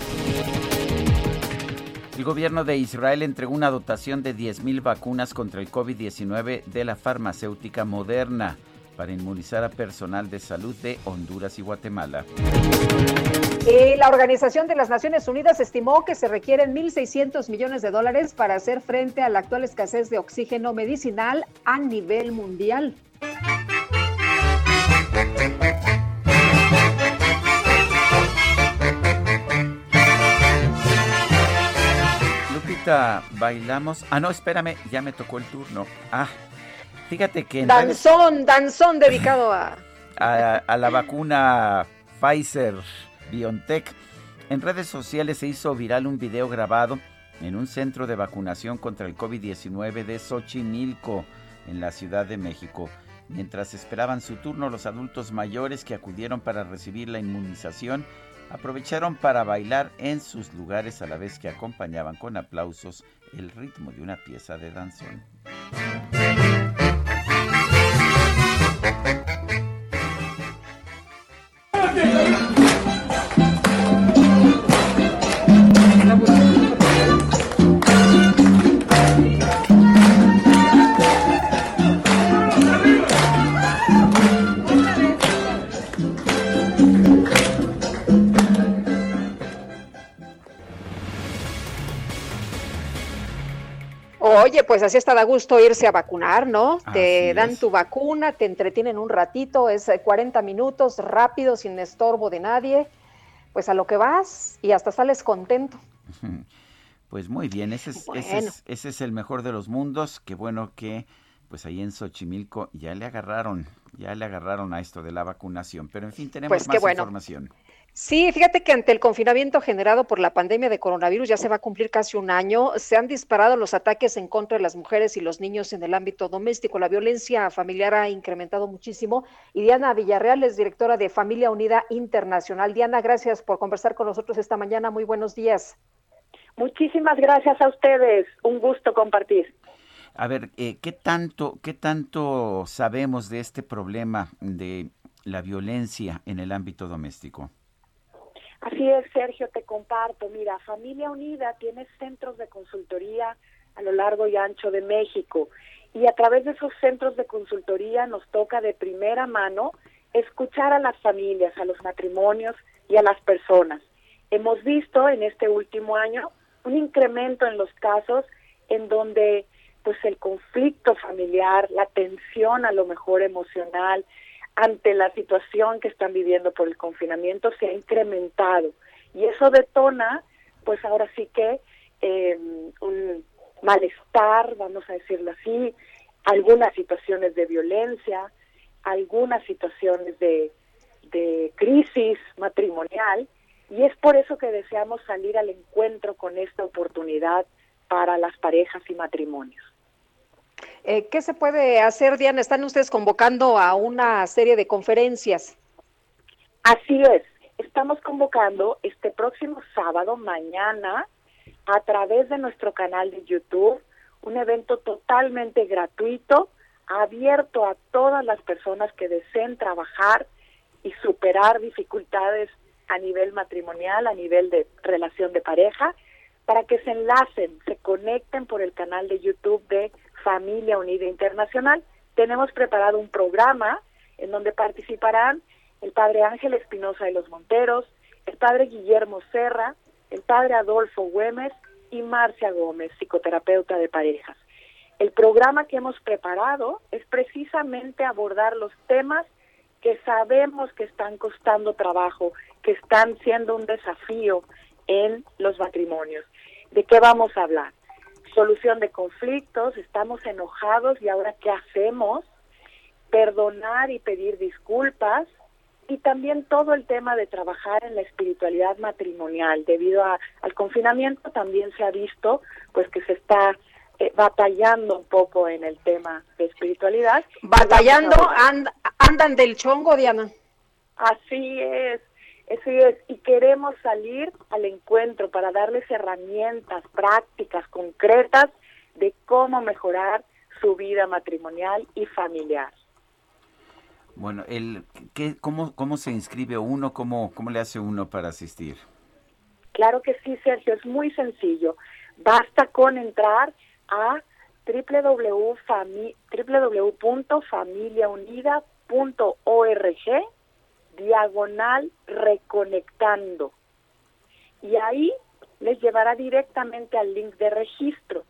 El gobierno de Israel entregó una dotación de 10.000 vacunas contra el COVID-19 de la farmacéutica Moderna para inmunizar a personal de salud de Honduras y Guatemala. La Organización de las Naciones Unidas estimó que se requieren 1.600 millones de dólares para hacer frente a la actual escasez de oxígeno medicinal a nivel mundial. Bailamos. Ah, no, espérame, ya me tocó el turno. Ah, fíjate que. danzón, danzón dedicado a... a. la vacuna Pfizer BioNTech. En redes sociales se hizo viral un video grabado en un centro de vacunación contra el COVID-19 de Xochimilco, en la Ciudad de México. Mientras esperaban su turno, los adultos mayores que acudieron para recibir la inmunización aprovecharon para bailar en sus lugares a la vez que acompañaban con aplausos el ritmo de una pieza de danzón. Pues así está da gusto irse a vacunar, ¿no? te dan tu vacuna, te entretienen un ratito, es 40 eh, minutos, rápido, sin estorbo de nadie. Pues a lo que vas y hasta sales contento. Pues muy bien, ese es, ese es, el mejor de los mundos. Qué bueno que pues ahí en Xochimilco ya le agarraron, ya le agarraron a esto de la vacunación. Pero en fin, tenemos pues más información. Sí, fíjate que ante el confinamiento generado por la pandemia de coronavirus ya se va a cumplir casi un año. Se han disparado los ataques en contra de las mujeres y los niños en el ámbito doméstico. La violencia familiar ha incrementado muchísimo. Y Diana Villarreal es directora de Familia Unida Internacional. Diana, gracias por conversar con nosotros esta mañana. Muy buenos días. Muchísimas gracias a ustedes. Un gusto compartir. A ver, eh, ¿qué tanto, qué tanto sabemos de este problema de la violencia en el ámbito doméstico? Así es, Sergio, te comparto. Mira, Familia Unida tiene centros de consultoría a lo largo y ancho de México y a través de esos centros de consultoría nos toca de primera mano escuchar a las familias, a los matrimonios y a las personas. Hemos visto en este último año un incremento en los casos en donde pues el conflicto familiar, la tensión a lo mejor emocional, ante la situación que están viviendo por el confinamiento se ha incrementado y eso detona pues ahora sí que eh, un malestar, vamos a decirlo así, algunas situaciones de violencia, algunas situaciones de, de crisis matrimonial y es por eso que deseamos salir al encuentro con esta oportunidad para las parejas y matrimonios. Eh, ¿Qué se puede hacer, Diana? Están ustedes convocando a una serie de conferencias. Así es. Estamos convocando este próximo sábado, mañana, a través de nuestro canal de YouTube, un evento totalmente gratuito, abierto a todas las personas que deseen trabajar y superar dificultades a nivel matrimonial, a nivel de relación de pareja, para que se enlacen, se conecten por el canal de YouTube de Familia Unida Internacional. Tenemos preparado un programa en donde participarán el padre Ángel Espinosa de los Monteros, el padre Guillermo Serra, el padre Adolfo Güemes y Marcia Gómez, psicoterapeuta de parejas. El programa que hemos preparado es precisamente abordar los temas que sabemos que están costando trabajo, que están siendo un desafío en los matrimonios. ¿De qué vamos a hablar? Solución de conflictos, estamos enojados y ahora qué hacemos, perdonar y pedir disculpas y también todo el tema de trabajar en la espiritualidad matrimonial. Debido al confinamiento también se ha visto pues que se está eh, batallando un poco en el tema de espiritualidad. Batallando, andan del chongo, Diana. Así es, así es. Y queremos salir al encuentro para darles herramientas prácticas, concretas, de cómo mejorar su vida matrimonial y familiar. Bueno, el, ¿qué, cómo, ¿cómo se inscribe uno? ¿Cómo, ¿Cómo le hace uno para asistir? Claro que sí, Sergio, es muy sencillo. Basta con entrar a www.familiaunida.org diagonal reconectando. Y ahí les llevará directamente al link de registro.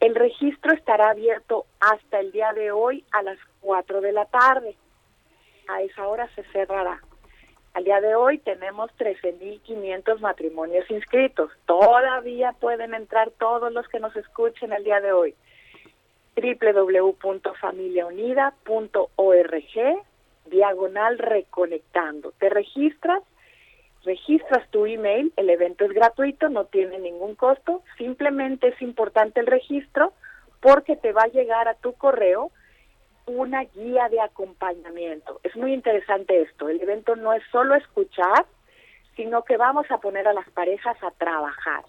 El registro estará abierto hasta el día de hoy a las 4 de la tarde. A esa hora se cerrará. Al día de hoy tenemos 13.500 matrimonios inscritos. Todavía pueden entrar todos los que nos escuchen el día de hoy. www.familiaunida.org diagonal reconectando. Te registras, registras tu email, el evento es gratuito, no tiene ningún costo, simplemente es importante el registro porque te va a llegar a tu correo una guía de acompañamiento. Es muy interesante esto. El evento no es solo escuchar, sino que vamos a poner a las parejas a trabajar.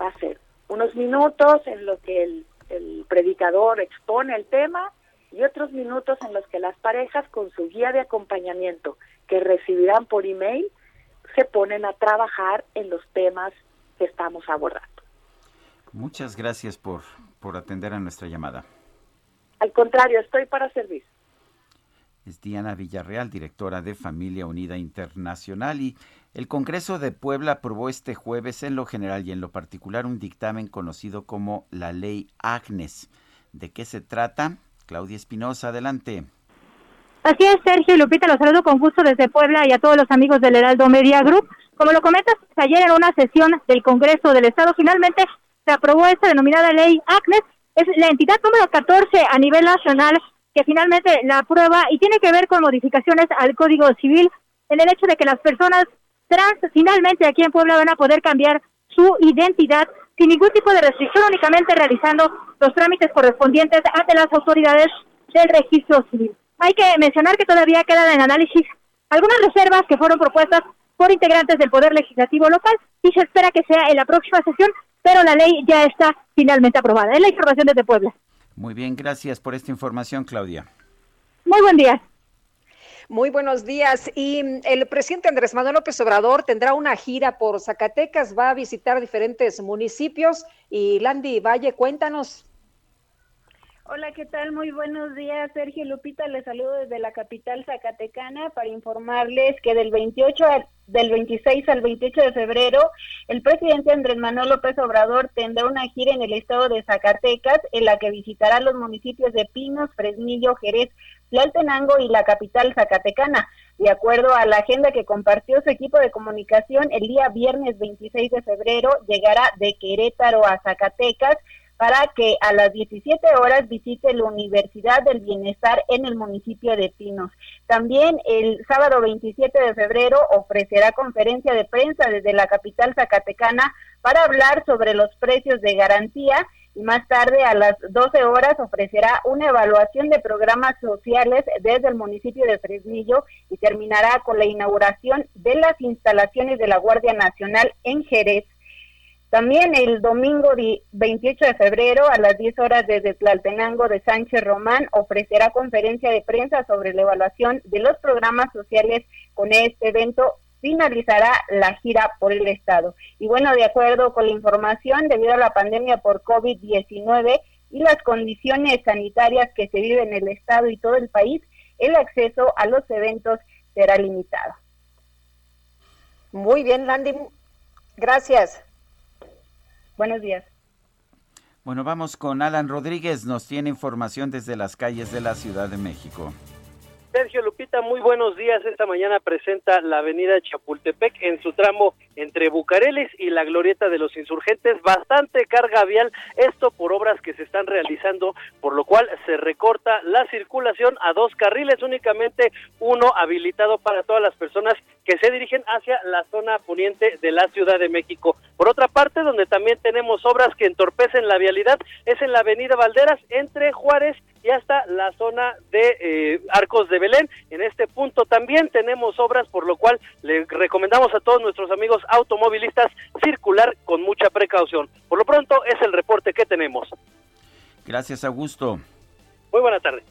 Va a ser unos minutos en los que el, el predicador expone el tema y otros minutos en los que las parejas con su guía de acompañamiento que recibirán por email se ponen a trabajar en los temas que estamos abordando. Muchas gracias por, por atender a nuestra llamada. Al contrario, estoy para servir. Es Diana Villarreal, directora de Familia Unida Internacional y el Congreso de Puebla aprobó este jueves en lo general y en lo particular un dictamen conocido como la Ley Agnes. ¿De qué se trata? Claudia Espinosa, adelante. Así es, Sergio y Lupita, los saludo con gusto desde Puebla y a todos los amigos del Heraldo Media Group. Como lo comentas, ayer en una sesión del Congreso del Estado finalmente se aprobó esta denominada ley Agnes, es la entidad número 14 a nivel nacional que finalmente la aprueba y tiene que ver con modificaciones al Código Civil en el hecho de que las personas trans finalmente aquí en Puebla van a poder cambiar su identidad sin ningún tipo de restricción, únicamente realizando los trámites correspondientes ante las autoridades del registro civil. Hay que mencionar que todavía quedan en análisis algunas reservas que fueron propuestas por integrantes del Poder Legislativo local y se espera que sea en la próxima sesión pero la ley ya está finalmente aprobada. Es la información desde Puebla. Muy bien, gracias por esta información, Claudia. Muy buen día. Muy buenos días. Y mm, el presidente Andrés Manuel López Obrador tendrá una gira por Zacatecas, va a visitar diferentes municipios. Y Landy Valle, cuéntanos. Hola, ¿qué tal? Muy buenos días, Sergio Lupita. Les saludo desde la capital zacatecana para informarles que del 28 del 26 al 28 de febrero, el presidente Andrés Manuel López Obrador tendrá una gira en el estado de Zacatecas, en la que visitará los municipios de Pinos, Fresnillo, Jerez, Tlaltenango y la capital zacatecana. De acuerdo a la agenda que compartió su equipo de comunicación, el día viernes 26 de febrero llegará de Querétaro a Zacatecas para que a las 17 horas visite la Universidad del Bienestar en el municipio de Pinos. También el sábado 27 de febrero ofrecerá conferencia de prensa desde la capital zacatecana para hablar sobre los precios de garantía y más tarde a las 12 horas ofrecerá una evaluación de programas sociales desde el municipio de Fresnillo y terminará con la inauguración de las instalaciones de la Guardia Nacional en Jerez. También el domingo 28 de febrero a las 10 horas desde Tlaltenango de Sánchez Román ofrecerá conferencia de prensa sobre la evaluación de los programas sociales. Con este evento finalizará la gira por el Estado. Y bueno, de acuerdo con la información, debido a la pandemia por COVID-19 y las condiciones sanitarias que se viven en el Estado y todo el país, el acceso a los eventos será limitado. Muy bien, Landy. Gracias. Buenos días. Bueno, vamos con Alan Rodríguez. Nos tiene información desde las calles de la Ciudad de México. Sergio Lupita, muy buenos días. Esta mañana presenta la avenida Chapultepec en su tramo entre Bucareles y la Glorieta de los Insurgentes, bastante carga vial, esto por obras que se están realizando, por lo cual se recorta la circulación a dos carriles, únicamente uno habilitado para todas las personas que se dirigen hacia la zona poniente de la Ciudad de México. Por otra parte, donde también tenemos obras que entorpecen la vialidad, es en la Avenida Valderas, entre Juárez y hasta la zona de eh, Arcos de Belén. En este punto también tenemos obras, por lo cual le recomendamos a todos nuestros amigos automovilistas circular con mucha precaución. Por lo pronto es el reporte que tenemos. Gracias, Augusto. Muy buena tarde.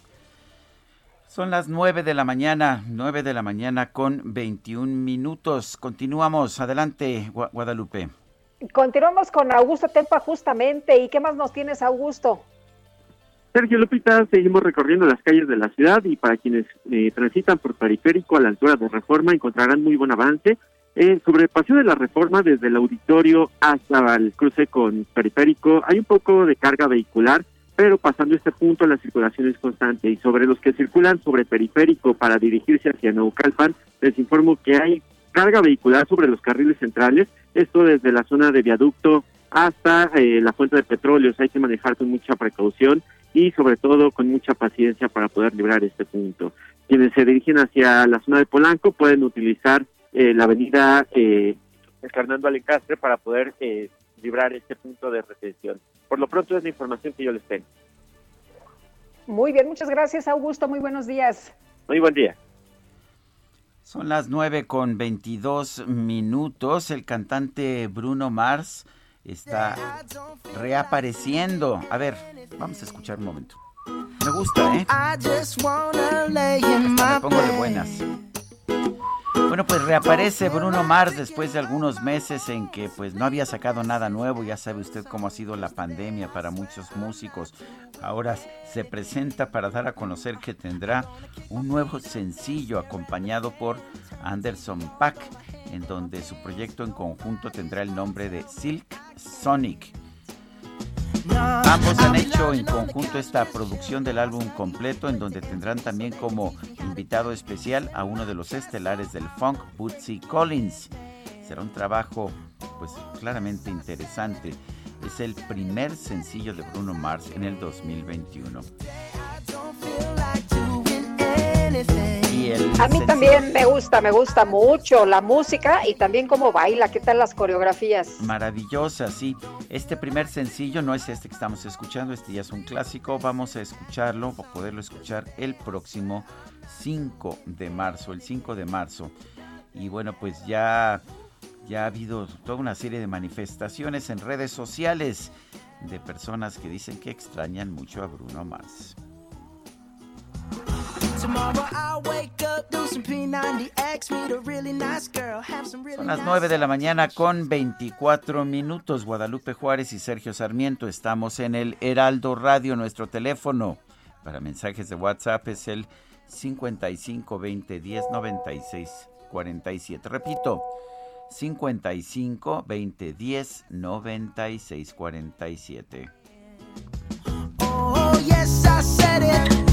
Son las 9 de la mañana, 9 de la mañana con 21 minutos. Continuamos. Adelante, Guadalupe. Continuamos con Augusto Tempa justamente. ¿Y qué más nos tienes, Augusto? Sergio Lupita, seguimos recorriendo las calles de la ciudad y para quienes eh, transitan por periférico a la altura de Reforma encontrarán muy buen avance. Eh, sobre el paseo de la Reforma desde el auditorio hasta el cruce con periférico hay un poco de carga vehicular pero pasando este punto la circulación es constante y sobre los que circulan sobre periférico para dirigirse hacia Naucalpan, les informo que hay carga vehicular sobre los carriles centrales, esto desde la zona de viaducto hasta eh, la fuente de petróleo, hay que manejar con mucha precaución y sobre todo con mucha paciencia para poder librar este punto. Quienes se dirigen hacia la zona de Polanco pueden utilizar eh, la avenida eh, Fernando Alencastre para poder eh, librar este punto de retención. Por lo pronto es la información que yo les tengo. Muy bien, muchas gracias Augusto, muy buenos días. Muy buen día. Son las nueve con 22 minutos. El cantante Bruno Mars está reapareciendo. A ver, vamos a escuchar un momento. Me gusta, ¿eh? me pongo de buenas. Bueno, pues reaparece Bruno Mars después de algunos meses en que pues no había sacado nada nuevo. Ya sabe usted cómo ha sido la pandemia para muchos músicos. Ahora se presenta para dar a conocer que tendrá un nuevo sencillo acompañado por Anderson Pack, en donde su proyecto en conjunto tendrá el nombre de Silk Sonic. Ambos han hecho en conjunto esta producción del álbum completo en donde tendrán también como invitado especial a uno de los estelares del funk, Bootsy Collins. Será un trabajo pues claramente interesante. Es el primer sencillo de Bruno Mars en el 2021 a mí también me gusta, me gusta mucho la música y también cómo baila, qué tal las coreografías. Maravillosa, sí. Este primer sencillo no es este que estamos escuchando, este ya es un clásico. Vamos a escucharlo o poderlo escuchar el próximo 5 de marzo, el 5 de marzo. Y bueno, pues ya, ya ha habido toda una serie de manifestaciones en redes sociales de personas que dicen que extrañan mucho a Bruno Mars. Son las 9 de la mañana con 24 minutos. Guadalupe Juárez y Sergio Sarmiento. Estamos en el Heraldo Radio. Nuestro teléfono para mensajes de WhatsApp es el 55 20 10 96 47. Repito, 55 20 10 96 47. Oh, yes, I said it.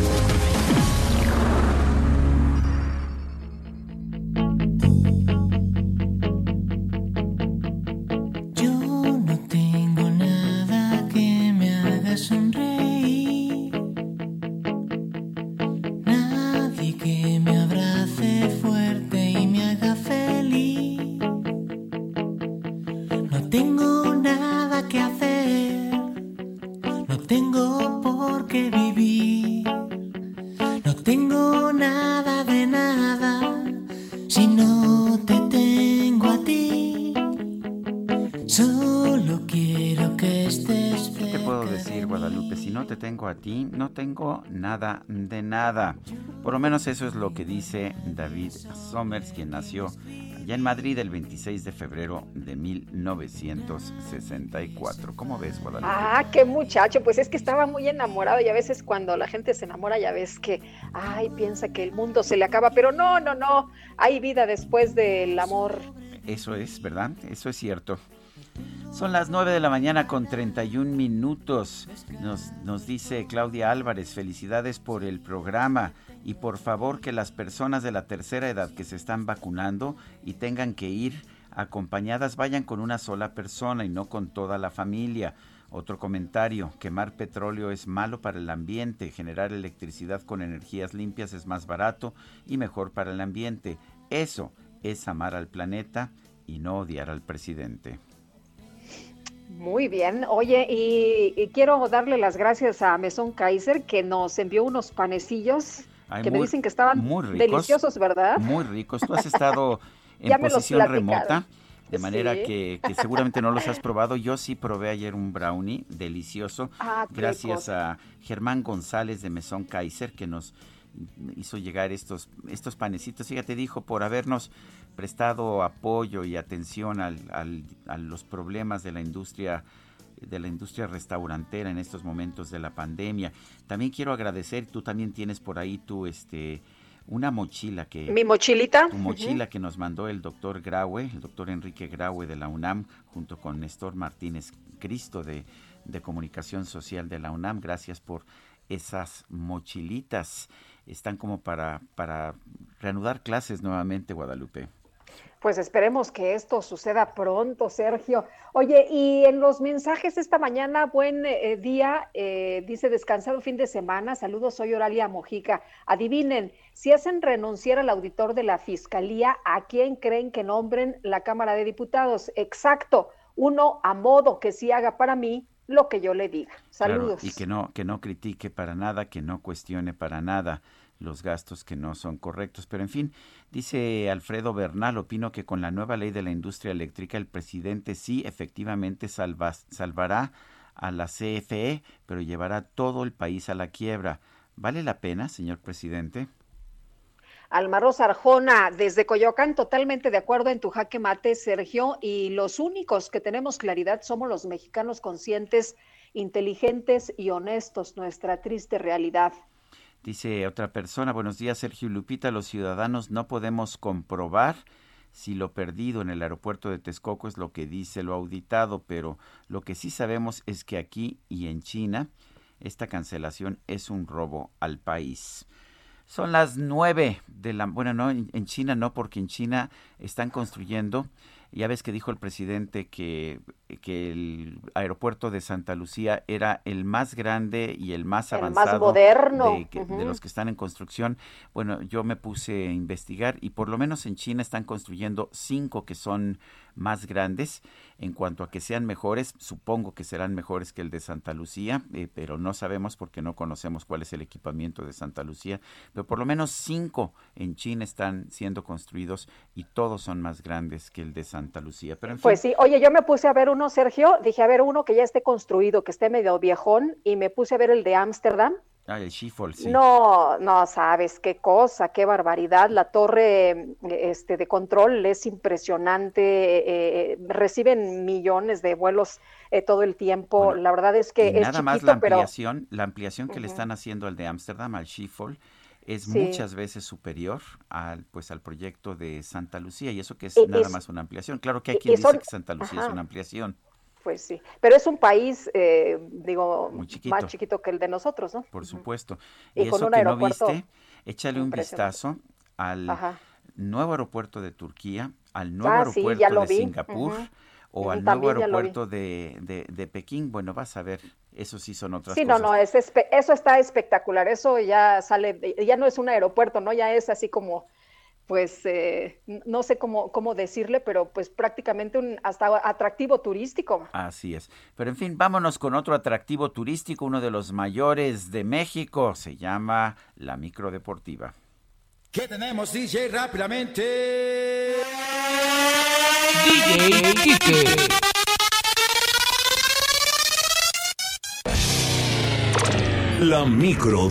Tengo nada de nada. Por lo menos eso es lo que dice David Somers, quien nació allá en Madrid el 26 de febrero de 1964. ¿Cómo ves, Guadalupe? Ah, qué muchacho, pues es que estaba muy enamorado y a veces cuando la gente se enamora ya ves que, ay, piensa que el mundo se le acaba, pero no, no, no, hay vida después del amor. Eso es, ¿verdad? Eso es cierto. Son las 9 de la mañana con 31 minutos. Nos, nos dice Claudia Álvarez, felicidades por el programa y por favor que las personas de la tercera edad que se están vacunando y tengan que ir acompañadas vayan con una sola persona y no con toda la familia. Otro comentario, quemar petróleo es malo para el ambiente, generar electricidad con energías limpias es más barato y mejor para el ambiente. Eso es amar al planeta y no odiar al presidente. Muy bien, oye, y, y quiero darle las gracias a Mesón Kaiser que nos envió unos panecillos Ay, que me dicen que estaban muy ricos, deliciosos, ¿verdad? Muy ricos. Tú has estado en posición remota, de manera Sí. que, que seguramente no los has probado. Yo sí probé ayer un brownie delicioso, Ah, gracias a Germán González de Mesón Kaiser, que nos hizo llegar estos, estos panecitos. Fíjate, dijo, por habernos prestado apoyo y atención al- al- a los problemas de la industria de la industria restaurantera en estos momentos de la pandemia. También quiero agradecer, tú también tienes por ahí tu este una mochila que Mi mochilita. tu mochila que nos mandó el doctor Graue, el doctor Enrique Graue de la UNAM, junto con Néstor Martínez Cristo de, de Comunicación Social de la UNAM. Gracias por esas mochilitas. Están como para, para reanudar clases nuevamente, Guadalupe. Pues esperemos que esto suceda pronto, Sergio. Oye, y en los mensajes esta mañana, buen eh, día, eh, dice descansado fin de semana, saludos, soy Oralia Mojica. Adivinen, si hacen renunciar al auditor de la Fiscalía, ¿a quién creen que nombren la Cámara de Diputados? Exacto, uno a modo que sí haga para mí lo que yo le diga. Claro, Saludos. y que no, que no critique para nada, que no cuestione para nada los gastos que no son correctos. Pero en fin, dice Alfredo Bernal, opino que con la nueva ley de la industria eléctrica el presidente sí efectivamente salva- salvará a la CFE, pero llevará todo el país a la quiebra. ¿Vale la pena, señor presidente? Alma Rosa Arjona, desde Coyoacán, totalmente de acuerdo en tu jaque mate, Sergio, y los únicos que tenemos claridad somos los mexicanos conscientes, inteligentes y honestos, nuestra triste realidad. Dice otra persona, buenos días Sergio Lupita, los ciudadanos no podemos comprobar si lo perdido en el aeropuerto de Texcoco es lo que dice lo auditado, pero lo que sí sabemos es que aquí y en China esta cancelación es un robo al país. Son las nueve de la... Bueno, no, en China no, porque en China están construyendo, ya ves que dijo el presidente que, que el aeropuerto de Santa Lucía era el más grande y el más El más avanzado moderno. de, que- de los que están en construcción. Bueno, yo me puse a investigar y por lo menos en China están construyendo cinco que son más grandes. En cuanto a que sean mejores, supongo que serán mejores que el de Santa Lucía, eh, pero no sabemos porque no conocemos cuál es el equipamiento de Santa Lucía. Pero por lo menos cinco en China están siendo construidos y todos son más grandes que el de Santa Lucía. Pero en fin, Pues sí, oye, yo me puse a ver uno, Sergio, dije a ver uno que ya esté construido, que esté medio viejón, y me puse a ver el de Ámsterdam. Ah, el Schiphol, sí. No, no sabes qué cosa, qué barbaridad. La torre eh, este, de control es impresionante. eh, reciben millones de vuelos eh, todo el tiempo. la verdad es que Y es nada más chiquito, la pero ampliación, la ampliación que le están haciendo al de Ámsterdam, al Schiphol, es Sí. muchas veces superior al pues al proyecto de Santa Lucía y eso que es Y- nada más una ampliación. Claro que hay quien son- dice que Santa Lucía es una ampliación, pues sí. Pero es un país, eh, digo, chiquito. más chiquito que el de nosotros, ¿no? por supuesto. Y Y, con eso un que no viste, échale un vistazo al Ajá. nuevo aeropuerto de Turquía, al nuevo Ah, sí, aeropuerto de vi. Singapur o al nuevo también aeropuerto de, de, de Pekín. Bueno, vas a ver, eso sí son otras Sí, no, cosas. no, es espe- eso está espectacular. Eso ya sale, ya no es un aeropuerto, ¿no? Ya es así como, pues eh, no sé cómo, cómo decirle, pero pues prácticamente un hasta atractivo turístico. Así es. Pero en fin, vámonos con otro atractivo turístico, uno de los mayores de México, se llama la microdeportiva. ¿Qué tenemos, DJ? Rápidamente. DJ Kike. La micro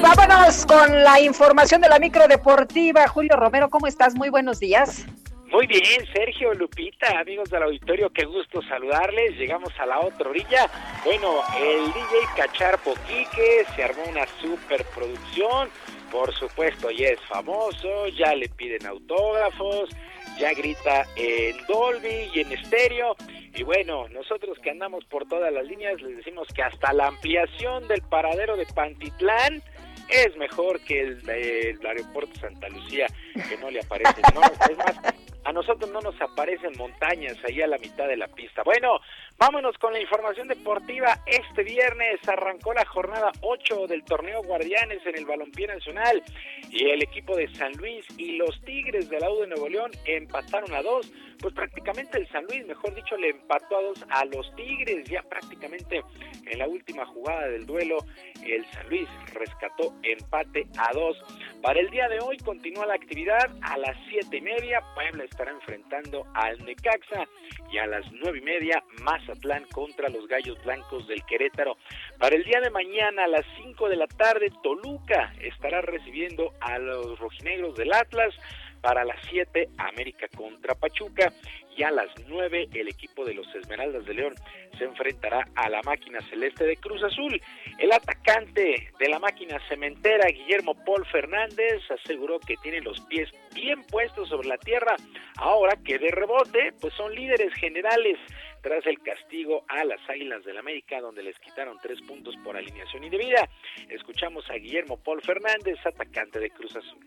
Vámonos con la información de la micro deportiva. Julio Romero, ¿cómo estás? Muy buenos días. Muy bien, Sergio, Lupita, amigos del auditorio, qué gusto saludarles. Llegamos a la otra orilla. Bueno, el DJ Cacharpo Quique se armó una superproducción. Por supuesto, ya es famoso, ya le piden autógrafos, ya grita en Dolby y en estéreo. Y bueno, nosotros que andamos por todas las líneas, les decimos que hasta la ampliación del paradero de Pantitlán es mejor que el del aeropuerto Santa Lucía, que no le aparece. No, es más, a nosotros no nos aparecen montañas ahí a la mitad de la pista. Bueno, vámonos con la información deportiva. Este viernes arrancó la jornada 8 del torneo Guardianes en el Balompié Nacional y el equipo de San Luis y los Tigres de la U de Nuevo León empataron a dos. Pues prácticamente el San Luis, mejor dicho, le empató a dos a los Tigres. Ya prácticamente en la última jugada del duelo, el San Luis rescató empate a dos. Para el día de hoy continúa la actividad a las siete y media. Puebla estará enfrentando al Necaxa y a las nueve y media Mazatlán contra los Gallos Blancos del Querétaro. Para el día de mañana a las 5 de la tarde Toluca estará recibiendo a los rojinegros del Atlas. Para las 7, América contra Pachuca. Y a las 9, el equipo de los Esmeraldas de León se enfrentará a la máquina celeste de Cruz Azul. El atacante de la máquina cementera, Guillermo Paul Fernández, aseguró que tiene los pies bien puestos sobre la tierra. Ahora que de rebote, pues son líderes generales tras el castigo a las Águilas del América, donde les quitaron tres puntos por alineación indebida. Escuchamos a Guillermo Paul Fernández, atacante de Cruz Azul.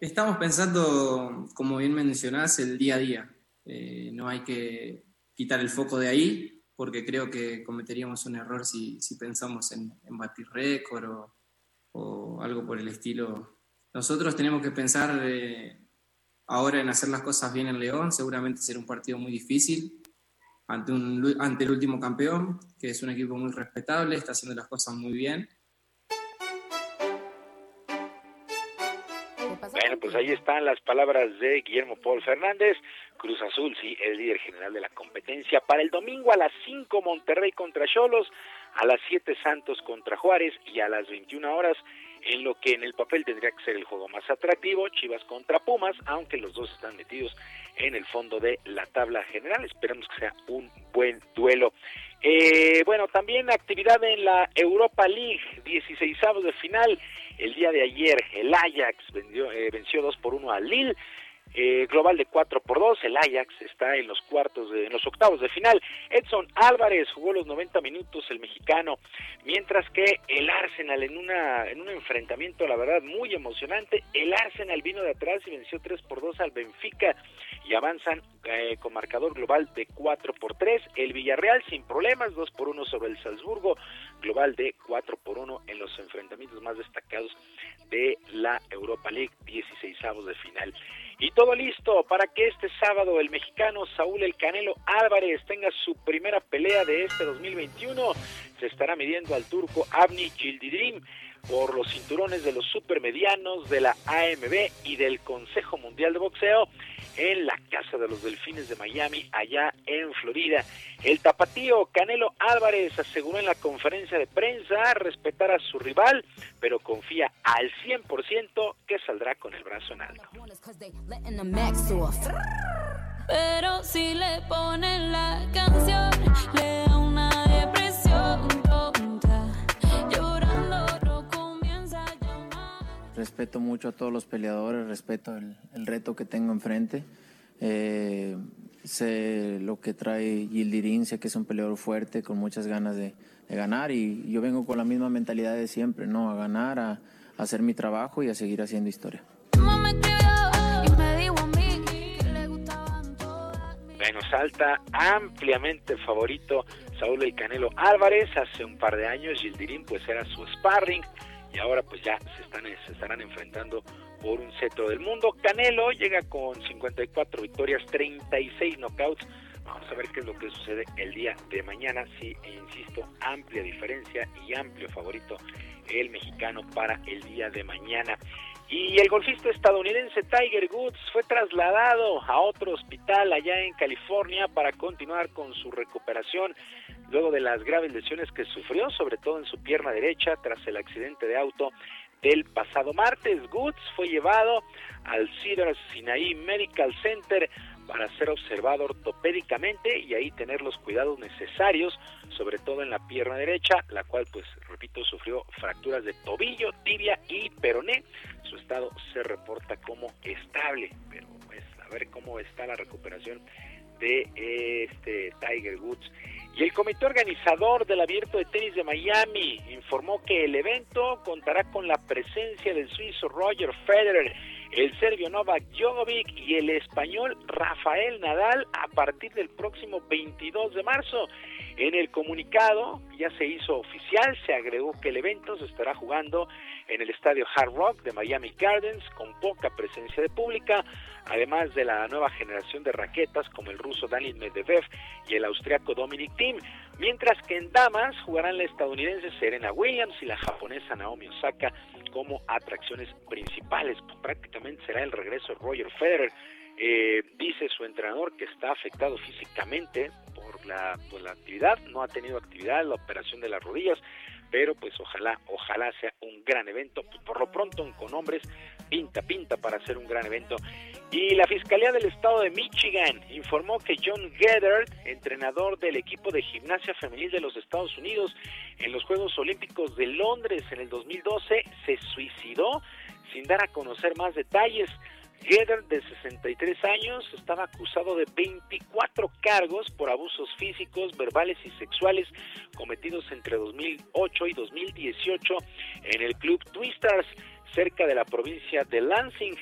Estamos pensando, como bien mencionás, el día a día. Eh, no hay que quitar el foco de ahí, porque creo que cometeríamos un error si, si pensamos en, en batir récord o, o algo por el estilo. Nosotros tenemos que pensar eh, ahora en hacer las cosas bien en León. Seguramente será un partido muy difícil ante, un, ante el último campeón, que es un equipo muy respetable, está haciendo las cosas muy bien. Bueno, pues ahí están las palabras de Guillermo Paul Fernández. Cruz Azul, sí, el líder general de la competencia. Para el domingo a las 5, Monterrey contra Cholos, a las 7, Santos contra Juárez y a las 21 horas, en lo que en el papel tendría que ser el juego más atractivo, Chivas contra Pumas, aunque los dos están metidos en el fondo de la tabla general. Esperamos que sea un buen duelo. Eh, bueno, también actividad en la Europa League, 16 de final. El día de ayer el Ajax vendió, eh, venció 2 por 1 al Lille. Eh, global de 4 por 2, el Ajax está en los cuartos, de, en los octavos de final. Edson Álvarez jugó los 90 minutos, el mexicano, mientras que el Arsenal en una en un enfrentamiento, la verdad, muy emocionante. El Arsenal vino de atrás y venció 3 por 2 al Benfica y avanzan eh, con marcador global de 4 por 3. El Villarreal sin problemas, 2 por 1 sobre el Salzburgo, global de 4 por 1 en los enfrentamientos más destacados de la Europa League, 16 de final. Y todo listo para que este sábado el mexicano Saúl El Canelo Álvarez tenga su primera pelea de este 2021. Se estará midiendo al turco Avni Gildirim por los cinturones de los supermedianos de la AMB y del Consejo Mundial de Boxeo en la Casa de los Delfines de Miami, allá en Florida. El tapatío Canelo Álvarez aseguró en la conferencia de prensa respetar a su rival, pero confía al 100% que saldrá con el brazo en alto. Pero si le ponen la canción, le respeto mucho a todos los peleadores, respeto el, el reto que tengo enfrente. Eh, sé lo que trae Gildirín, sé que es un peleador fuerte, con muchas ganas de, de, ganar y yo vengo con la misma mentalidad de siempre, ¿no? A ganar, a, a hacer mi trabajo y a seguir haciendo historia. Bueno, salta ampliamente favorito Saúl El Canelo Álvarez. Hace un par de años Gildirín pues era su sparring y ahora pues ya se, están, estarán enfrentando por un cetro del mundo. Canelo llega con 54 victorias, 36 knockouts. Vamos a ver qué es lo que sucede el día de mañana. Sí, e insisto, amplia diferencia y amplio favorito el mexicano para el día de mañana. Y el golfista estadounidense Tiger Woods fue trasladado a otro hospital allá en California para continuar con su recuperación luego de las graves lesiones que sufrió, sobre todo en su pierna derecha tras el accidente de auto del pasado martes. Woods fue llevado al Cedar Sinai Medical Center para ser observado ortopédicamente y ahí tener los cuidados necesarios, sobre todo en la pierna derecha, la cual, pues, repito, sufrió fracturas de tobillo, tibia y peroné. Su estado se reporta como estable, pero pues a ver cómo está la recuperación de este Tiger Woods. Y el comité organizador del Abierto de Tenis de Miami informó que el evento contará con la presencia del suizo Roger Federer, el serbio Novak Djokovic y el español Rafael Nadal a partir del próximo 22 de marzo. En el comunicado ya se hizo oficial, se agregó que el evento se estará jugando en el estadio Hard Rock de Miami Gardens con poca presencia de pública, además de la nueva generación de raquetas como el ruso Daniel Medvedev y el austriaco Dominic Thiem, mientras que en damas jugarán la estadounidense Serena Williams y la japonesa Naomi Osaka como atracciones principales. Prácticamente será el regreso de Roger Federer. Eh, dice su entrenador que está afectado físicamente por la, por la actividad, no ha tenido actividad, la operación de las rodillas, pero pues ojalá, ojalá sea un gran evento. Pues, por lo pronto, con hombres, pinta, pinta para hacer un gran evento. Y la Fiscalía del Estado de Michigan informó que John Gedder, entrenador del equipo de gimnasia femenil de los Estados Unidos en los Juegos Olímpicos de Londres en el 2012, se suicidó sin dar a conocer más detalles. Gedder, de 63 años, estaba acusado de 24 cargos por abusos físicos, verbales y sexuales cometidos entre 2008 y 2018 en el club Twisters, cerca de la provincia de Lansing.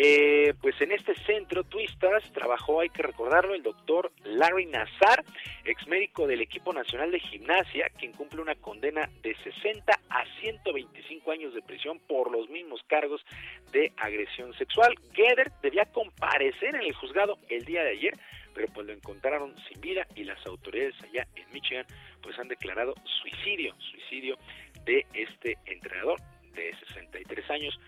Eh, pues en este centro Twisters trabajó, hay que recordarlo, el doctor Larry Nazar, ex médico del equipo nacional de gimnasia, quien cumple una condena de 60 a 125 años de prisión por los mismos cargos de agresión sexual. Geder debía comparecer en el juzgado el día de ayer, pero pues lo encontraron sin vida y las autoridades allá en Michigan pues han declarado suicidio, suicidio de este entrenador de 63 años.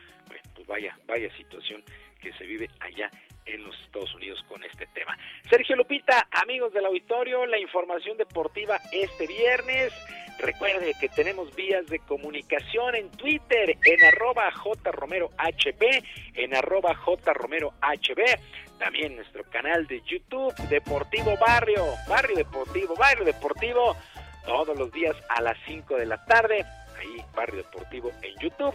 Pues vaya, vaya situación que se vive allá en los Estados Unidos con este tema. Sergio Lupita, amigos del auditorio, la información deportiva este viernes. Recuerde que tenemos vías de comunicación en Twitter, en arroba jromerohb, en arroba jromerohb, también nuestro canal de YouTube, Deportivo Barrio, Barrio Deportivo, Barrio Deportivo, todos los días a las 5 de la tarde, ahí Barrio Deportivo en YouTube.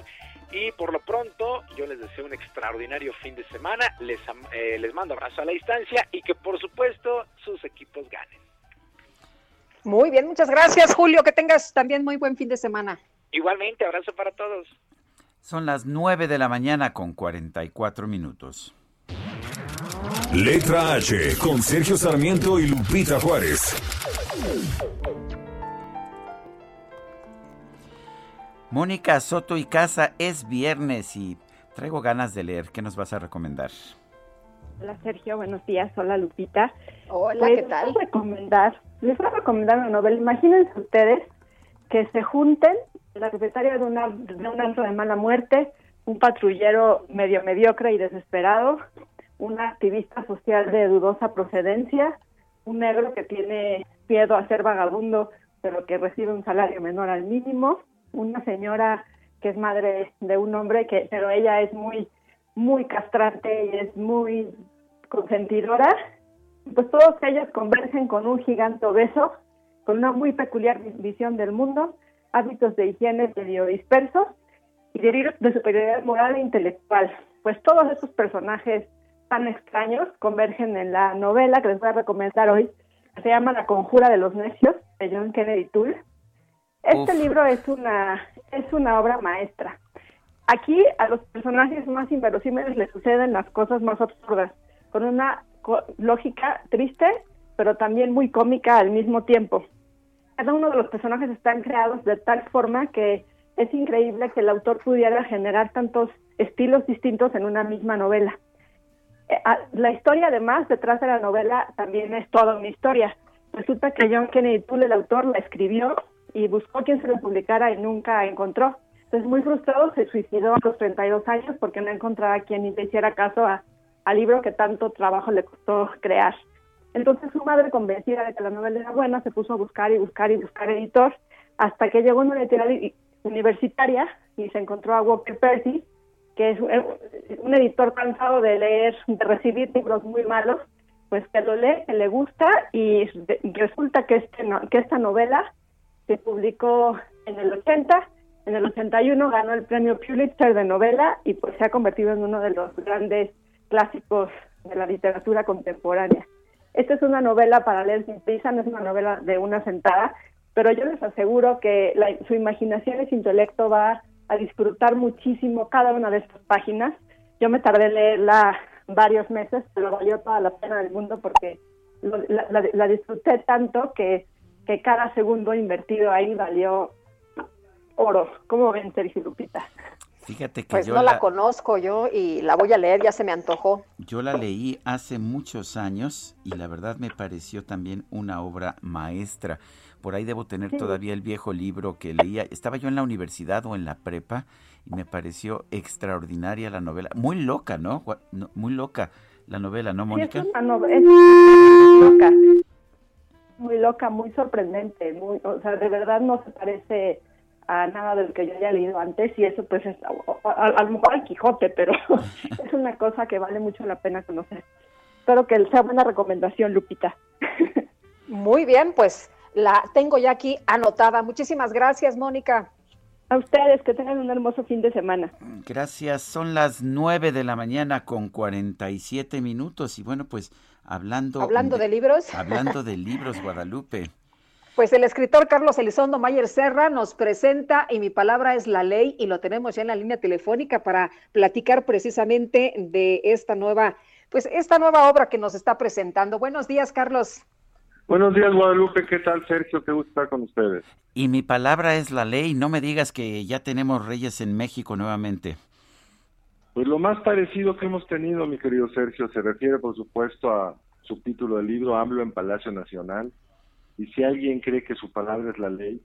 Y por lo pronto, yo les deseo un extraordinario fin de semana. Les, eh, les mando abrazo a la distancia y que por supuesto sus equipos ganen. Muy bien, muchas gracias, Julio. Que tengas también muy buen fin de semana. Igualmente, abrazo para todos. Son las 9 de la mañana con 44 minutos. Letra H con Sergio Sarmiento y Lupita Juárez. Mónica Soto y Casa es viernes y traigo ganas de leer. ¿Qué nos vas a recomendar? Hola Sergio, buenos días. Hola Lupita. Hola, Pues, ¿qué tal? Les voy a recomendar, les voy a recomendar una novela. Imagínense ustedes que se junten la secretaria de, una, de un antro de mala muerte, un patrullero medio mediocre y desesperado, una activista social de dudosa procedencia, un negro que tiene miedo a ser vagabundo pero que recibe un salario menor al mínimo, una señora que es madre de un hombre que pero ella es muy muy castrante y es muy consentidora. Pues todos ellos convergen con un gigante obeso con una muy peculiar vis- visión del mundo hábitos de higiene medio dispersos y delirios de superioridad moral e intelectual. Pues todos esos personajes tan extraños convergen en la novela que les voy a recomendar hoy. Se llama La conjura de los necios de John Kennedy Toole este Uf. libro es una es una obra maestra. Aquí a los personajes más inverosímiles les suceden las cosas más absurdas, con una co- lógica, triste, pero también muy cómica al mismo tiempo. Cada uno de los personajes están creados de tal forma que es increíble que el autor pudiera generar tantos estilos distintos en una misma novela. Eh, La historia, además, detrás de la novela también es toda una historia. Resulta que John Kennedy Toole, el autor, la escribió y buscó quien se lo publicara y nunca encontró. Entonces, muy frustrado, se suicidó a los 32 años porque no encontraba quien le hiciera caso a- al libro que tanto trabajo le costó crear. Entonces, su madre, convencida de que la novela era buena, se puso a buscar y buscar y buscar editor hasta que llegó a una i- universitaria y se encontró a Walker Percy, que es un- editor cansado de leer, de recibir libros muy malos, pues que lo lee, que le gusta y resulta que, este, que esta novela se publicó en el 80, en el 81 ganó el premio Pulitzer de novela y pues se ha convertido en uno de los grandes clásicos de la literatura contemporánea. Esta es una novela para leer sin prisa, no es una novela de una sentada, pero yo les aseguro que la- su imaginación y su intelecto va a disfrutar muchísimo cada una de estas páginas. Yo me tardé en leerla varios meses, pero valió toda la pena del mundo porque lo- la, la- la disfruté tanto que, que cada segundo invertido ahí valió oro. ¿Cómo ven, Sergio y Lupita? Fíjate que Pues yo no la la, conozco yo y la voy a leer, ya se me antojó. yo la leí hace muchos años y la verdad me pareció también una obra maestra. Por ahí debo tener Sí. todavía el viejo libro que leía. Estaba yo en la universidad o en la prepa y me pareció extraordinaria la novela. Muy loca, ¿no? Muy loca la novela, ¿no, Sí, Mónica? es una novela loca, muy loca, muy sorprendente, muy, o sea, de verdad no se parece a nada de lo que yo haya leído antes y eso pues es a, a- a lo mejor al Quijote, pero es una cosa que vale mucho la pena conocer. Espero que sea buena recomendación, Lupita. Muy bien, pues la tengo ya aquí anotada. Muchísimas gracias, Mónica. A ustedes, que tengan un hermoso fin de semana. Gracias. Son las 9 de la mañana con 47 minutos y bueno, pues hablando Hablando de libros. Hablando de libros, Guadalupe. Pues el escritor Carlos Elizondo Mayer Serra nos presenta Y mi palabra es la ley y lo tenemos ya en la línea telefónica para platicar precisamente de esta nueva, pues esta nueva obra que nos está presentando. Buenos días, Carlos. Buenos días, Guadalupe. ¿Qué tal, Sergio? Qué gusto estar con ustedes. Y mi palabra es la ley. No me digas que ya tenemos reyes en México nuevamente. Pues lo más parecido que hemos tenido, mi querido Sergio, se refiere, por supuesto, a subtítulo del libro, AMLO en Palacio Nacional. Y si alguien cree que su palabra es la ley,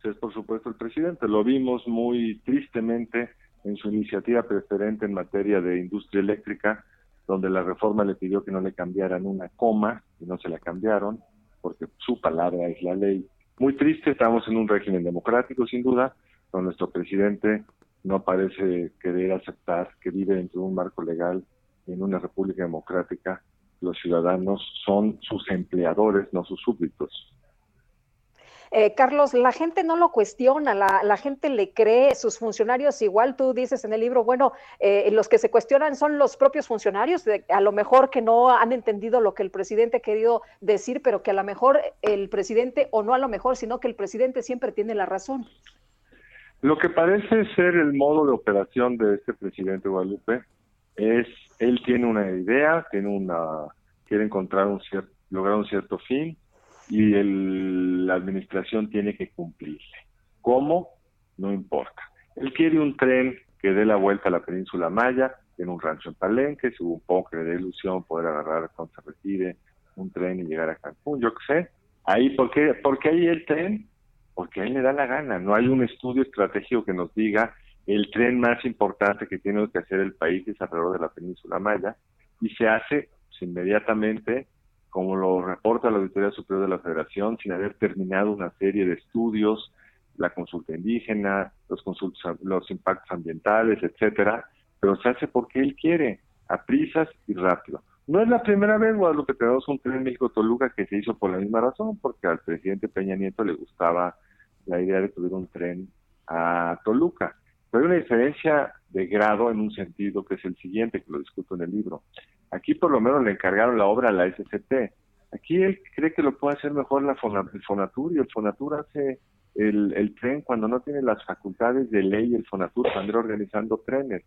pues es por supuesto el presidente. Lo vimos muy tristemente en su iniciativa preferente en materia de industria eléctrica, donde la reforma le pidió que no le cambiaran una coma y no se la cambiaron, porque su palabra es la ley. Muy triste, estamos en un régimen democrático, sin duda, pero nuestro presidente no parece querer aceptar que vive dentro de un marco legal en una república democrática. Los ciudadanos son sus empleadores, no sus súbditos. Eh, Carlos, la gente no lo cuestiona, la, la gente le cree, sus funcionarios, igual tú dices en el libro, bueno, eh, los que se cuestionan son los propios funcionarios, de- a lo mejor que no han entendido lo que el presidente ha querido decir, pero que a lo mejor el presidente, o no a lo mejor, sino que el presidente siempre tiene la razón. Lo que parece ser el modo de operación de este presidente Guadalupe es, él tiene una idea, tiene una, quiere encontrar un cierto, lograr un cierto fin y el- la administración tiene que cumplirle. ¿Cómo? No importa. Él quiere un tren que dé la vuelta a la península Maya, en un rancho en Palenque, supongo que le dé ilusión poder agarrar cuando se retire un tren y llegar a Cancún, yo qué sé. Ahí, ¿por qué, ¿por qué ahí el tren? Porque a él le da la gana. No hay un estudio estratégico que nos diga el tren más importante que tiene que hacer el país es alrededor de la península Maya y se hace pues, inmediatamente, como lo reporta la Auditoría Superior de la Federación, sin haber terminado una serie de estudios, la consulta indígena, los, consultas, los impactos ambientales, etcétera, pero se hace porque él quiere, a prisas y rápido. No es la primera vez, Guadalupe, tenemos un tren México-Toluca que se hizo por la misma razón, porque al presidente Peña Nieto le gustaba la idea de tuviera un tren a Toluca. Pero hay una diferencia de grado en un sentido que es el siguiente, que lo discuto en el libro. Aquí por lo menos le encargaron la obra a la SCT. Aquí él cree que lo puede hacer mejor la Fona- el Fonatur y el Fonatur hace el, tren cuando no tiene las facultades de ley el Fonatur para organizando trenes.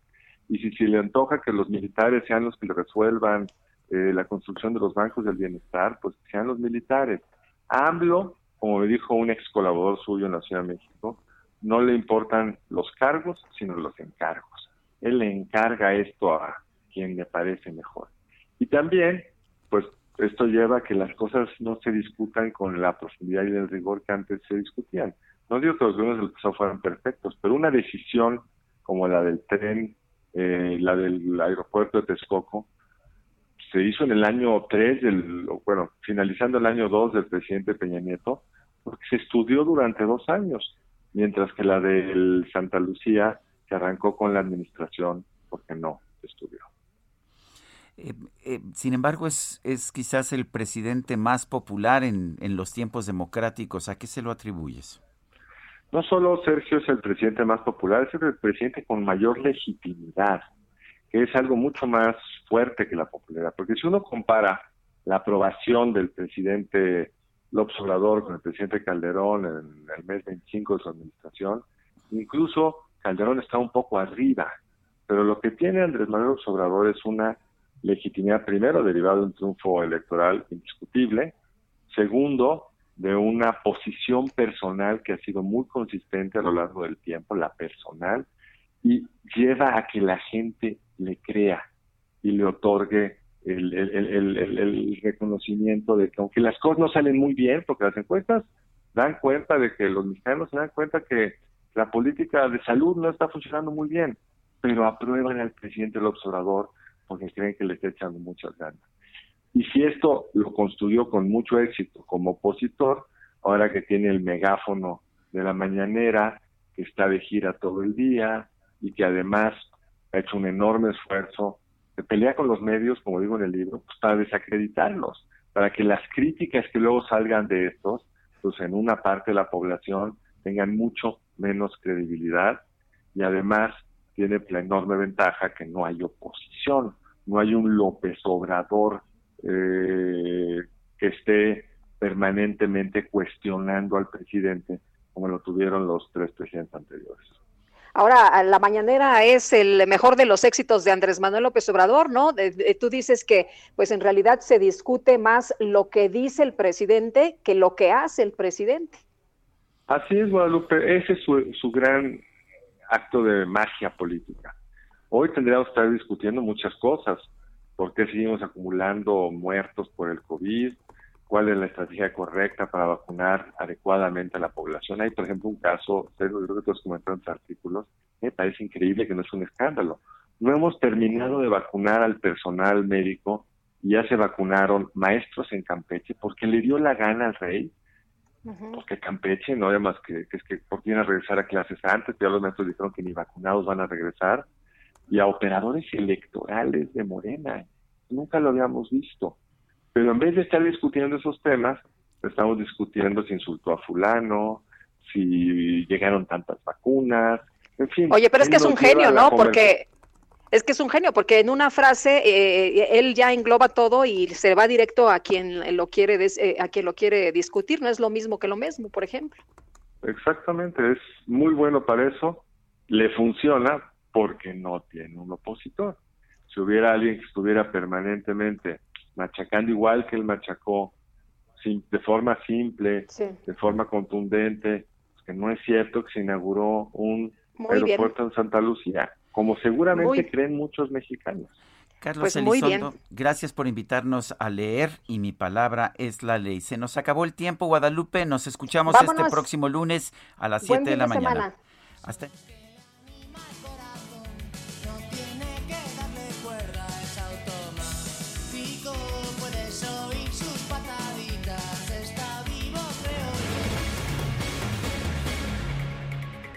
Y si se le antoja que los militares sean los que le resuelvan eh, la construcción de los bancos del bienestar, pues sean los militares. AMLO, como me dijo un ex colaborador suyo en la Ciudad de México, no le importan los cargos, sino los encargos. Él le encarga esto a quien le parece mejor. Y también, pues esto lleva a que las cosas no se discutan con la profundidad y el rigor que antes se discutían. No digo que los gobiernos del pasado fueran perfectos, pero una decisión como la del tren, eh, la del aeropuerto de Texcoco, se hizo en el año 3, del, bueno, finalizando el año 2 del presidente Peña Nieto, porque se estudió durante dos años, mientras que la del Santa Lucía se arrancó con la administración porque no se estudió. Eh, eh, sin embargo, es, es quizás el presidente más popular en, en los tiempos democráticos. ¿A qué se lo atribuyes? No solo Sergio es el presidente más popular, es el presidente con mayor legitimidad, que es algo mucho más fuerte que la popularidad. Porque si uno compara la aprobación del presidente López Obrador con el presidente Calderón en el mes 25 de su administración, incluso Calderón está un poco arriba. Pero lo que tiene Andrés Manuel López es una legitimidad, primero, derivada de un triunfo electoral indiscutible, segundo, de una posición personal que ha sido muy consistente a lo largo del tiempo, la personal, y lleva a que la gente le crea y le otorgue el, el, el, el, reconocimiento de que aunque las cosas no salen muy bien, porque las encuestas dan cuenta de que los mexicanos se dan cuenta que la política de salud no está funcionando muy bien, pero aprueban al presidente el observador porque creen que le está echando muchas ganas. Y si esto lo construyó con mucho éxito como opositor, ahora que tiene el megáfono de la mañanera, que está de gira todo el día y que además ha hecho un enorme esfuerzo de pelear con los medios, como digo en el libro, pues para desacreditarlos, para que las críticas que luego salgan de estos, pues en una parte de la población tengan mucho menos credibilidad y además tiene la enorme ventaja que no hay oposición, no hay un López Obrador eh, que esté permanentemente cuestionando al presidente como lo tuvieron los tres presidentes anteriores. Ahora, la mañanera es el mejor de los éxitos de Andrés Manuel López Obrador, ¿no? tú dices que, pues en realidad se discute más lo que dice el presidente que lo que hace el presidente. Así es, Guadalupe. Ese es su, su gran acto de magia política. Hoy tendríamos que estar discutiendo muchas cosas. ¿Por qué seguimos acumulando muertos por el COVID? ¿Cuál es la estrategia correcta para vacunar adecuadamente a la población? Hay, por ejemplo, un caso, creo que tú has comentado en tus artículos, me parece increíble que no es un escándalo. No hemos terminado de vacunar al personal médico y ya se vacunaron maestros en Campeche porque le dio la gana al rey porque Campeche no además que, que es que por a regresar a clases antes, ya los maestros dijeron que ni vacunados van a regresar, y a operadores electorales de Morena. Nunca lo habíamos visto. Pero en vez de estar discutiendo esos temas, estamos discutiendo si insultó a fulano, si llegaron tantas vacunas, en fin. Oye, pero es que es un genio, ¿no? Porque es que es un genio, porque en una frase eh, él ya engloba todo y se va directo a quien lo quiere eh, a quien lo quiere discutir. No es lo mismo que lo mismo, por ejemplo. Exactamente, es muy bueno para eso. Le funciona porque no tiene un opositor. Si hubiera alguien que estuviera permanentemente machacando igual que él machacó, de forma simple, de forma contundente, pues que no es cierto que se inauguró un aeropuerto en Santa Lucía como seguramente creen muchos mexicanos. Carlos pues Elizondo, gracias por invitarnos a leer y mi palabra es la ley. Se nos acabó el tiempo, Guadalupe. Nos escuchamos este próximo lunes a las 7 de la mañana. Semana. Hasta.